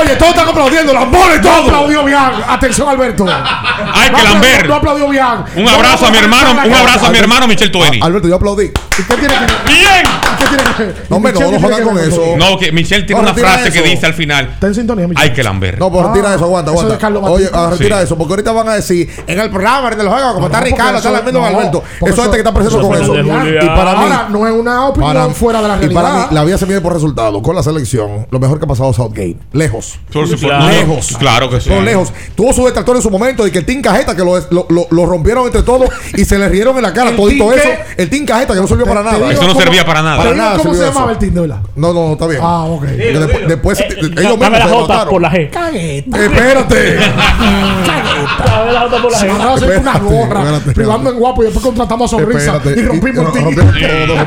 [SPEAKER 12] Oye, todos están aplaudiendo, las bolas y todo. No aplaudió bien. Atención, Alberto.
[SPEAKER 33] Hay
[SPEAKER 12] No
[SPEAKER 33] que lamber.
[SPEAKER 12] No aplaudió bien.
[SPEAKER 33] Un abrazo a mi hermano, un abrazo a mi hermano Michel Tueni.
[SPEAKER 13] Alberto, yo aplaudí.
[SPEAKER 12] ¿Usted tiene que
[SPEAKER 33] ¡Bien!
[SPEAKER 12] ¿Qué tiene que
[SPEAKER 13] No, hombre, no, no jodan con eso.
[SPEAKER 33] No, que Michelle tiene una frase que dice al final.
[SPEAKER 12] Está en sintonía, Michelle.
[SPEAKER 33] Hay que lamber.
[SPEAKER 13] No, pues retira
[SPEAKER 12] Ah,
[SPEAKER 13] eso, aguanta, aguanta.
[SPEAKER 12] Carlos
[SPEAKER 13] Oye, ah, retira eso, porque ahorita van a decir, en el programa de los juegos, como está Ricardo, está lambiendo Alberto. Eso es gente que está preso
[SPEAKER 11] eso
[SPEAKER 13] con eso. Y para mí,
[SPEAKER 12] Ahora, no es una opinión
[SPEAKER 13] para,
[SPEAKER 12] fuera de la
[SPEAKER 13] y
[SPEAKER 12] realidad.
[SPEAKER 13] para mí, la vida se mide por resultados. Con la selección, lo mejor que ha pasado es Southgate. Lejos.
[SPEAKER 33] Por supuesto.
[SPEAKER 11] Claro.
[SPEAKER 13] Lejos.
[SPEAKER 33] Claro que sí.
[SPEAKER 13] Por lejos. Tuvo su detractor en su momento y que el Team Cajeta, que lo, lo, lo- rompieron entre todos y se le rieron en la cara
[SPEAKER 12] ¿El
[SPEAKER 13] todito
[SPEAKER 12] Team
[SPEAKER 13] eso.
[SPEAKER 12] qué?
[SPEAKER 13] El Team Cajeta, que no sirvió para nada.
[SPEAKER 33] Eso no
[SPEAKER 12] cómo-
[SPEAKER 33] servía para nada.
[SPEAKER 13] Para nada
[SPEAKER 12] ¿Cómo se llamaba
[SPEAKER 13] eso.
[SPEAKER 12] el team de verdad?
[SPEAKER 13] No, no, no, está bien.
[SPEAKER 12] Ah, ok.
[SPEAKER 13] Que después, después ellos mismos
[SPEAKER 11] Dame la
[SPEAKER 13] se
[SPEAKER 11] J por la G.
[SPEAKER 12] Cagueta.
[SPEAKER 13] Espérate.
[SPEAKER 11] Dame la J por la G.
[SPEAKER 12] hacer una gorra, privando en guapo y después contratamos a sonrisa y rompimos el team.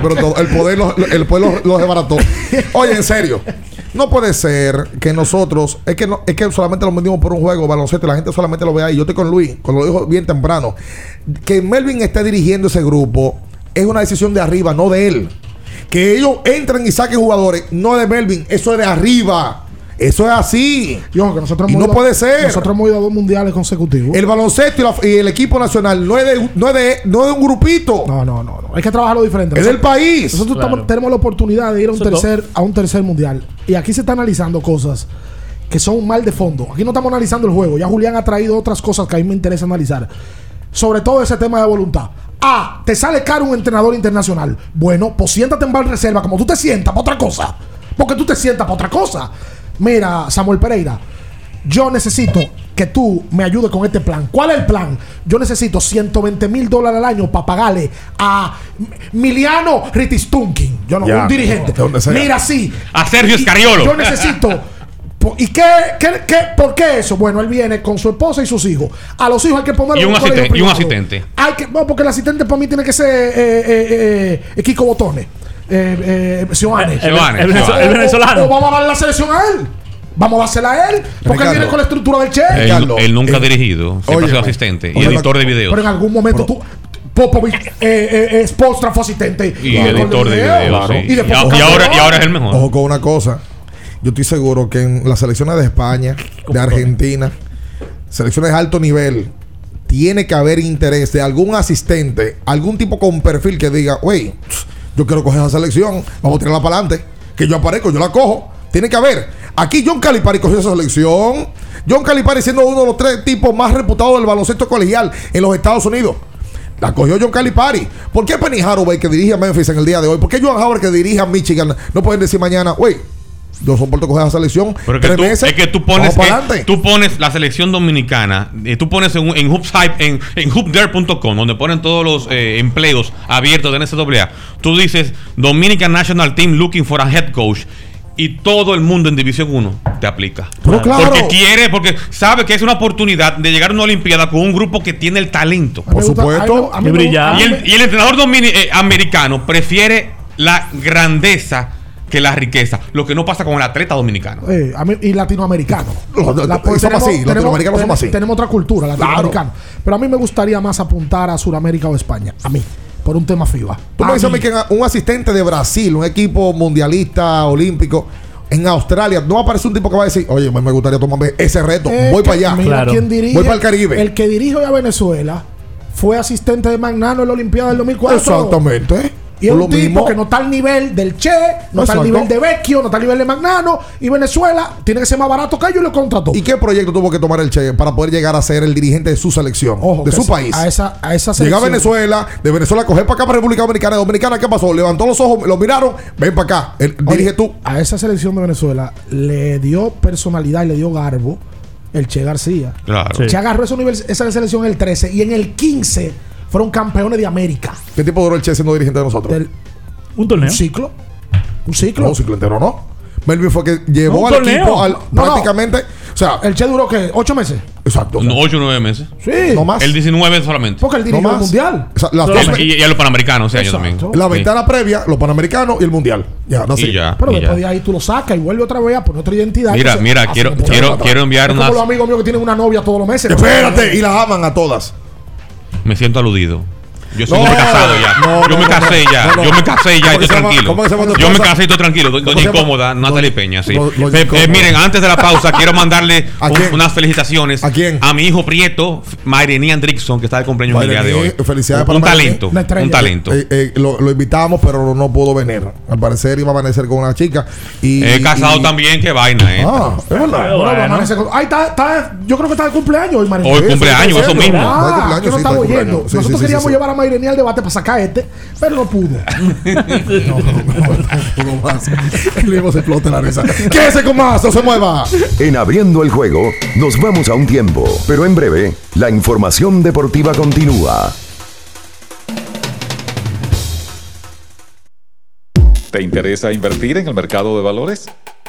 [SPEAKER 13] todo, todo. El poder los desbarató. Oye, en serio. No puede ser que nosotros, es que no, es que solamente lo vendimos por un juego baloncesto la gente solamente lo ve ahí. Yo estoy con Luis, cuando lo dijo bien temprano. Que Melvin esté dirigiendo ese grupo es una decisión de arriba, no de él. Que ellos entren y saquen jugadores, no de Melvin, eso es de arriba. Eso es así.
[SPEAKER 12] Y ojo, que nosotros
[SPEAKER 13] Y
[SPEAKER 12] hemos
[SPEAKER 13] no
[SPEAKER 12] ido-
[SPEAKER 13] puede ser.
[SPEAKER 12] Nosotros hemos ido a dos mundiales consecutivos.
[SPEAKER 13] El baloncesto y, la- y el equipo nacional no es de, no es de, no es de un grupito.
[SPEAKER 12] No, no, no, no. Hay que trabajarlo diferente.
[SPEAKER 13] Es del país.
[SPEAKER 12] Nosotros
[SPEAKER 11] Claro.
[SPEAKER 12] estamos- tenemos la oportunidad de ir a un
[SPEAKER 11] Eso
[SPEAKER 12] tercer, a un tercer mundial. Y aquí se está analizando cosas que son mal de fondo. Aquí no estamos analizando el juego. Ya Julián ha traído otras cosas que a mí me interesa analizar. Sobre todo ese tema de voluntad. Ah, te sale caro un entrenador internacional. Bueno, pues siéntate en bar reserva como tú te sientas para otra cosa. Porque tú te sientas para otra cosa. Mira, Samuel Pereira, yo necesito que tú me ayudes con este plan. ¿Cuál es el plan? Yo necesito 120 mil dólares al año para pagarle a Miliano Ritistunkin. Yo no,
[SPEAKER 13] Ya,
[SPEAKER 12] un dirigente. Mira, sí.
[SPEAKER 33] A Sergio
[SPEAKER 12] Y-
[SPEAKER 33] Scariolo.
[SPEAKER 12] Yo necesito. ¿Y qué, qué, qué- por qué eso? Bueno, él viene con su esposa y sus hijos. A los hijos hay que ponerle
[SPEAKER 33] Y un
[SPEAKER 12] colegio
[SPEAKER 33] asisten- y un asistente.
[SPEAKER 12] Hay que, no, porque el asistente para mí tiene que ser eh, eh, eh, Kiko Botones. Eh, eh, Sioane.
[SPEAKER 11] El, el- el- venezolano.
[SPEAKER 12] O, o vamos a darle la selección a él. Vamos a dársela a él. Porque
[SPEAKER 13] Ricardo.
[SPEAKER 12] él viene con la estructura del Che.
[SPEAKER 33] Él, él nunca ha
[SPEAKER 13] eh,
[SPEAKER 33] dirigido, siempre ha sido asistente y
[SPEAKER 13] óyeme,
[SPEAKER 33] editor de videos.
[SPEAKER 12] Pero en algún momento tú. Popovich, eh, eh, eh, Spolstra fue asistente.
[SPEAKER 33] Y editor de videos, sí.
[SPEAKER 12] Y,
[SPEAKER 33] Y
[SPEAKER 12] fue
[SPEAKER 33] ahora- y ahora es el mejor.
[SPEAKER 13] Ojo con una cosa. Yo estoy seguro que en las selecciones de España, de Argentina, selecciones de alto nivel, tiene que haber interés de algún asistente, algún tipo con perfil que diga, wey, yo quiero coger esa selección, vamos a tirarla para adelante, que yo aparezco, yo la cojo. Tiene que haber. Aquí John Calipari cogió esa selección. John Calipari siendo uno de los tres tipos más reputados del baloncesto colegial en los Estados Unidos. La cogió John Calipari. ¿Por qué Penny Haraway que dirige a Memphis en el día de hoy? ¿Por qué Joan Howard que dirige a Michigan no pueden decir mañana, wey, yo soporto coger esa selección
[SPEAKER 33] Pero que
[SPEAKER 13] tres
[SPEAKER 33] tú,
[SPEAKER 13] meses?
[SPEAKER 33] es que tú pones, eh, tú pones la selección dominicana, eh, tú pones en, en en, en hoopdare.com, donde ponen todos los eh, empleos abiertos de NCAA. Tú dices Dominican National Team looking for a head coach. Y todo el mundo en División 1 te aplica.
[SPEAKER 13] Pero claro.
[SPEAKER 33] Porque quiere, porque sabe que es una oportunidad de llegar a una Olimpiada con un grupo que tiene el talento.
[SPEAKER 12] A mí me gusta- a mí a
[SPEAKER 33] Y el, y el entrenador domini- eh, americano prefiere la grandeza que la riqueza. Lo que no pasa con el atleta dominicano.
[SPEAKER 12] Eh, a mí- y latinoamericano. La- pues,
[SPEAKER 13] somos así, los latinoamericanos somos así.
[SPEAKER 12] Tenemos otra cultura,
[SPEAKER 13] Claro.
[SPEAKER 12] latinoamericana. Pero a mí me gustaría más apuntar a Sudamérica o España. A mí. Por un tema FIBA.
[SPEAKER 13] Tú me dices a mí que un asistente de Brasil, un equipo mundialista, olímpico, en Australia, no aparece un tipo que va a decir, oye, me me gustaría tomarme ese reto,
[SPEAKER 12] Eh,
[SPEAKER 13] voy para allá.
[SPEAKER 12] mira, ¿quién dirige?
[SPEAKER 13] Voy para el Caribe.
[SPEAKER 12] El que dirige hoy a Venezuela fue asistente de Magnano en la Olimpiada del 2004.
[SPEAKER 13] Exactamente.
[SPEAKER 12] Y es
[SPEAKER 13] Lo
[SPEAKER 12] un tipo
[SPEAKER 13] mismo.
[SPEAKER 12] que no está al nivel del Che, no está al nivel de Vecchio, no está al nivel de Magnano. Y Venezuela tiene que ser más barato que ellos y lo contrató.
[SPEAKER 13] ¿Y qué proyecto tuvo que tomar el Che para poder llegar a ser el dirigente de su selección,
[SPEAKER 12] Ojo,
[SPEAKER 13] de su país?
[SPEAKER 12] A esa, a esa
[SPEAKER 13] Llega a
[SPEAKER 12] selección.
[SPEAKER 13] Venezuela, de Venezuela coger para acá para República Dominicana. Dominicana, ¿qué pasó? Levantó los ojos, lo miraron, ven para acá. El-
[SPEAKER 12] Oye,
[SPEAKER 13] dirige tú.
[SPEAKER 12] A esa selección de Venezuela le dio personalidad y le dio garbo el Che García.
[SPEAKER 33] Claro.
[SPEAKER 12] Che agarró esa, univers- esa selección en el 13 y en el 15 fueron campeones de América.
[SPEAKER 13] ¿Qué tiempo duró el Che siendo dirigente de nosotros?
[SPEAKER 12] Del-
[SPEAKER 11] Un torneo.
[SPEAKER 12] un ciclo. Un ciclo.
[SPEAKER 13] No, un ciclo entero no. Melvin fue que llevó al
[SPEAKER 11] torneo.
[SPEAKER 13] equipo al,
[SPEAKER 12] No, no.
[SPEAKER 13] prácticamente. O O sea,
[SPEAKER 12] ¿El Che duró qué? ¿Ocho meses?
[SPEAKER 13] Exacto.
[SPEAKER 33] No, 8 o 9 meses.
[SPEAKER 12] Sí.
[SPEAKER 13] No más.
[SPEAKER 33] El 19 solamente.
[SPEAKER 12] Porque él dirigió el mundial.
[SPEAKER 13] O sea, las
[SPEAKER 33] Y-
[SPEAKER 13] dos-
[SPEAKER 33] y, y a los panamericanos ese año también.
[SPEAKER 13] la
[SPEAKER 33] Sí.
[SPEAKER 13] ventana previa, los panamericanos y el mundial. Ya, no sé.
[SPEAKER 33] Y ya.
[SPEAKER 12] Pero
[SPEAKER 33] y
[SPEAKER 12] después
[SPEAKER 33] ya.
[SPEAKER 12] de ahí tú lo sacas y vuelve otra vez a poner otra identidad.
[SPEAKER 33] Mira, mira, quiero-
[SPEAKER 12] no
[SPEAKER 33] quiero- quiero enviar
[SPEAKER 12] es como
[SPEAKER 33] unas-
[SPEAKER 12] los amigos míos que tienen una novia todos los meses.
[SPEAKER 13] Espérate, y las aman a todas.
[SPEAKER 33] Me siento aludido. Yo soy
[SPEAKER 13] No,
[SPEAKER 33] un hombre casado ya.
[SPEAKER 13] no,
[SPEAKER 33] yo me casé
[SPEAKER 13] no,
[SPEAKER 33] ya.
[SPEAKER 13] no, no.
[SPEAKER 33] Yo me casé ya
[SPEAKER 13] ¿Cómo
[SPEAKER 33] y estoy tranquilo.
[SPEAKER 13] cómo que se llama tu
[SPEAKER 33] Yo me casé y estoy tranquilo. Do-
[SPEAKER 13] ¿Cómo
[SPEAKER 33] Doña incómoda, Natalie Peña, sí.
[SPEAKER 13] Lo- lo-
[SPEAKER 33] Eh, eh, miren, antes de la pausa, (laughs) quiero mandarle unas felicitaciones
[SPEAKER 13] ¿A quién?
[SPEAKER 33] mi hijo Prieto, Mayrení Andrickson, que está de cumpleaños el día de hoy.
[SPEAKER 13] Felicidades
[SPEAKER 33] un,
[SPEAKER 13] para
[SPEAKER 33] un
[SPEAKER 13] Mayrení.
[SPEAKER 33] talento. Un talento.
[SPEAKER 13] Eh, eh, lo, lo invitamos, pero no pudo venir. Al parecer iba a amanecer con una chica. Y,
[SPEAKER 33] He casado
[SPEAKER 13] y-
[SPEAKER 33] también, qué vaina, eh.
[SPEAKER 13] Ah, es verdad.
[SPEAKER 12] Ahí está, yo creo que está de cumpleaños hoy.
[SPEAKER 33] Hoy cumpleaños, eso mismo.
[SPEAKER 12] Ah, Nosotros queríamos llevar a Mayrení al debate para sacar este, pero no pudo. (laughs)
[SPEAKER 13] No, no, no, no más. (laughs) El mismo se explota la risa. Quédese con más, no se mueva.
[SPEAKER 1] En abriendo el juego, nos vamos a un tiempo, pero en breve, la información deportiva continúa.
[SPEAKER 35] ¿Te interesa invertir en el mercado de valores?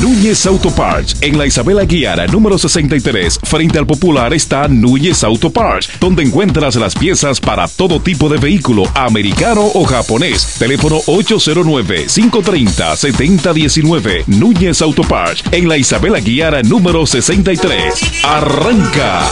[SPEAKER 4] Núñez Auto Parts. En la Isabela Guiara, número 63, frente al Popular, está Núñez Auto Parts, donde encuentras las piezas para todo tipo de vehículo, americano o japonés. Teléfono 809-530-7019. Núñez Auto Parts. En la Isabela Guiara, número 63. Arranca.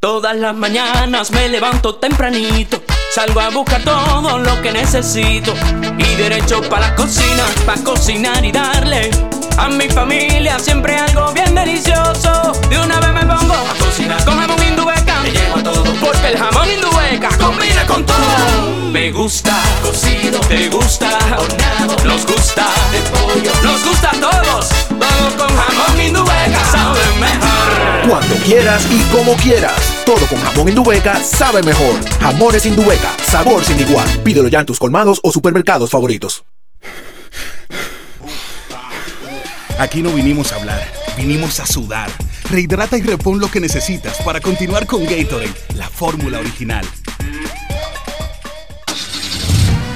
[SPEAKER 27] Todas las mañanas me levanto tempranito, salgo a buscar todo lo que necesito y derecho para la cocina, para cocinar y darle a mi familia siempre algo bien delicioso. De una vez me pongo a cocinar con jamón indubeca, me llevo a todo porque el jamón indubeca combina con todo. Me gusta cocido, te gusta horneado, nos gusta de pollo, nos gusta a todos, todo con jamón indubeca sabe mejor.
[SPEAKER 9] Cuando quieras y como quieras. Todo con jamón Indubeca sabe mejor. Jamones Indubeca, sabor sin igual. Pídelo ya en tus colmados o supermercados favoritos.
[SPEAKER 42] Aquí no vinimos a hablar, vinimos a sudar. Rehidrata y repon lo que necesitas para continuar con Gatorade, la fórmula original.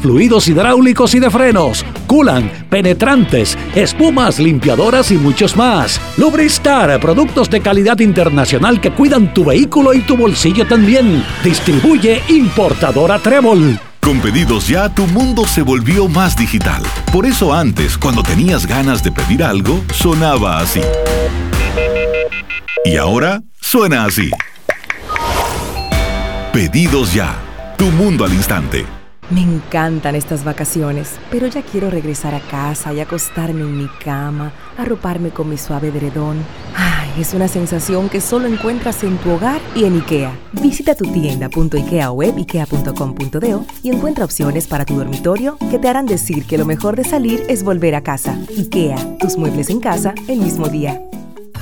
[SPEAKER 43] fluidos hidráulicos y de frenos, culan, penetrantes, espumas, limpiadoras y muchos más. Lubristar, productos de calidad internacional que cuidan tu vehículo y tu bolsillo también. Distribuye importadora Trébol.
[SPEAKER 44] Con pedidos ya, tu mundo se volvió más digital. Por eso antes, cuando tenías ganas de pedir algo, sonaba así. Y ahora suena así. Pedidos ya. Tu mundo al instante.
[SPEAKER 6] Me encantan estas vacaciones, pero ya quiero regresar a casa y acostarme en mi cama, arroparme con mi suave edredón. Ay, es una sensación que solo encuentras en tu hogar y en IKEA. Visita tu tienda.ikea o web ikea.com.do y encuentra opciones para tu dormitorio que te harán decir que lo mejor de salir es volver a casa. IKEA, tus muebles en casa el mismo día.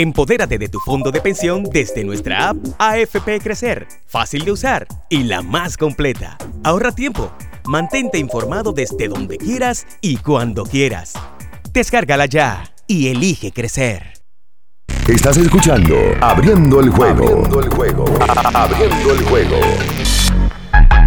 [SPEAKER 45] Empodérate de tu fondo de pensión desde nuestra app AFP Crecer. Fácil de usar y la más completa. Ahorra tiempo. Mantente informado desde donde quieras y cuando quieras. Descárgala ya y elige crecer.
[SPEAKER 1] Estás escuchando Abriendo el juego. Abriendo el juego. Abriendo el juego.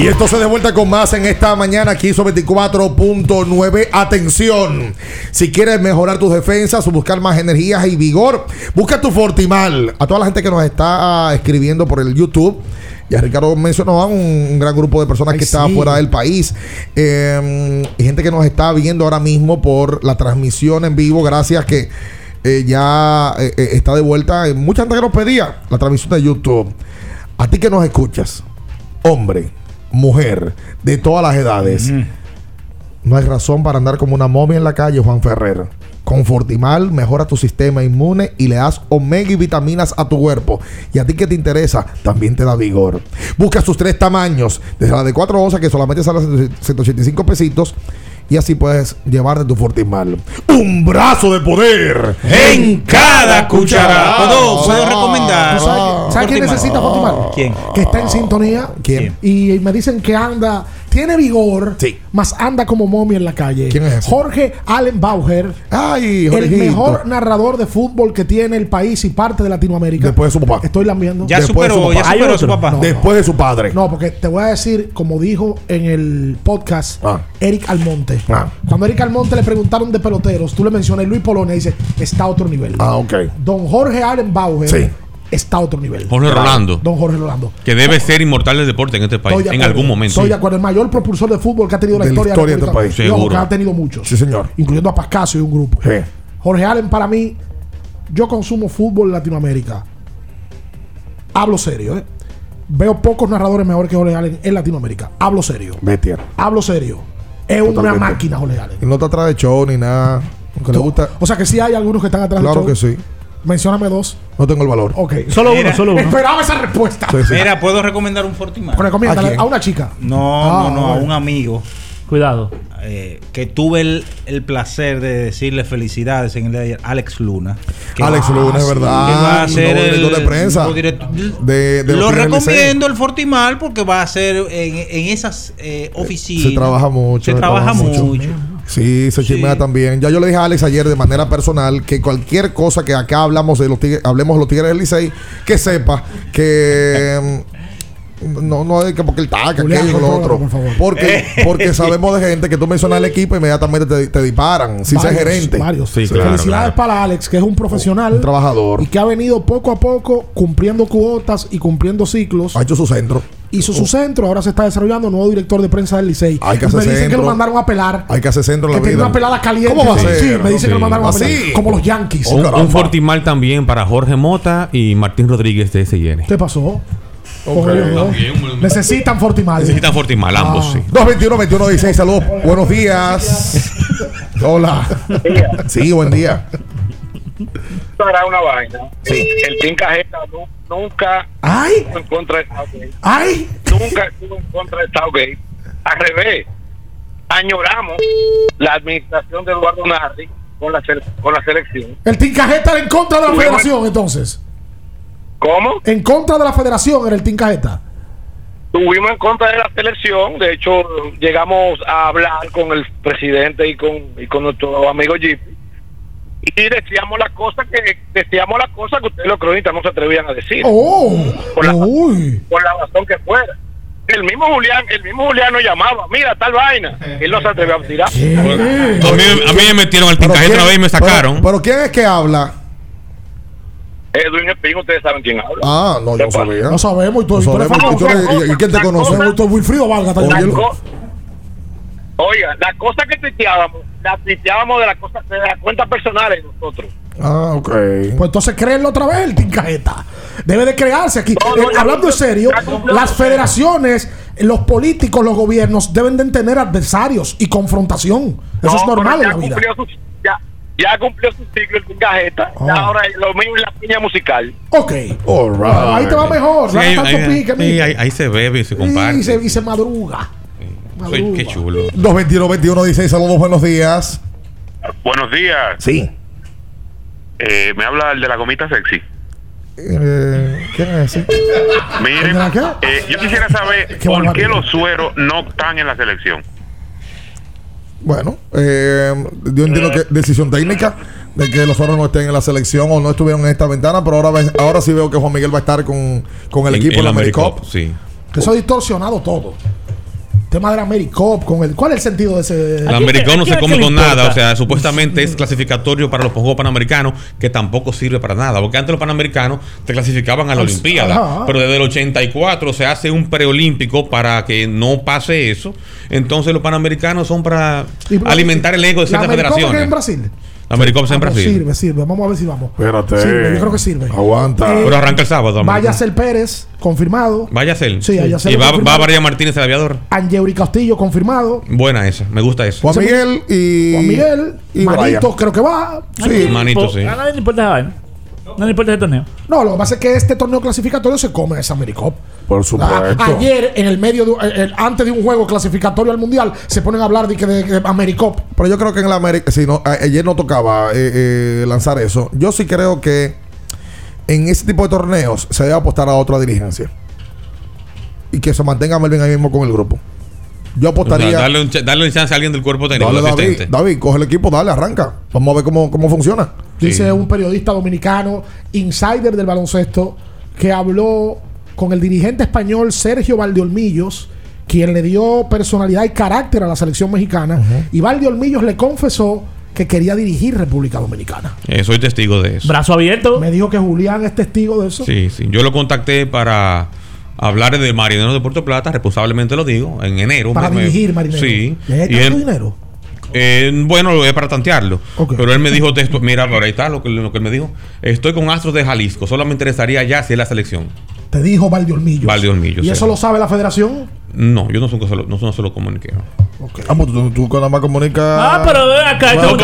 [SPEAKER 13] Y esto se de vuelta con más en esta mañana aquí sobre 24.9. Atención, si quieres mejorar tus defensas o buscar más energías y vigor, busca tu Fortimal. A toda la gente que nos está escribiendo por el YouTube. Ya Ricardo mencionó a un, un gran grupo de personas que está fuera del país. Eh, y gente que nos está viendo ahora mismo por la transmisión en vivo. Gracias que eh, ya eh, eh, está de vuelta. Mucha gente que nos pedía la transmisión de YouTube. A ti que nos escuchas, hombre, mujer, de todas las edades, no hay razón para andar como una momia en la calle, Juan Ferrer. Con Fortimal mejora tu sistema inmune y le das omega y vitaminas a tu cuerpo. Y a ti que te interesa, también te da vigor. Busca sus tres tamaños, desde la de 4 onzas que solamente sale a 185 pesitos. Y así puedes llevarte tu Fortimal. ¡Un brazo de poder!
[SPEAKER 2] En cada cucharada. ¿Puedo, puedo recomendar?
[SPEAKER 12] ¿Tú sabes, ¿sabes quién necesita Fortimal?
[SPEAKER 2] ¿Quién?
[SPEAKER 12] Que está en sintonía.
[SPEAKER 13] ¿Quién?
[SPEAKER 12] Y me dicen que anda, tiene vigor,
[SPEAKER 13] Sí.
[SPEAKER 12] más anda como momia en la calle.
[SPEAKER 13] ¿Quién es ese?
[SPEAKER 12] Jorge Allen Bauer.
[SPEAKER 13] ¡Ay,
[SPEAKER 12] El mejor narrador de fútbol que tiene el país y parte de Latinoamérica.
[SPEAKER 13] Después de su papá.
[SPEAKER 12] Estoy lambiendo.
[SPEAKER 2] Ya
[SPEAKER 13] Después de su
[SPEAKER 2] superó, ya
[SPEAKER 13] papá.
[SPEAKER 11] Hay
[SPEAKER 2] superó su papá.
[SPEAKER 12] No.
[SPEAKER 13] Después de su padre.
[SPEAKER 12] No, porque te voy a decir, como dijo en el podcast
[SPEAKER 13] Ah.
[SPEAKER 12] Eric Almonte.
[SPEAKER 13] Ah.
[SPEAKER 12] Cuando Eric Almonte le preguntaron de peloteros, tú le mencionas Luis Polonia y dice, está a otro nivel.
[SPEAKER 13] Ah, ok.
[SPEAKER 12] Don Jorge Allen Bauer
[SPEAKER 13] Sí.
[SPEAKER 12] Está a otro nivel.
[SPEAKER 33] Jorge Rolando,
[SPEAKER 12] Don Jorge Rolando.
[SPEAKER 33] que debe ser inmortal del deporte en este país,
[SPEAKER 12] de
[SPEAKER 33] en algún momento.
[SPEAKER 12] Estoy de acuerdo. El mayor propulsor de fútbol que ha tenido la
[SPEAKER 13] De la
[SPEAKER 12] historia,
[SPEAKER 13] historia de este país.
[SPEAKER 12] Y ojo,
[SPEAKER 33] Seguro.
[SPEAKER 12] que ha tenido muchos.
[SPEAKER 13] Sí, señor.
[SPEAKER 12] Incluyendo a Pascasio y un grupo.
[SPEAKER 13] Sí.
[SPEAKER 12] Jorge Allen, para mí, yo consumo fútbol en Latinoamérica. Hablo serio, ¿eh? Veo pocos narradores mejores que Jorge Allen en Latinoamérica. Hablo serio.
[SPEAKER 13] Bestia.
[SPEAKER 12] Hablo serio. Es una máquina, Jorge Allen.
[SPEAKER 13] Y no está atrás de show ni nada. Aunque le gusta.
[SPEAKER 12] O sea que sí hay algunos que están atrás
[SPEAKER 13] Claro
[SPEAKER 12] del
[SPEAKER 13] que
[SPEAKER 12] show.
[SPEAKER 13] sí.
[SPEAKER 12] Mencióname dos.
[SPEAKER 13] No tengo el valor.
[SPEAKER 12] Ok.
[SPEAKER 11] Solo
[SPEAKER 2] Mira.
[SPEAKER 11] uno, solo uno.
[SPEAKER 12] Esperaba esa respuesta.
[SPEAKER 13] Sí, sí.
[SPEAKER 2] Mira, ¿puedo recomendar un Fortimal?
[SPEAKER 12] Recomiéndale
[SPEAKER 13] ¿A
[SPEAKER 12] a una chica.
[SPEAKER 2] No,
[SPEAKER 12] Ah,
[SPEAKER 2] no, no, a un amigo
[SPEAKER 11] Cuidado.
[SPEAKER 2] eh, que tuve el, el placer de decirle felicidades en el día de ayer, Alex Luna. Que
[SPEAKER 13] Alex
[SPEAKER 2] va-
[SPEAKER 13] Luna, es verdad.
[SPEAKER 2] que va a ser
[SPEAKER 13] nuevo
[SPEAKER 2] el
[SPEAKER 13] director de prensa. De- de los
[SPEAKER 2] Lo recomiendo el Fortimal porque va a ser en, en esas eh, oficinas.
[SPEAKER 13] Se trabaja mucho.
[SPEAKER 2] Se trabaja mucho.
[SPEAKER 13] Sí, se chismea también. Ya yo le dije a Alex ayer de manera personal que cualquier cosa que acá hablamos de los tigres, hablemos de los tigres del Licey, que sepa que mm, no, no es que porque el taca,
[SPEAKER 12] Julián,
[SPEAKER 13] aquello, lo otro.
[SPEAKER 12] por favor.
[SPEAKER 13] Porque, porque sabemos de gente que tú mencionas el equipo inmediatamente te, te disparan. Si
[SPEAKER 12] Varios,
[SPEAKER 13] sé gerente.
[SPEAKER 12] varios.
[SPEAKER 33] Sí, claro,
[SPEAKER 12] Felicidades
[SPEAKER 33] claro.
[SPEAKER 12] para Alex, que es un profesional.
[SPEAKER 13] Un trabajador.
[SPEAKER 12] Y que ha venido poco a poco cumpliendo cuotas y cumpliendo ciclos.
[SPEAKER 13] Ha hecho su centro.
[SPEAKER 12] Hizo su centro, ahora se está desarrollando nuevo director de prensa del Licey.
[SPEAKER 13] Hay que
[SPEAKER 12] me dicen que lo mandaron a pelar.
[SPEAKER 13] Hay que hacer centro en
[SPEAKER 12] Que
[SPEAKER 13] la
[SPEAKER 12] tiene
[SPEAKER 13] vida.
[SPEAKER 12] una pelada caliente.
[SPEAKER 13] ¿Cómo va a ser?
[SPEAKER 12] Sí, me dicen que lo mandaron a
[SPEAKER 13] ¿Así?
[SPEAKER 12] pelar. Como los Yankees.
[SPEAKER 13] Oh,
[SPEAKER 33] Un, un Fortimal también para Jorge Mota y Martín Rodríguez de SIN.
[SPEAKER 12] ¿Qué pasó? Necesitan Fortimal.
[SPEAKER 33] Necesitan Fortimal, ambos,
[SPEAKER 12] Ah.
[SPEAKER 33] sí.
[SPEAKER 13] 221-2116, saludos. Buenos días. (laughs) Hola. Sí, buen día.
[SPEAKER 46] Para una vaina.
[SPEAKER 13] Sí.
[SPEAKER 46] El Team Cajeta nu- nunca
[SPEAKER 12] ¡Ay!
[SPEAKER 46] estuvo en contra de Southgate.
[SPEAKER 12] ¡Ay!
[SPEAKER 46] Nunca estuvo en contra de Southgate. Al revés. Añoramos la administración de Eduardo Nardi con la, con la selección.
[SPEAKER 12] El Tincajeta era en contra de la federación, entonces.
[SPEAKER 46] ¿Cómo?
[SPEAKER 12] En contra de la federación era el Tincajeta.
[SPEAKER 46] Estuvimos en contra de la selección. De hecho, llegamos a hablar con el presidente y con, y con nuestro amigo Jeep. Y decíamos las cosas que decíamos las cosas que ustedes los cronistas no se atrevían a decir.
[SPEAKER 12] ¡Oh!
[SPEAKER 46] Por la,
[SPEAKER 12] ¡Uy!
[SPEAKER 46] por la razón que fuera. El mismo Julián, el mismo Julián nos llamaba, mira tal vaina. Él no se atrevió a tirar.
[SPEAKER 33] A mí, a mí me metieron al
[SPEAKER 13] quién-
[SPEAKER 33] una vez y me sacaron.
[SPEAKER 13] Pero, pero ¿quién es que habla?
[SPEAKER 46] Edwin Espín, ustedes saben quién habla.
[SPEAKER 13] Ah, no, yo sabía.
[SPEAKER 12] No sabemos. Y tú,
[SPEAKER 13] No sabemos. ¿Y, tú eres- y- y quién te conoce?
[SPEAKER 12] Wilfrido Vargas. está
[SPEAKER 13] Oye,
[SPEAKER 12] allá.
[SPEAKER 46] La co- Oiga, las cosas que tuiteábamos, las tuiteábamos de las cosas de las cuentas personales de nosotros.
[SPEAKER 13] Ah, ok.
[SPEAKER 12] Pues entonces créenlo otra vez el Tincajeta. Debe de crearse aquí.
[SPEAKER 46] No, no,
[SPEAKER 12] Eh, hablando en serio, las federaciones los políticos, los gobiernos deben de tener adversarios y confrontación. Eso es
[SPEAKER 46] No,
[SPEAKER 12] normal en la
[SPEAKER 46] ya
[SPEAKER 12] vida.
[SPEAKER 46] cumplió su- ya, ya cumplió su ciclo en cajeta.
[SPEAKER 12] Ah.
[SPEAKER 46] Ya ahora lo mío es la piña musical.
[SPEAKER 12] Ok.
[SPEAKER 13] All
[SPEAKER 12] Ahí te va mejor.
[SPEAKER 33] Sí, ahí, se bebe y se
[SPEAKER 12] y,
[SPEAKER 33] comparte.
[SPEAKER 12] se, y se madruga.
[SPEAKER 33] Soy- qué chulo.
[SPEAKER 13] 221 21 16 saludos, buenos días.
[SPEAKER 47] Buenos días.
[SPEAKER 13] Sí.
[SPEAKER 47] Eh, me habla el de la gomita sexy.
[SPEAKER 13] Eh, ¿Quién es ese?
[SPEAKER 47] Miren, eh, yo quisiera saber
[SPEAKER 13] Qué
[SPEAKER 47] por qué los sueros no están en la selección.
[SPEAKER 13] Bueno, eh, yo entiendo que decisión técnica de que los otros no estén en la selección o no estuvieron en esta ventana, pero ahora, ahora sí veo que Juan Miguel va a estar con, con el
[SPEAKER 33] En-
[SPEAKER 13] equipo
[SPEAKER 33] en
[SPEAKER 13] de la. Americop,
[SPEAKER 33] Sí.
[SPEAKER 12] Eso ha distorsionado todo. Tema de la Americop con el. ¿Cuál es el sentido de ese?
[SPEAKER 33] El americano no se come con nada, o sea, supuestamente es clasificatorio para los Juegos Panamericanos, que tampoco sirve para nada, porque antes los Panamericanos te clasificaban a la
[SPEAKER 12] Pues,
[SPEAKER 33] Olimpiada, pero desde el 84 se hace un preolímpico para que no pase eso, entonces los Panamericanos son para alimentar el ego de
[SPEAKER 12] ¿La
[SPEAKER 33] ciertas
[SPEAKER 12] Americop
[SPEAKER 33] federaciones.
[SPEAKER 12] en Brasil?
[SPEAKER 33] Americop
[SPEAKER 12] pues
[SPEAKER 33] Brasil.
[SPEAKER 12] Sirve, sirve. Vamos a ver si vamos.
[SPEAKER 13] Espérate.
[SPEAKER 12] Sirve, yo creo que sirve.
[SPEAKER 13] Aguanta.
[SPEAKER 12] Eh,
[SPEAKER 33] Pero arranca el sábado.
[SPEAKER 12] Vaya a ser Pérez, confirmado.
[SPEAKER 33] Vaya a ser.
[SPEAKER 12] Sí, vaya a ser
[SPEAKER 33] Y va, va María Martínez, el aviador.
[SPEAKER 12] Angeuri Castillo, confirmado.
[SPEAKER 33] Buena esa, me gusta eso.
[SPEAKER 13] Juan Miguel y.
[SPEAKER 12] Juan Miguel,
[SPEAKER 13] y
[SPEAKER 12] Manito, creo que va.
[SPEAKER 33] Sí, Manito, sí.
[SPEAKER 11] A nadie le importa esa vaina. No le importa ese torneo.
[SPEAKER 12] No, lo que pasa es que este torneo clasificatorio se come esa Americop.
[SPEAKER 13] Por
[SPEAKER 12] Ah,
[SPEAKER 13] supuesto.
[SPEAKER 12] ayer, en el medio, de, eh, eh, antes de un juego clasificatorio al mundial, se ponen a hablar de que de, de Americop.
[SPEAKER 13] Pero yo creo que en la América, si no, ayer no tocaba eh, eh, lanzar eso. Yo sí creo que en ese tipo de torneos se debe apostar a otra dirigencia. Y que se mantenga Melvin ahí mismo con el grupo. Yo
[SPEAKER 33] O sea,
[SPEAKER 13] apostaría.
[SPEAKER 33] darle, un ch- darle un chance a alguien del cuerpo técnico,
[SPEAKER 13] Dale. David, coge el equipo, dale, arranca. Vamos a ver cómo, cómo funciona.
[SPEAKER 12] Dice un periodista dominicano, insider del baloncesto, que habló con el dirigente español Sergio Valdeolmillos, quien le dio personalidad y carácter a la selección mexicana. Y Valdeolmillos le confesó que quería dirigir República Dominicana.
[SPEAKER 33] Eh, soy testigo de eso.
[SPEAKER 11] Brazo abierto.
[SPEAKER 12] Me dijo que Julián es testigo de eso.
[SPEAKER 33] Sí, sí. Yo lo contacté para hablar de Marineros de Puerto Plata, responsablemente lo digo, en enero.
[SPEAKER 12] Para
[SPEAKER 33] Me-
[SPEAKER 12] dirigir Marineros.
[SPEAKER 33] Sí.
[SPEAKER 12] ¿Le
[SPEAKER 33] Y él-
[SPEAKER 12] dinero?
[SPEAKER 33] eh, bueno, lo es para tantearlo. Pero él me dijo, texto, mira, por ahí está lo que, lo que él me dijo. Estoy con Astros de Jalisco, solo me interesaría ya si es la selección.
[SPEAKER 12] Te dijo Valdeolmillos.
[SPEAKER 33] Valdeolmillos,
[SPEAKER 12] ¿Y
[SPEAKER 33] sí.
[SPEAKER 12] eso lo sabe la federación?
[SPEAKER 33] No, yo no, soy, solo, no, se lo comuniqué.
[SPEAKER 13] Ah, pues tú, tú con la más comunicas.
[SPEAKER 11] Ah, pero acá,
[SPEAKER 13] Bueno,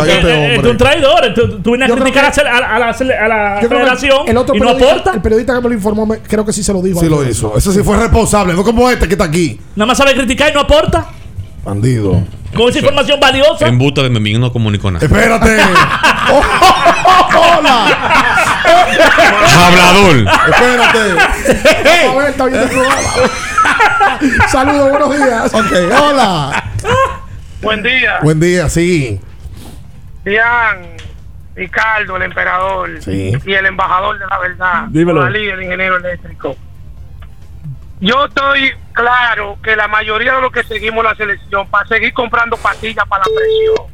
[SPEAKER 11] tú, un traidor. Tú, tú vienes a criticar
[SPEAKER 12] que-
[SPEAKER 11] a, la- a la, a la
[SPEAKER 12] Yo creo que
[SPEAKER 11] federación
[SPEAKER 12] el otro
[SPEAKER 11] y no
[SPEAKER 12] periodista,
[SPEAKER 11] aporta.
[SPEAKER 12] El periodista que me lo informó, me- creo que sí se lo dijo.
[SPEAKER 13] Sí lo hizo. Ese sí fue responsable, no como este que está aquí.
[SPEAKER 11] Nada más sabe criticar y no aporta.
[SPEAKER 13] Bandido.
[SPEAKER 11] Con esa información valiosa.
[SPEAKER 33] En buta de Memín no comunicó nada.
[SPEAKER 13] Espérate. (laughs)
[SPEAKER 33] Hablador.
[SPEAKER 13] Espérate.
[SPEAKER 12] A ver, está viendo el programa. Saludos, buenos días.
[SPEAKER 13] Ok, hola.
[SPEAKER 46] Buen día.
[SPEAKER 13] Buen día, sí.
[SPEAKER 46] Dian, Ricardo, el emperador.
[SPEAKER 13] Sí.
[SPEAKER 46] Y el embajador de la verdad.
[SPEAKER 13] Dímelo.
[SPEAKER 46] Dalí, el ingeniero eléctrico. Yo estoy claro que la mayoría de los que seguimos la selección, para seguir comprando pastillas para la presión,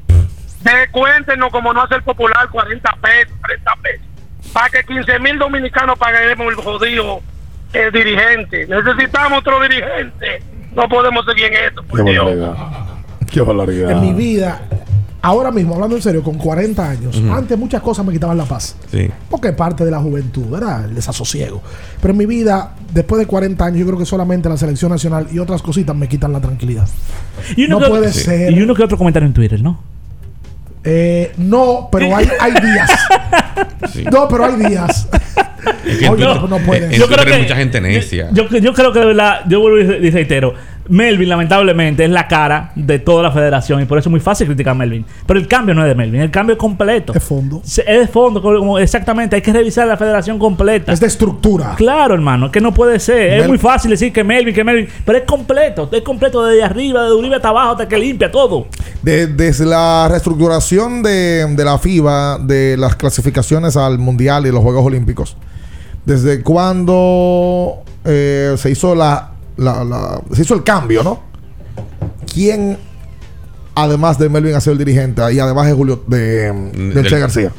[SPEAKER 46] descuéntenos como no hacer popular 40 pesos, 30 pesos, para que 15 mil dominicanos paguemos el jodido eh, dirigente. Necesitamos otro dirigente. No podemos seguir en esto. por
[SPEAKER 13] Qué
[SPEAKER 46] Dios.
[SPEAKER 13] barbaridad. Qué barbaridad.
[SPEAKER 12] En mi vida, ahora mismo, hablando en serio, con 40 años, antes muchas cosas me quitaban la paz.
[SPEAKER 33] Sí.
[SPEAKER 12] Porque es parte de la juventud, ¿verdad? El desasosiego. Pero en mi vida, después de 40 años, yo creo que solamente la selección nacional y otras cositas me quitan la tranquilidad.
[SPEAKER 11] Y uno
[SPEAKER 12] no
[SPEAKER 11] que-
[SPEAKER 12] puede
[SPEAKER 11] Sí.
[SPEAKER 12] ser.
[SPEAKER 11] Y uno que otro comentario en Twitter, ¿no?
[SPEAKER 12] Eh, no, pero hay, hay días. (laughs) No, pero hay días.
[SPEAKER 33] Es que
[SPEAKER 12] Oye, no, no puede.
[SPEAKER 33] en Twitter hay mucha gente necia.
[SPEAKER 11] Yo, yo creo que de verdad, yo vuelvo y reitero, Melvin lamentablemente es la cara de toda la federación y por eso es muy fácil criticar a Melvin. Pero el cambio no es de Melvin, el cambio es completo. Es
[SPEAKER 12] fondo.
[SPEAKER 11] Es de fondo, como- exactamente, hay que revisar la federación completa.
[SPEAKER 12] Es de estructura.
[SPEAKER 11] Claro, hermano, que no puede ser. es muy fácil decir que Melvin, que Melvin, pero es completo, es completo desde arriba, de Uribe hasta abajo, hasta que limpia todo.
[SPEAKER 13] De- desde la reestructuración de, de la FIBA, de las clasificaciones al Mundial y los Juegos Olímpicos, ¿desde cuándo eh, se hizo la, la- la- se hizo el cambio, no? ¿Quién, además de Melvin, ha sido el dirigente? Y además de Julio, de, Che García.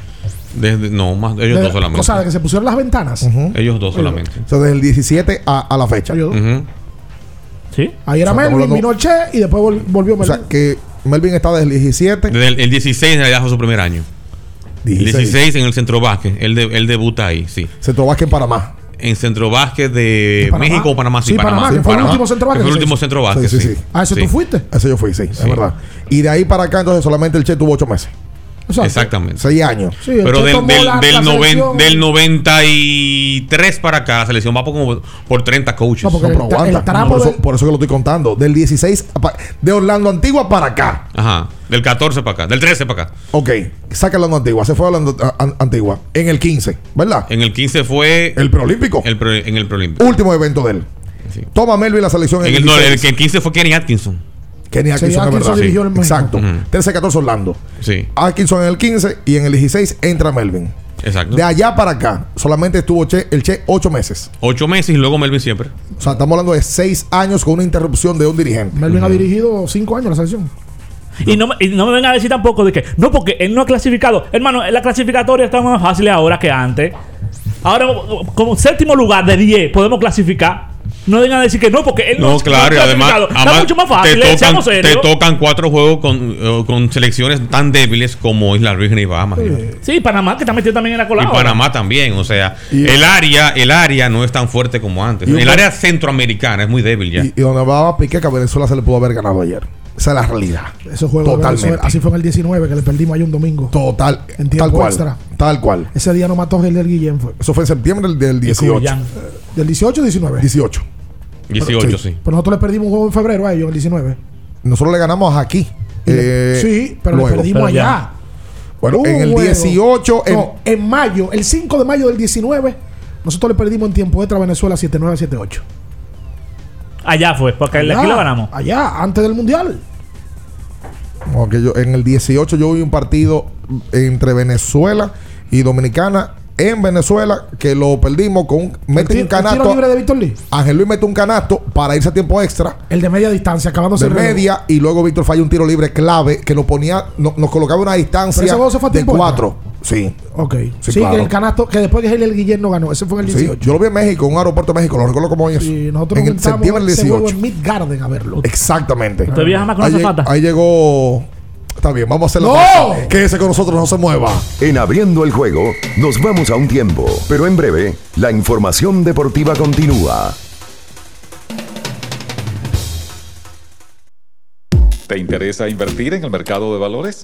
[SPEAKER 33] Desde, no, más, ellos
[SPEAKER 12] De-
[SPEAKER 33] dos solamente.
[SPEAKER 12] O sea, de que se pusieron las ventanas.
[SPEAKER 33] Ellos dos solamente.
[SPEAKER 13] O sea, desde el 17 a, a la fecha.
[SPEAKER 33] Ujú.
[SPEAKER 11] ¿Sí?
[SPEAKER 12] Ahí era
[SPEAKER 13] O sea,
[SPEAKER 12] Melvin, vino Che y después vol- volvió
[SPEAKER 13] O
[SPEAKER 12] Melvin.
[SPEAKER 13] sea, que Melvin está desde el 17.
[SPEAKER 33] Desde el, el 16 en realidad fue su primer año. El
[SPEAKER 13] 16.
[SPEAKER 33] 16 en el centro básquet. Él, de- él debuta ahí, sí.
[SPEAKER 13] Centro Vázquez en Panamá.
[SPEAKER 33] En centro básquet de
[SPEAKER 12] Panamá?
[SPEAKER 33] México o Panamá.
[SPEAKER 12] Sí, Panamá, que fue el último centro básquet
[SPEAKER 33] Que fue el último centro básquet.
[SPEAKER 13] Sí, sí, sí.
[SPEAKER 12] ¿A ese tú fuiste?
[SPEAKER 13] Ese yo fui, sí, es verdad. Y de ahí para acá, entonces solamente el Che tuvo ocho meses.
[SPEAKER 33] Exactamente.
[SPEAKER 13] Seis años.
[SPEAKER 12] Sí, el
[SPEAKER 33] Pero del, del,
[SPEAKER 12] la-
[SPEAKER 33] del,
[SPEAKER 12] la
[SPEAKER 33] noven- del 93 para acá, la selección va por, como por 30 coaches.
[SPEAKER 13] No, pero aguanta. por, eso, por eso que lo estoy contando. Del 16, pa- de Orlando Antigua para acá.
[SPEAKER 33] Ajá. Del 14 para acá. Del 13 para acá.
[SPEAKER 13] Ok, saca Orlando Antigua. Se fue a Orlando Antigua. En el 15, ¿verdad?
[SPEAKER 33] En el 15 fue.
[SPEAKER 13] El preolímpico.
[SPEAKER 33] El pre- en el preolímpico.
[SPEAKER 13] Último evento de él. Toma Melvin la selección
[SPEAKER 33] En
[SPEAKER 13] en
[SPEAKER 33] el, no, el
[SPEAKER 13] 16.
[SPEAKER 33] que en 15 fue Kenny Atkinson.
[SPEAKER 13] Kenny
[SPEAKER 12] Sí,
[SPEAKER 13] Atkinson, es
[SPEAKER 12] Atkinson
[SPEAKER 13] verdad.
[SPEAKER 12] México.
[SPEAKER 13] Exacto.
[SPEAKER 33] Ujú.
[SPEAKER 13] 13-14 Orlando.
[SPEAKER 33] Sí,
[SPEAKER 13] Atkinson en el 15 y en el 16 entra Melvin.
[SPEAKER 33] exacto.
[SPEAKER 13] De allá para acá, solamente estuvo che, el Che 8 meses.
[SPEAKER 33] Ocho meses y luego Melvin siempre.
[SPEAKER 13] O sea, estamos hablando de 6 años con una interrupción de un dirigente.
[SPEAKER 12] Melvin ha dirigido cinco años la selección.
[SPEAKER 11] Y no, me- y no me vengan a decir tampoco de que no, porque él no ha clasificado. Hermano, la clasificatoria está más fácil ahora que antes. Ahora, como séptimo lugar de 10, podemos clasificar. No vengan a decir que no, porque él no,
[SPEAKER 33] No, claro, y además, además
[SPEAKER 11] mucho más fácil.
[SPEAKER 33] te,
[SPEAKER 11] eh,
[SPEAKER 33] tocan, te tocan cuatro juegos con, eh, con selecciones tan débiles como Isla Virgen y Bahamas. imagínate.
[SPEAKER 11] Sí, Panamá que está metido también en la cola.
[SPEAKER 33] Y. Panamá también, o sea, el área, el área no es tan fuerte como antes. El área centroamericana es muy débil ya.
[SPEAKER 13] Y, y donde va a Piqué, que a Venezuela se le pudo haber ganado ayer. Esa es la realidad.
[SPEAKER 12] Ese juego de
[SPEAKER 13] Totalmente.
[SPEAKER 12] Así fue en el 19 que le perdimos ahí un domingo.
[SPEAKER 13] Total.
[SPEAKER 12] En tiempo
[SPEAKER 13] tal cual.
[SPEAKER 12] extra.
[SPEAKER 13] Tal cual.
[SPEAKER 12] Ese día no mató Gel del Guillén fue.
[SPEAKER 13] Eso fue en septiembre del, del 18.
[SPEAKER 11] Cuyán.
[SPEAKER 12] ¿Del 18 o 19?
[SPEAKER 13] 18.
[SPEAKER 33] 18, sí.
[SPEAKER 12] Pero nosotros le perdimos un juego en febrero a ellos, el 19.
[SPEAKER 13] Nosotros le ganamos aquí. Eh,
[SPEAKER 12] sí, pero
[SPEAKER 13] luego.
[SPEAKER 12] le perdimos
[SPEAKER 11] Pero ya.
[SPEAKER 12] allá.
[SPEAKER 13] Bueno,
[SPEAKER 12] Un
[SPEAKER 13] en el
[SPEAKER 12] juego.
[SPEAKER 13] 18. en-
[SPEAKER 12] No, en mayo, el 5 de mayo del 19, nosotros le perdimos en tiempo extra a Venezuela 7-9, 7-8.
[SPEAKER 11] Allá fue, porque aquí
[SPEAKER 12] Allá,
[SPEAKER 11] lo ganamos.
[SPEAKER 12] Allá, antes del mundial.
[SPEAKER 13] Ok, yo- en el 18 yo vi un partido entre Venezuela y Dominicana en Venezuela que lo perdimos con un, mete un canasto.
[SPEAKER 12] libre de Víctor Lee.
[SPEAKER 13] Ángel Luis mete un canasto para irse a tiempo extra
[SPEAKER 12] El de media distancia, acabándose
[SPEAKER 13] de media y luego Víctor falla un tiro libre clave que nos ponía, no- nos colocaba una distancia
[SPEAKER 12] Pero ese juego se fue a
[SPEAKER 13] de cuatro. Sí.
[SPEAKER 12] Ok.
[SPEAKER 13] Sí,
[SPEAKER 12] Sí,
[SPEAKER 13] claro.
[SPEAKER 12] que el canasto, que después que Guillén no ganó. Ese fue en el
[SPEAKER 13] Sí,
[SPEAKER 12] 18.
[SPEAKER 13] yo lo vi en México, en un aeropuerto de México, lo recuerdo como hoy.
[SPEAKER 12] Y nosotros
[SPEAKER 13] en el septiembre del
[SPEAKER 12] ese juego
[SPEAKER 13] 18.
[SPEAKER 12] en Mid Garden a verlo.
[SPEAKER 13] Exactamente.
[SPEAKER 11] ¿Usted viaja más con
[SPEAKER 13] ahí,
[SPEAKER 11] la
[SPEAKER 13] lleg- ahí llegó. Está bien, vamos a hacerlo.
[SPEAKER 12] ¡No!
[SPEAKER 13] Que ese con nosotros no se mueva.
[SPEAKER 1] En abriendo el juego, nos vamos a un tiempo, pero en breve, la información deportiva continúa.
[SPEAKER 35] ¿Te interesa invertir en el mercado de valores?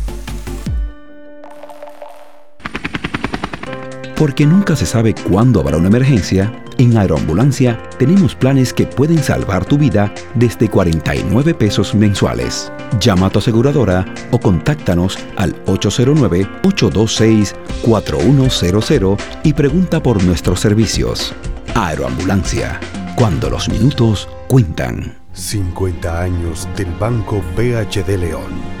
[SPEAKER 48] Porque nunca se sabe cuándo habrá una emergencia, en Aeroambulancia tenemos planes que pueden salvar tu vida desde 49 pesos mensuales. Llama a tu aseguradora o contáctanos al 809-826-4100 y pregunta por nuestros servicios. Aeroambulancia, cuando los minutos cuentan.
[SPEAKER 3] 50 años del Banco BHD León.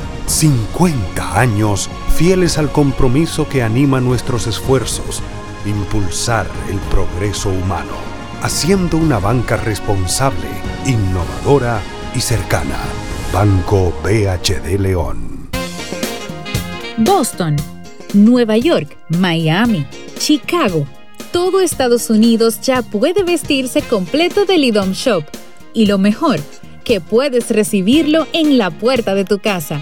[SPEAKER 3] 50 años fieles al compromiso que anima nuestros esfuerzos, impulsar el progreso humano, haciendo una banca responsable, innovadora y cercana. Banco BHD León.
[SPEAKER 49] Boston, Nueva York, Miami, Chicago. Todo Estados Unidos ya puede vestirse completo del IDOM Shop. Y lo mejor, que puedes recibirlo en la puerta de tu casa.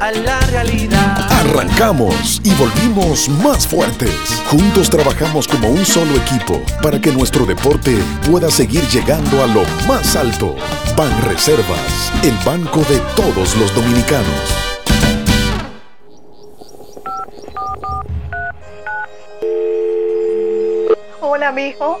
[SPEAKER 9] a la realidad.
[SPEAKER 10] Arrancamos y volvimos más fuertes. Juntos trabajamos como un solo equipo para que nuestro deporte pueda seguir llegando a lo más alto. Ban Reservas, el banco de todos los dominicanos.
[SPEAKER 50] Hola, mijo.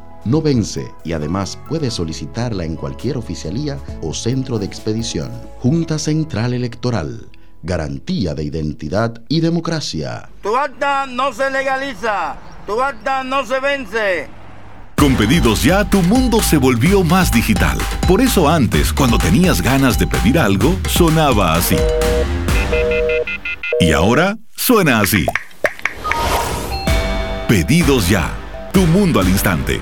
[SPEAKER 51] no vence y además puedes solicitarla en cualquier oficialía o centro de expedición. Junta Central Electoral. Garantía de identidad y democracia.
[SPEAKER 52] Tu acta no se legaliza, tu acta no se vence.
[SPEAKER 4] Con pedidos ya, tu mundo se volvió más digital. Por eso antes, cuando tenías ganas de pedir algo, sonaba así. Y ahora suena así. Pedidos ya. Tu mundo al instante.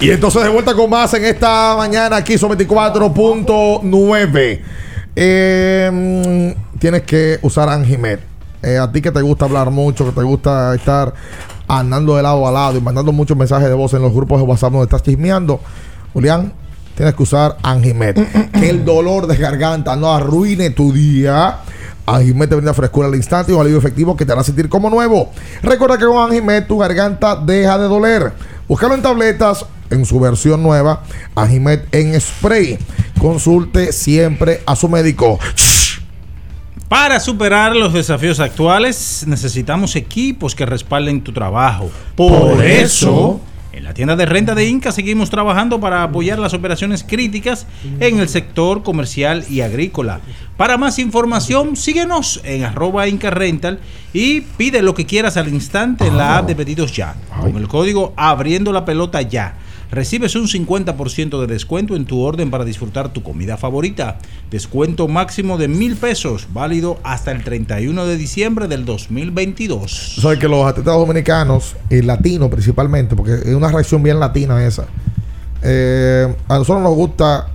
[SPEAKER 13] Y entonces de vuelta con más en esta mañana aquí son 24.9. Eh, tienes que usar Anjimet. Eh, a ti que te gusta hablar mucho, que te gusta estar andando de lado a lado y mandando muchos mensajes de voz en los grupos de WhatsApp donde estás chismeando, Julián, tienes que usar Anjimet. (clears throat) que el dolor de garganta no arruine tu día. Anjimet te brinda frescura al instante y un alivio efectivo que te hará sentir como nuevo. Recuerda que con Anjimet tu garganta deja de doler. Búscalo en tabletas en su versión nueva, Anjimet en spray. Consulte siempre a su médico.
[SPEAKER 2] Para superar los desafíos actuales, necesitamos equipos que respalden tu trabajo. Por,
[SPEAKER 13] Por
[SPEAKER 2] eso,
[SPEAKER 13] eso,
[SPEAKER 2] en la tienda de renta de Inca seguimos trabajando para apoyar las operaciones críticas en el sector comercial y agrícola. Para más información, síguenos en arroba Inca Rental y pide lo que quieras al instante en la app de pedidos ya. Con el código abriendo la pelota ya. Recibes un 50% de descuento en tu orden para disfrutar tu comida favorita. Descuento máximo de mil pesos, válido hasta el 31 de diciembre del 2022.
[SPEAKER 13] Tú sabes que los atletas dominicanos, y latinos principalmente, porque es una reacción bien latina esa. eh, a nosotros nos gusta,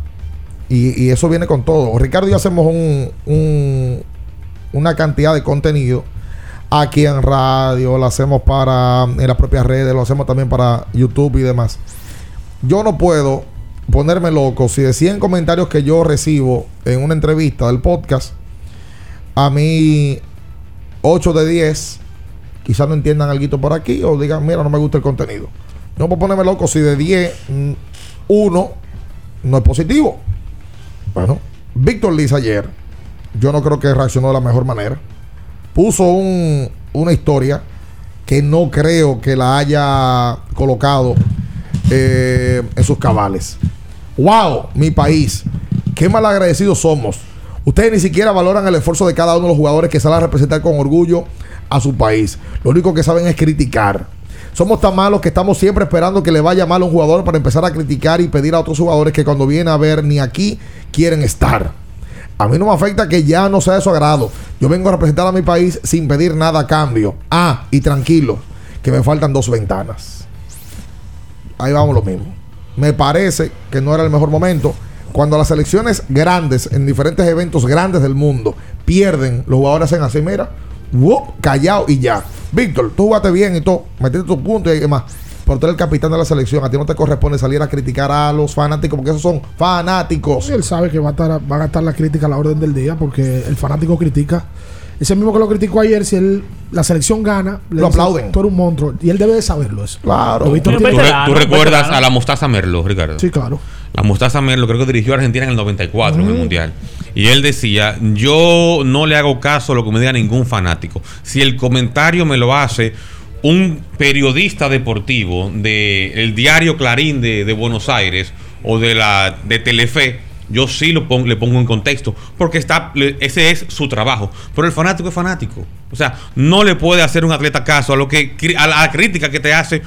[SPEAKER 13] y, eso viene con todo. Ricardo y yo hacemos un- una cantidad de contenido aquí en radio, lo hacemos para en las propias redes, lo hacemos también para YouTube y demás. Yo no puedo ponerme loco si de 100 comentarios que yo recibo en una entrevista del podcast, a mí 8 de 10 quizás no entiendan algo por aquí o digan, mira, no me gusta el contenido. No puedo ponerme loco si de 10, 1 no es positivo. Bueno, Víctor Liz ayer, yo no creo que reaccionó de la mejor manera. Puso un- una historia que no creo que la haya colocado eh, en sus cabales. ¡Wow! Mi país. Qué mal agradecidos somos. Ustedes ni siquiera valoran el esfuerzo de cada uno de los jugadores que salen a representar con orgullo a su país. Lo único que saben es criticar. Somos tan malos que estamos siempre esperando que le vaya mal a un jugador para empezar a criticar y pedir a otros jugadores que cuando vienen a ver ni aquí quieren estar. A mí no me afecta que ya no sea de su agrado. Yo vengo a representar a mi país sin pedir nada a cambio. Ah, y tranquilo, que me faltan dos ventanas. Ahí vamos lo mismo. Me parece que no era el mejor momento. Cuando las selecciones grandes, en diferentes eventos grandes del mundo, pierden, los jugadores hacen así, mira, callado y ya. Víctor, tú jugaste bien y todo, metiste tus puntos y demás. Pero tú eres el capitán de la selección. A ti no te corresponde salir a criticar a los fanáticos porque esos son fanáticos.
[SPEAKER 12] Y él sabe que va a, estar, va a estar la crítica a la orden del día porque el fanático critica. Ese mismo que lo criticó ayer, si él, la selección gana, le
[SPEAKER 13] Lo
[SPEAKER 12] dice,
[SPEAKER 13] aplauden.
[SPEAKER 12] Tú eres un monstruo. Y él debe de saberlo eso.
[SPEAKER 13] Claro.
[SPEAKER 33] ¿Tú, re- tú recuerdas a la Mostaza Merlo, Ricardo?
[SPEAKER 12] Sí, claro.
[SPEAKER 33] La Mostaza Merlo creo que dirigió a Argentina en el 94 en el
[SPEAKER 12] Mm.
[SPEAKER 33] Mundial. Y él decía, yo no le hago caso a lo que me diga ningún fanático. Si el comentario me lo hace un periodista deportivo del diario Clarín de, de Buenos Aires o de la de Telefe, yo sí lo pon- le pongo en contexto, porque está, ese es su trabajo. Pero el fanático es fanático. O sea, no le puede hacer un atleta caso a lo que a la crítica que te hace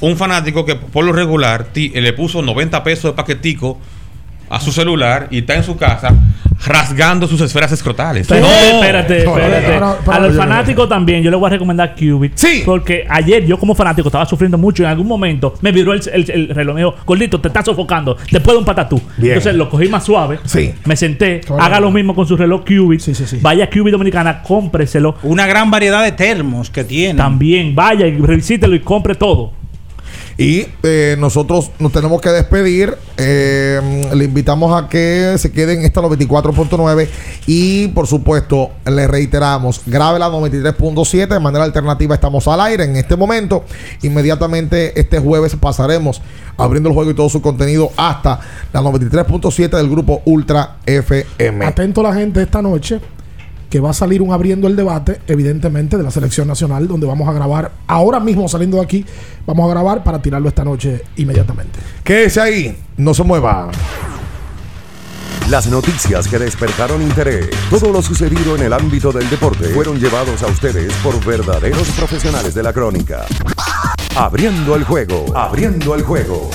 [SPEAKER 33] un fanático que por lo regular ti- le puso 90 pesos de paquetico a su celular y está en su casa rasgando sus esferas escrotales.
[SPEAKER 11] Pero, espérate,
[SPEAKER 33] No,
[SPEAKER 11] espérate.
[SPEAKER 33] pero-
[SPEAKER 11] a los fanáticos también, yo le voy a recomendar Qubit. Sí. Porque ayer yo como fanático estaba sufriendo mucho y en algún momento me viró el, el- el reloj. Me dijo, gordito, te estás sofocando. Te puedo un patatú.
[SPEAKER 13] Bien.
[SPEAKER 11] Entonces lo cogí más suave.
[SPEAKER 13] Sí.
[SPEAKER 11] Me senté. Haga lo mismo con su reloj Qubit. Vaya a Qubit Dominicana, cómpreselo.
[SPEAKER 41] Una gran variedad de termos que tiene.
[SPEAKER 11] También vaya y revisítelo y compre todo.
[SPEAKER 13] Y eh, nosotros nos tenemos que despedir. Eh, le invitamos a que se quede en esta 94.9. Y por supuesto, le reiteramos: grabe la 93.7. De manera alternativa, estamos al aire en este momento. Inmediatamente este jueves pasaremos abriendo el juego y todo su contenido hasta la 93.7 del grupo Ultra FM.
[SPEAKER 12] Atento la gente esta noche que va a salir un abriendo el debate, evidentemente, de la selección nacional, donde vamos a grabar, ahora mismo saliendo de aquí, vamos a grabar para tirarlo esta noche inmediatamente.
[SPEAKER 13] Quédese ahí, no se mueva.
[SPEAKER 1] Las noticias que despertaron interés, todo lo sucedido en el ámbito del deporte, fueron llevados a ustedes por verdaderos profesionales de la crónica. Abriendo el juego, abriendo el juego.